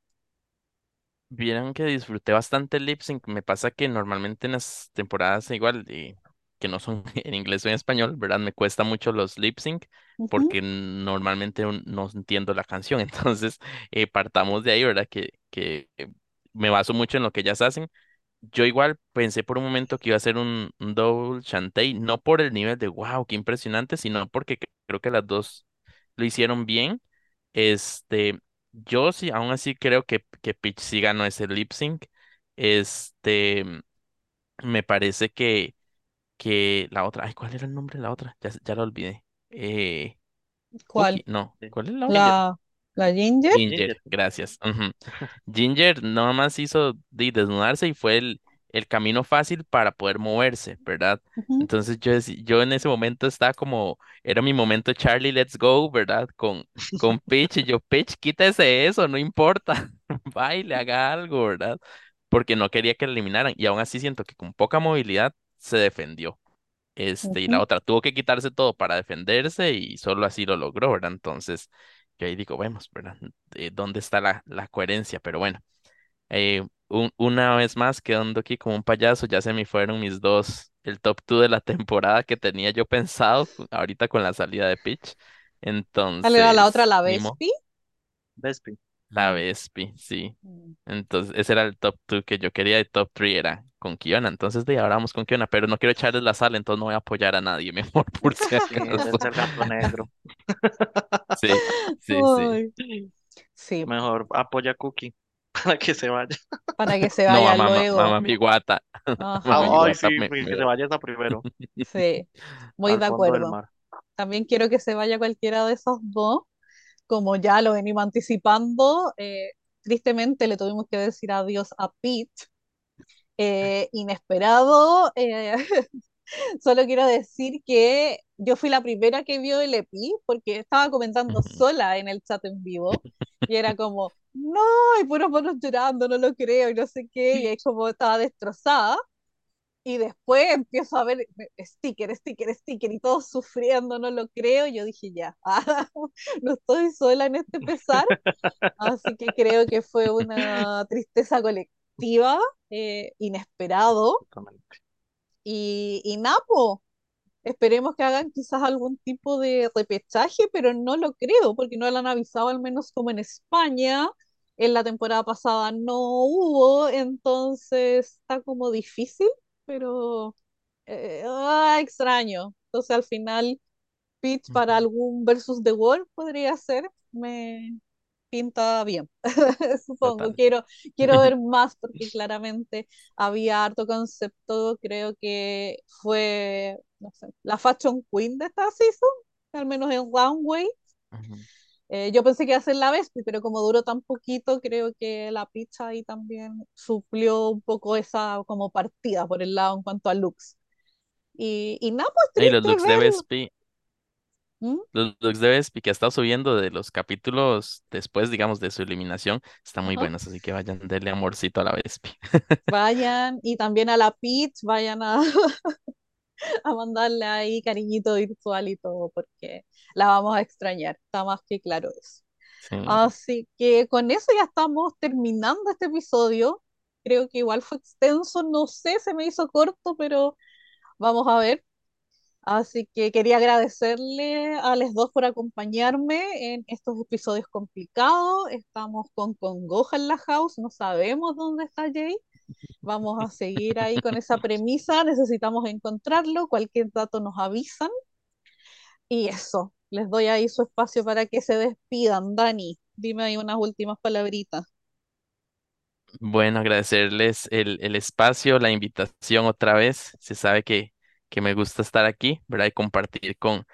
Speaker 3: Vieron que disfruté bastante el lip sync. Me pasa que normalmente en las temporadas igual, eh, que no son en inglés o en español, ¿verdad? Me cuesta mucho los lip sync porque normalmente no entiendo la canción. Entonces, eh, partamos de ahí, ¿verdad? Que, que eh, me baso mucho en lo que ellas hacen. Yo igual pensé por un momento que iba a ser un, un double chantey, no por el nivel de wow, qué impresionante, sino porque cre- creo que las dos lo hicieron bien. Este, yo sí, aún así creo que, que Peach sí ganó ese lip sync. Este, me parece que, que la otra, ay, ¿cuál era el nombre de la otra? Ya, ya la olvidé. Eh, Cookie,
Speaker 1: ¿Cuál?
Speaker 3: no. ¿cuál es la otra?
Speaker 2: Ginger,
Speaker 1: ¿La, la Ginger?
Speaker 3: Ginger, gracias. Ginger nada más hizo de desnudarse y fue el, el camino fácil para poder moverse, ¿verdad? Entonces yo, yo en ese momento estaba como, era mi momento Charlie, let's go, ¿verdad? Con, con Peach y yo, Peach, quítese eso, no importa, baile, haga algo, ¿verdad? Porque no quería que la eliminaran y aún así siento que con poca movilidad se defendió. Este, y la otra tuvo que quitarse todo para defenderse y solo así lo logró, ¿verdad? Entonces, yo ahí digo, vemos, ¿verdad? Eh, ¿dónde está la, la coherencia? Pero bueno, eh, un- una vez más quedando aquí como un payaso, ya se me fueron mis dos, el top two de la temporada que tenía yo pensado, ahorita con la salida de Pitch.
Speaker 1: ¿Cuál era la otra,
Speaker 3: Entonces,
Speaker 1: la Vespi?
Speaker 2: Vespi.
Speaker 3: la Vespi, sí.
Speaker 1: mm.
Speaker 3: Entonces, ese era el top 2 que yo quería. El top 3 era con Kiona. Entonces, de ahora vamos con Kiona, pero no quiero echarles la sal, entonces no voy a apoyar a nadie, mejor por si
Speaker 2: Sí,
Speaker 3: acaso.
Speaker 2: dense el gato negro.
Speaker 3: Sí, sí, sí.
Speaker 2: Mejor apoya a Cookie para que se vaya.
Speaker 1: para que se
Speaker 3: No, a
Speaker 1: vaya
Speaker 3: mamá,
Speaker 1: luego.
Speaker 3: mamá mi guata. Mamá mi
Speaker 1: Ajá,
Speaker 2: Ay, sí,
Speaker 3: me,
Speaker 2: pues,
Speaker 3: me
Speaker 2: que se vaya hasta primero,
Speaker 1: sí, muy
Speaker 2: al
Speaker 1: de acuerdo. También quiero que se vaya cualquiera de esos dos, como ya lo venimos anticipando. eh, tristemente le tuvimos que decir adiós a Pete. Eh, inesperado, eh, Solo quiero decir que yo fui la primera que vio el EPI porque estaba comentando sola en el chat en vivo y era como, no, hay puros monos llorando, no lo creo y no sé qué, y es como estaba destrozada. Y después empiezo a ver sticker, sticker, sticker y todos sufriendo, no lo creo. Y yo dije, ya, ah, no estoy sola en este pesar. Así que creo que fue una tristeza colectiva, eh, inesperado. Y, y Napo, Esperemos que hagan quizás algún tipo de repechaje, pero no lo creo, porque no lo han avisado, al menos como en España. En la temporada pasada no hubo, entonces está como difícil, pero eh, ah, extraño. Entonces al final, pitch para algún versus The World podría ser, me pinta bien. Supongo,
Speaker 3: Total.
Speaker 1: quiero, quiero ver más porque claramente había harto concepto, creo que fue, no sé, la Fashion Queen de esta season, al menos en Runway. Eh, yo pensé que iba a ser la Vespi, pero como duró tan poquito, creo que la pizza ahí también suplió un poco esa como partida por el lado en cuanto a looks. Y, y nada, pues
Speaker 3: Y los
Speaker 1: triste
Speaker 3: looks de. Vespi,
Speaker 1: ¿Mm?
Speaker 3: los looks de Vespi que ha estado subiendo de los capítulos después, digamos, de su eliminación, están muy buenos, así que vayan, denle amorcito a la Vespi.
Speaker 1: Vayan y también a la Peach, vayan a, a mandarle ahí cariñito virtual y todo, porque la vamos a extrañar, está más que claro eso.
Speaker 3: Sí.
Speaker 1: Así que con eso ya estamos terminando este episodio. Creo que igual fue extenso, no sé, se me hizo corto, pero vamos a ver. Así que quería agradecerle a los dos por acompañarme en estos episodios complicados. Estamos con Congoja en la house, no sabemos dónde está Jay. Vamos a seguir ahí con esa premisa, necesitamos encontrarlo, cualquier dato nos avisan. Y eso, les doy ahí su espacio para que se despidan. Dani, dime ahí unas últimas palabritas.
Speaker 3: Bueno, agradecerles el, el espacio, la invitación otra vez. Se sabe que que me gusta estar aquí, ¿verdad? Y compartir con,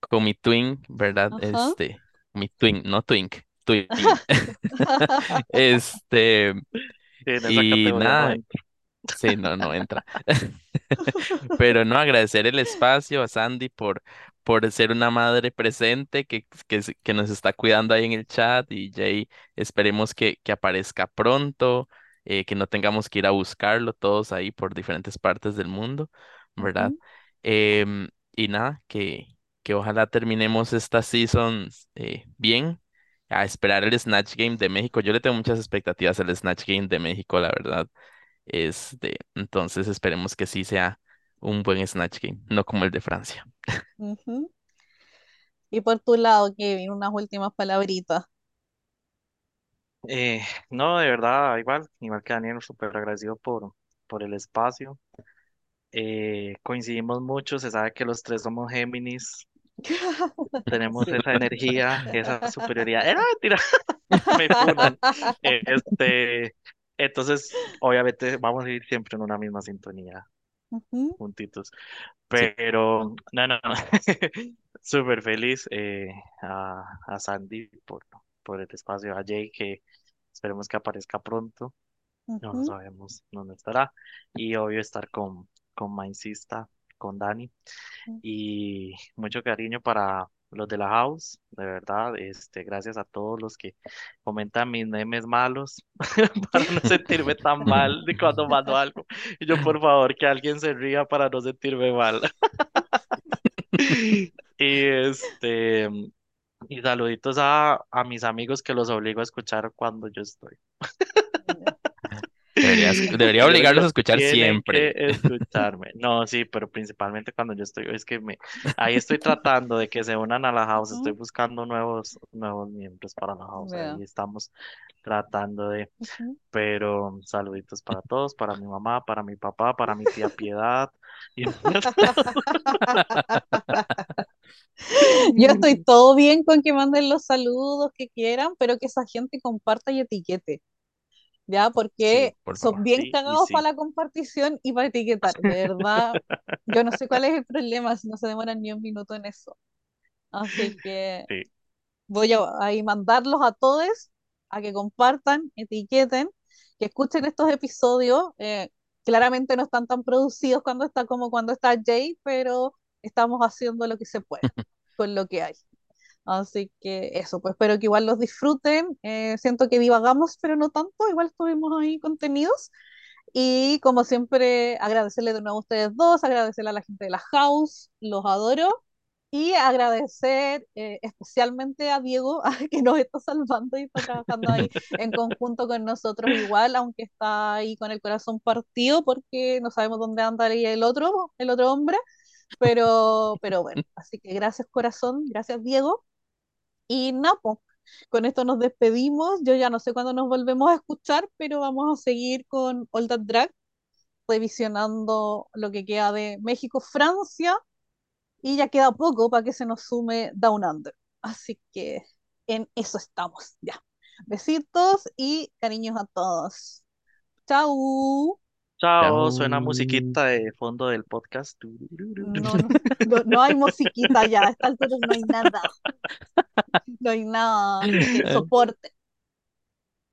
Speaker 3: con mi twin, ¿verdad? Este, mi twin, no twink, twin. Este, y nada, sí, no, no entra. Pero no, agradecer el espacio a Sandy por, por ser una madre presente que, que nos está cuidando ahí en el chat y Jay, esperemos que, que aparezca pronto, eh, que no tengamos que ir a buscarlo todos ahí por diferentes partes del mundo, ¿verdad? Em, y nada, que, que ojalá terminemos esta season eh, bien. A esperar el Snatch Game de México. Yo le tengo muchas expectativas al Snatch Game de México, la verdad. Este, entonces esperemos que sí sea un buen Snatch Game, no como el de Francia.
Speaker 1: Y por tu lado, Kevin, unas últimas palabritas.
Speaker 2: Eh, no, de verdad, igual, igual que Daniel, súper agradecido por, por el espacio. Eh, coincidimos mucho, se sabe que los tres somos Géminis, tenemos
Speaker 1: Sí.
Speaker 2: esa energía, esa superioridad. ¡Eh, no, mentira! Me funan. Este, entonces, obviamente, vamos a ir siempre en una misma sintonía, juntitos.
Speaker 3: Sí.
Speaker 2: Pero, no, no, no. Súper feliz eh, a, a Sandy por, por el espacio, a Jay, que esperemos que aparezca pronto. No
Speaker 1: ujú,
Speaker 2: sabemos dónde estará. Y obvio estar con, con Mainsista, con Dani. Y mucho cariño para los de la house, de verdad. Este, gracias a todos los que comentan mis memes malos para no sentirme tan mal de cuando mando algo. Y yo, por favor, que alguien se ría para no sentirme mal. Y este, y saluditos a, a mis amigos que los obligo a escuchar cuando yo estoy.
Speaker 3: Debería, obligarlos a escuchar
Speaker 2: tienen que
Speaker 3: siempre.
Speaker 2: escucharme. No, sí, pero principalmente cuando yo estoy, es que me, ahí estoy tratando de que se unan a la house, estoy buscando nuevos, nuevos miembros para la house, ahí estamos tratando de, pero saluditos para todos, para mi mamá, para mi papá, para mi tía Piedad. Y...
Speaker 1: Yo estoy todo bien con que manden los saludos que quieran, pero que esa gente comparta y etiquete, ¿ya?
Speaker 3: Sí,
Speaker 1: Porque
Speaker 3: por
Speaker 1: son bien
Speaker 2: Sí,
Speaker 1: cagados
Speaker 2: sí.
Speaker 1: para la compartición y para etiquetar. De verdad, yo no sé cuál es el problema si no se demoran ni un minuto en eso. Así que voy a ahí mandarlos a todos a que compartan, etiqueten, que escuchen estos episodios. eh, claramente no están tan producidos cuando está como cuando está Jay, pero estamos haciendo lo que se puede con lo que hay. Así que eso, pues espero que igual los disfruten. eh, siento que divagamos, pero no tanto. Igual tuvimos ahí contenidos. Y como siempre, agradecerle de nuevo a ustedes dos, agradecerle a la gente de la house, los adoro. Y agradecer eh, especialmente a Diego, que nos está salvando y está trabajando ahí en conjunto con nosotros igual, aunque está ahí con el corazón partido porque no sabemos dónde andaría el otro, el otro hombre. Pero, pero bueno, así que gracias corazón, gracias Diego. Y Napo, con esto nos despedimos. Yo ya no sé cuándo nos volvemos a escuchar, pero vamos a seguir con All That Drag, revisionando lo que queda de México, Francia, y ya queda poco para que se nos sume Down Under. Así que en eso estamos, ya. Besitos y cariños a todos. Chau.
Speaker 2: Chao, suena musiquita de fondo del podcast.
Speaker 1: No, no, no, no hay musiquita ya, a esta altura no hay nada, no hay nada que soporte.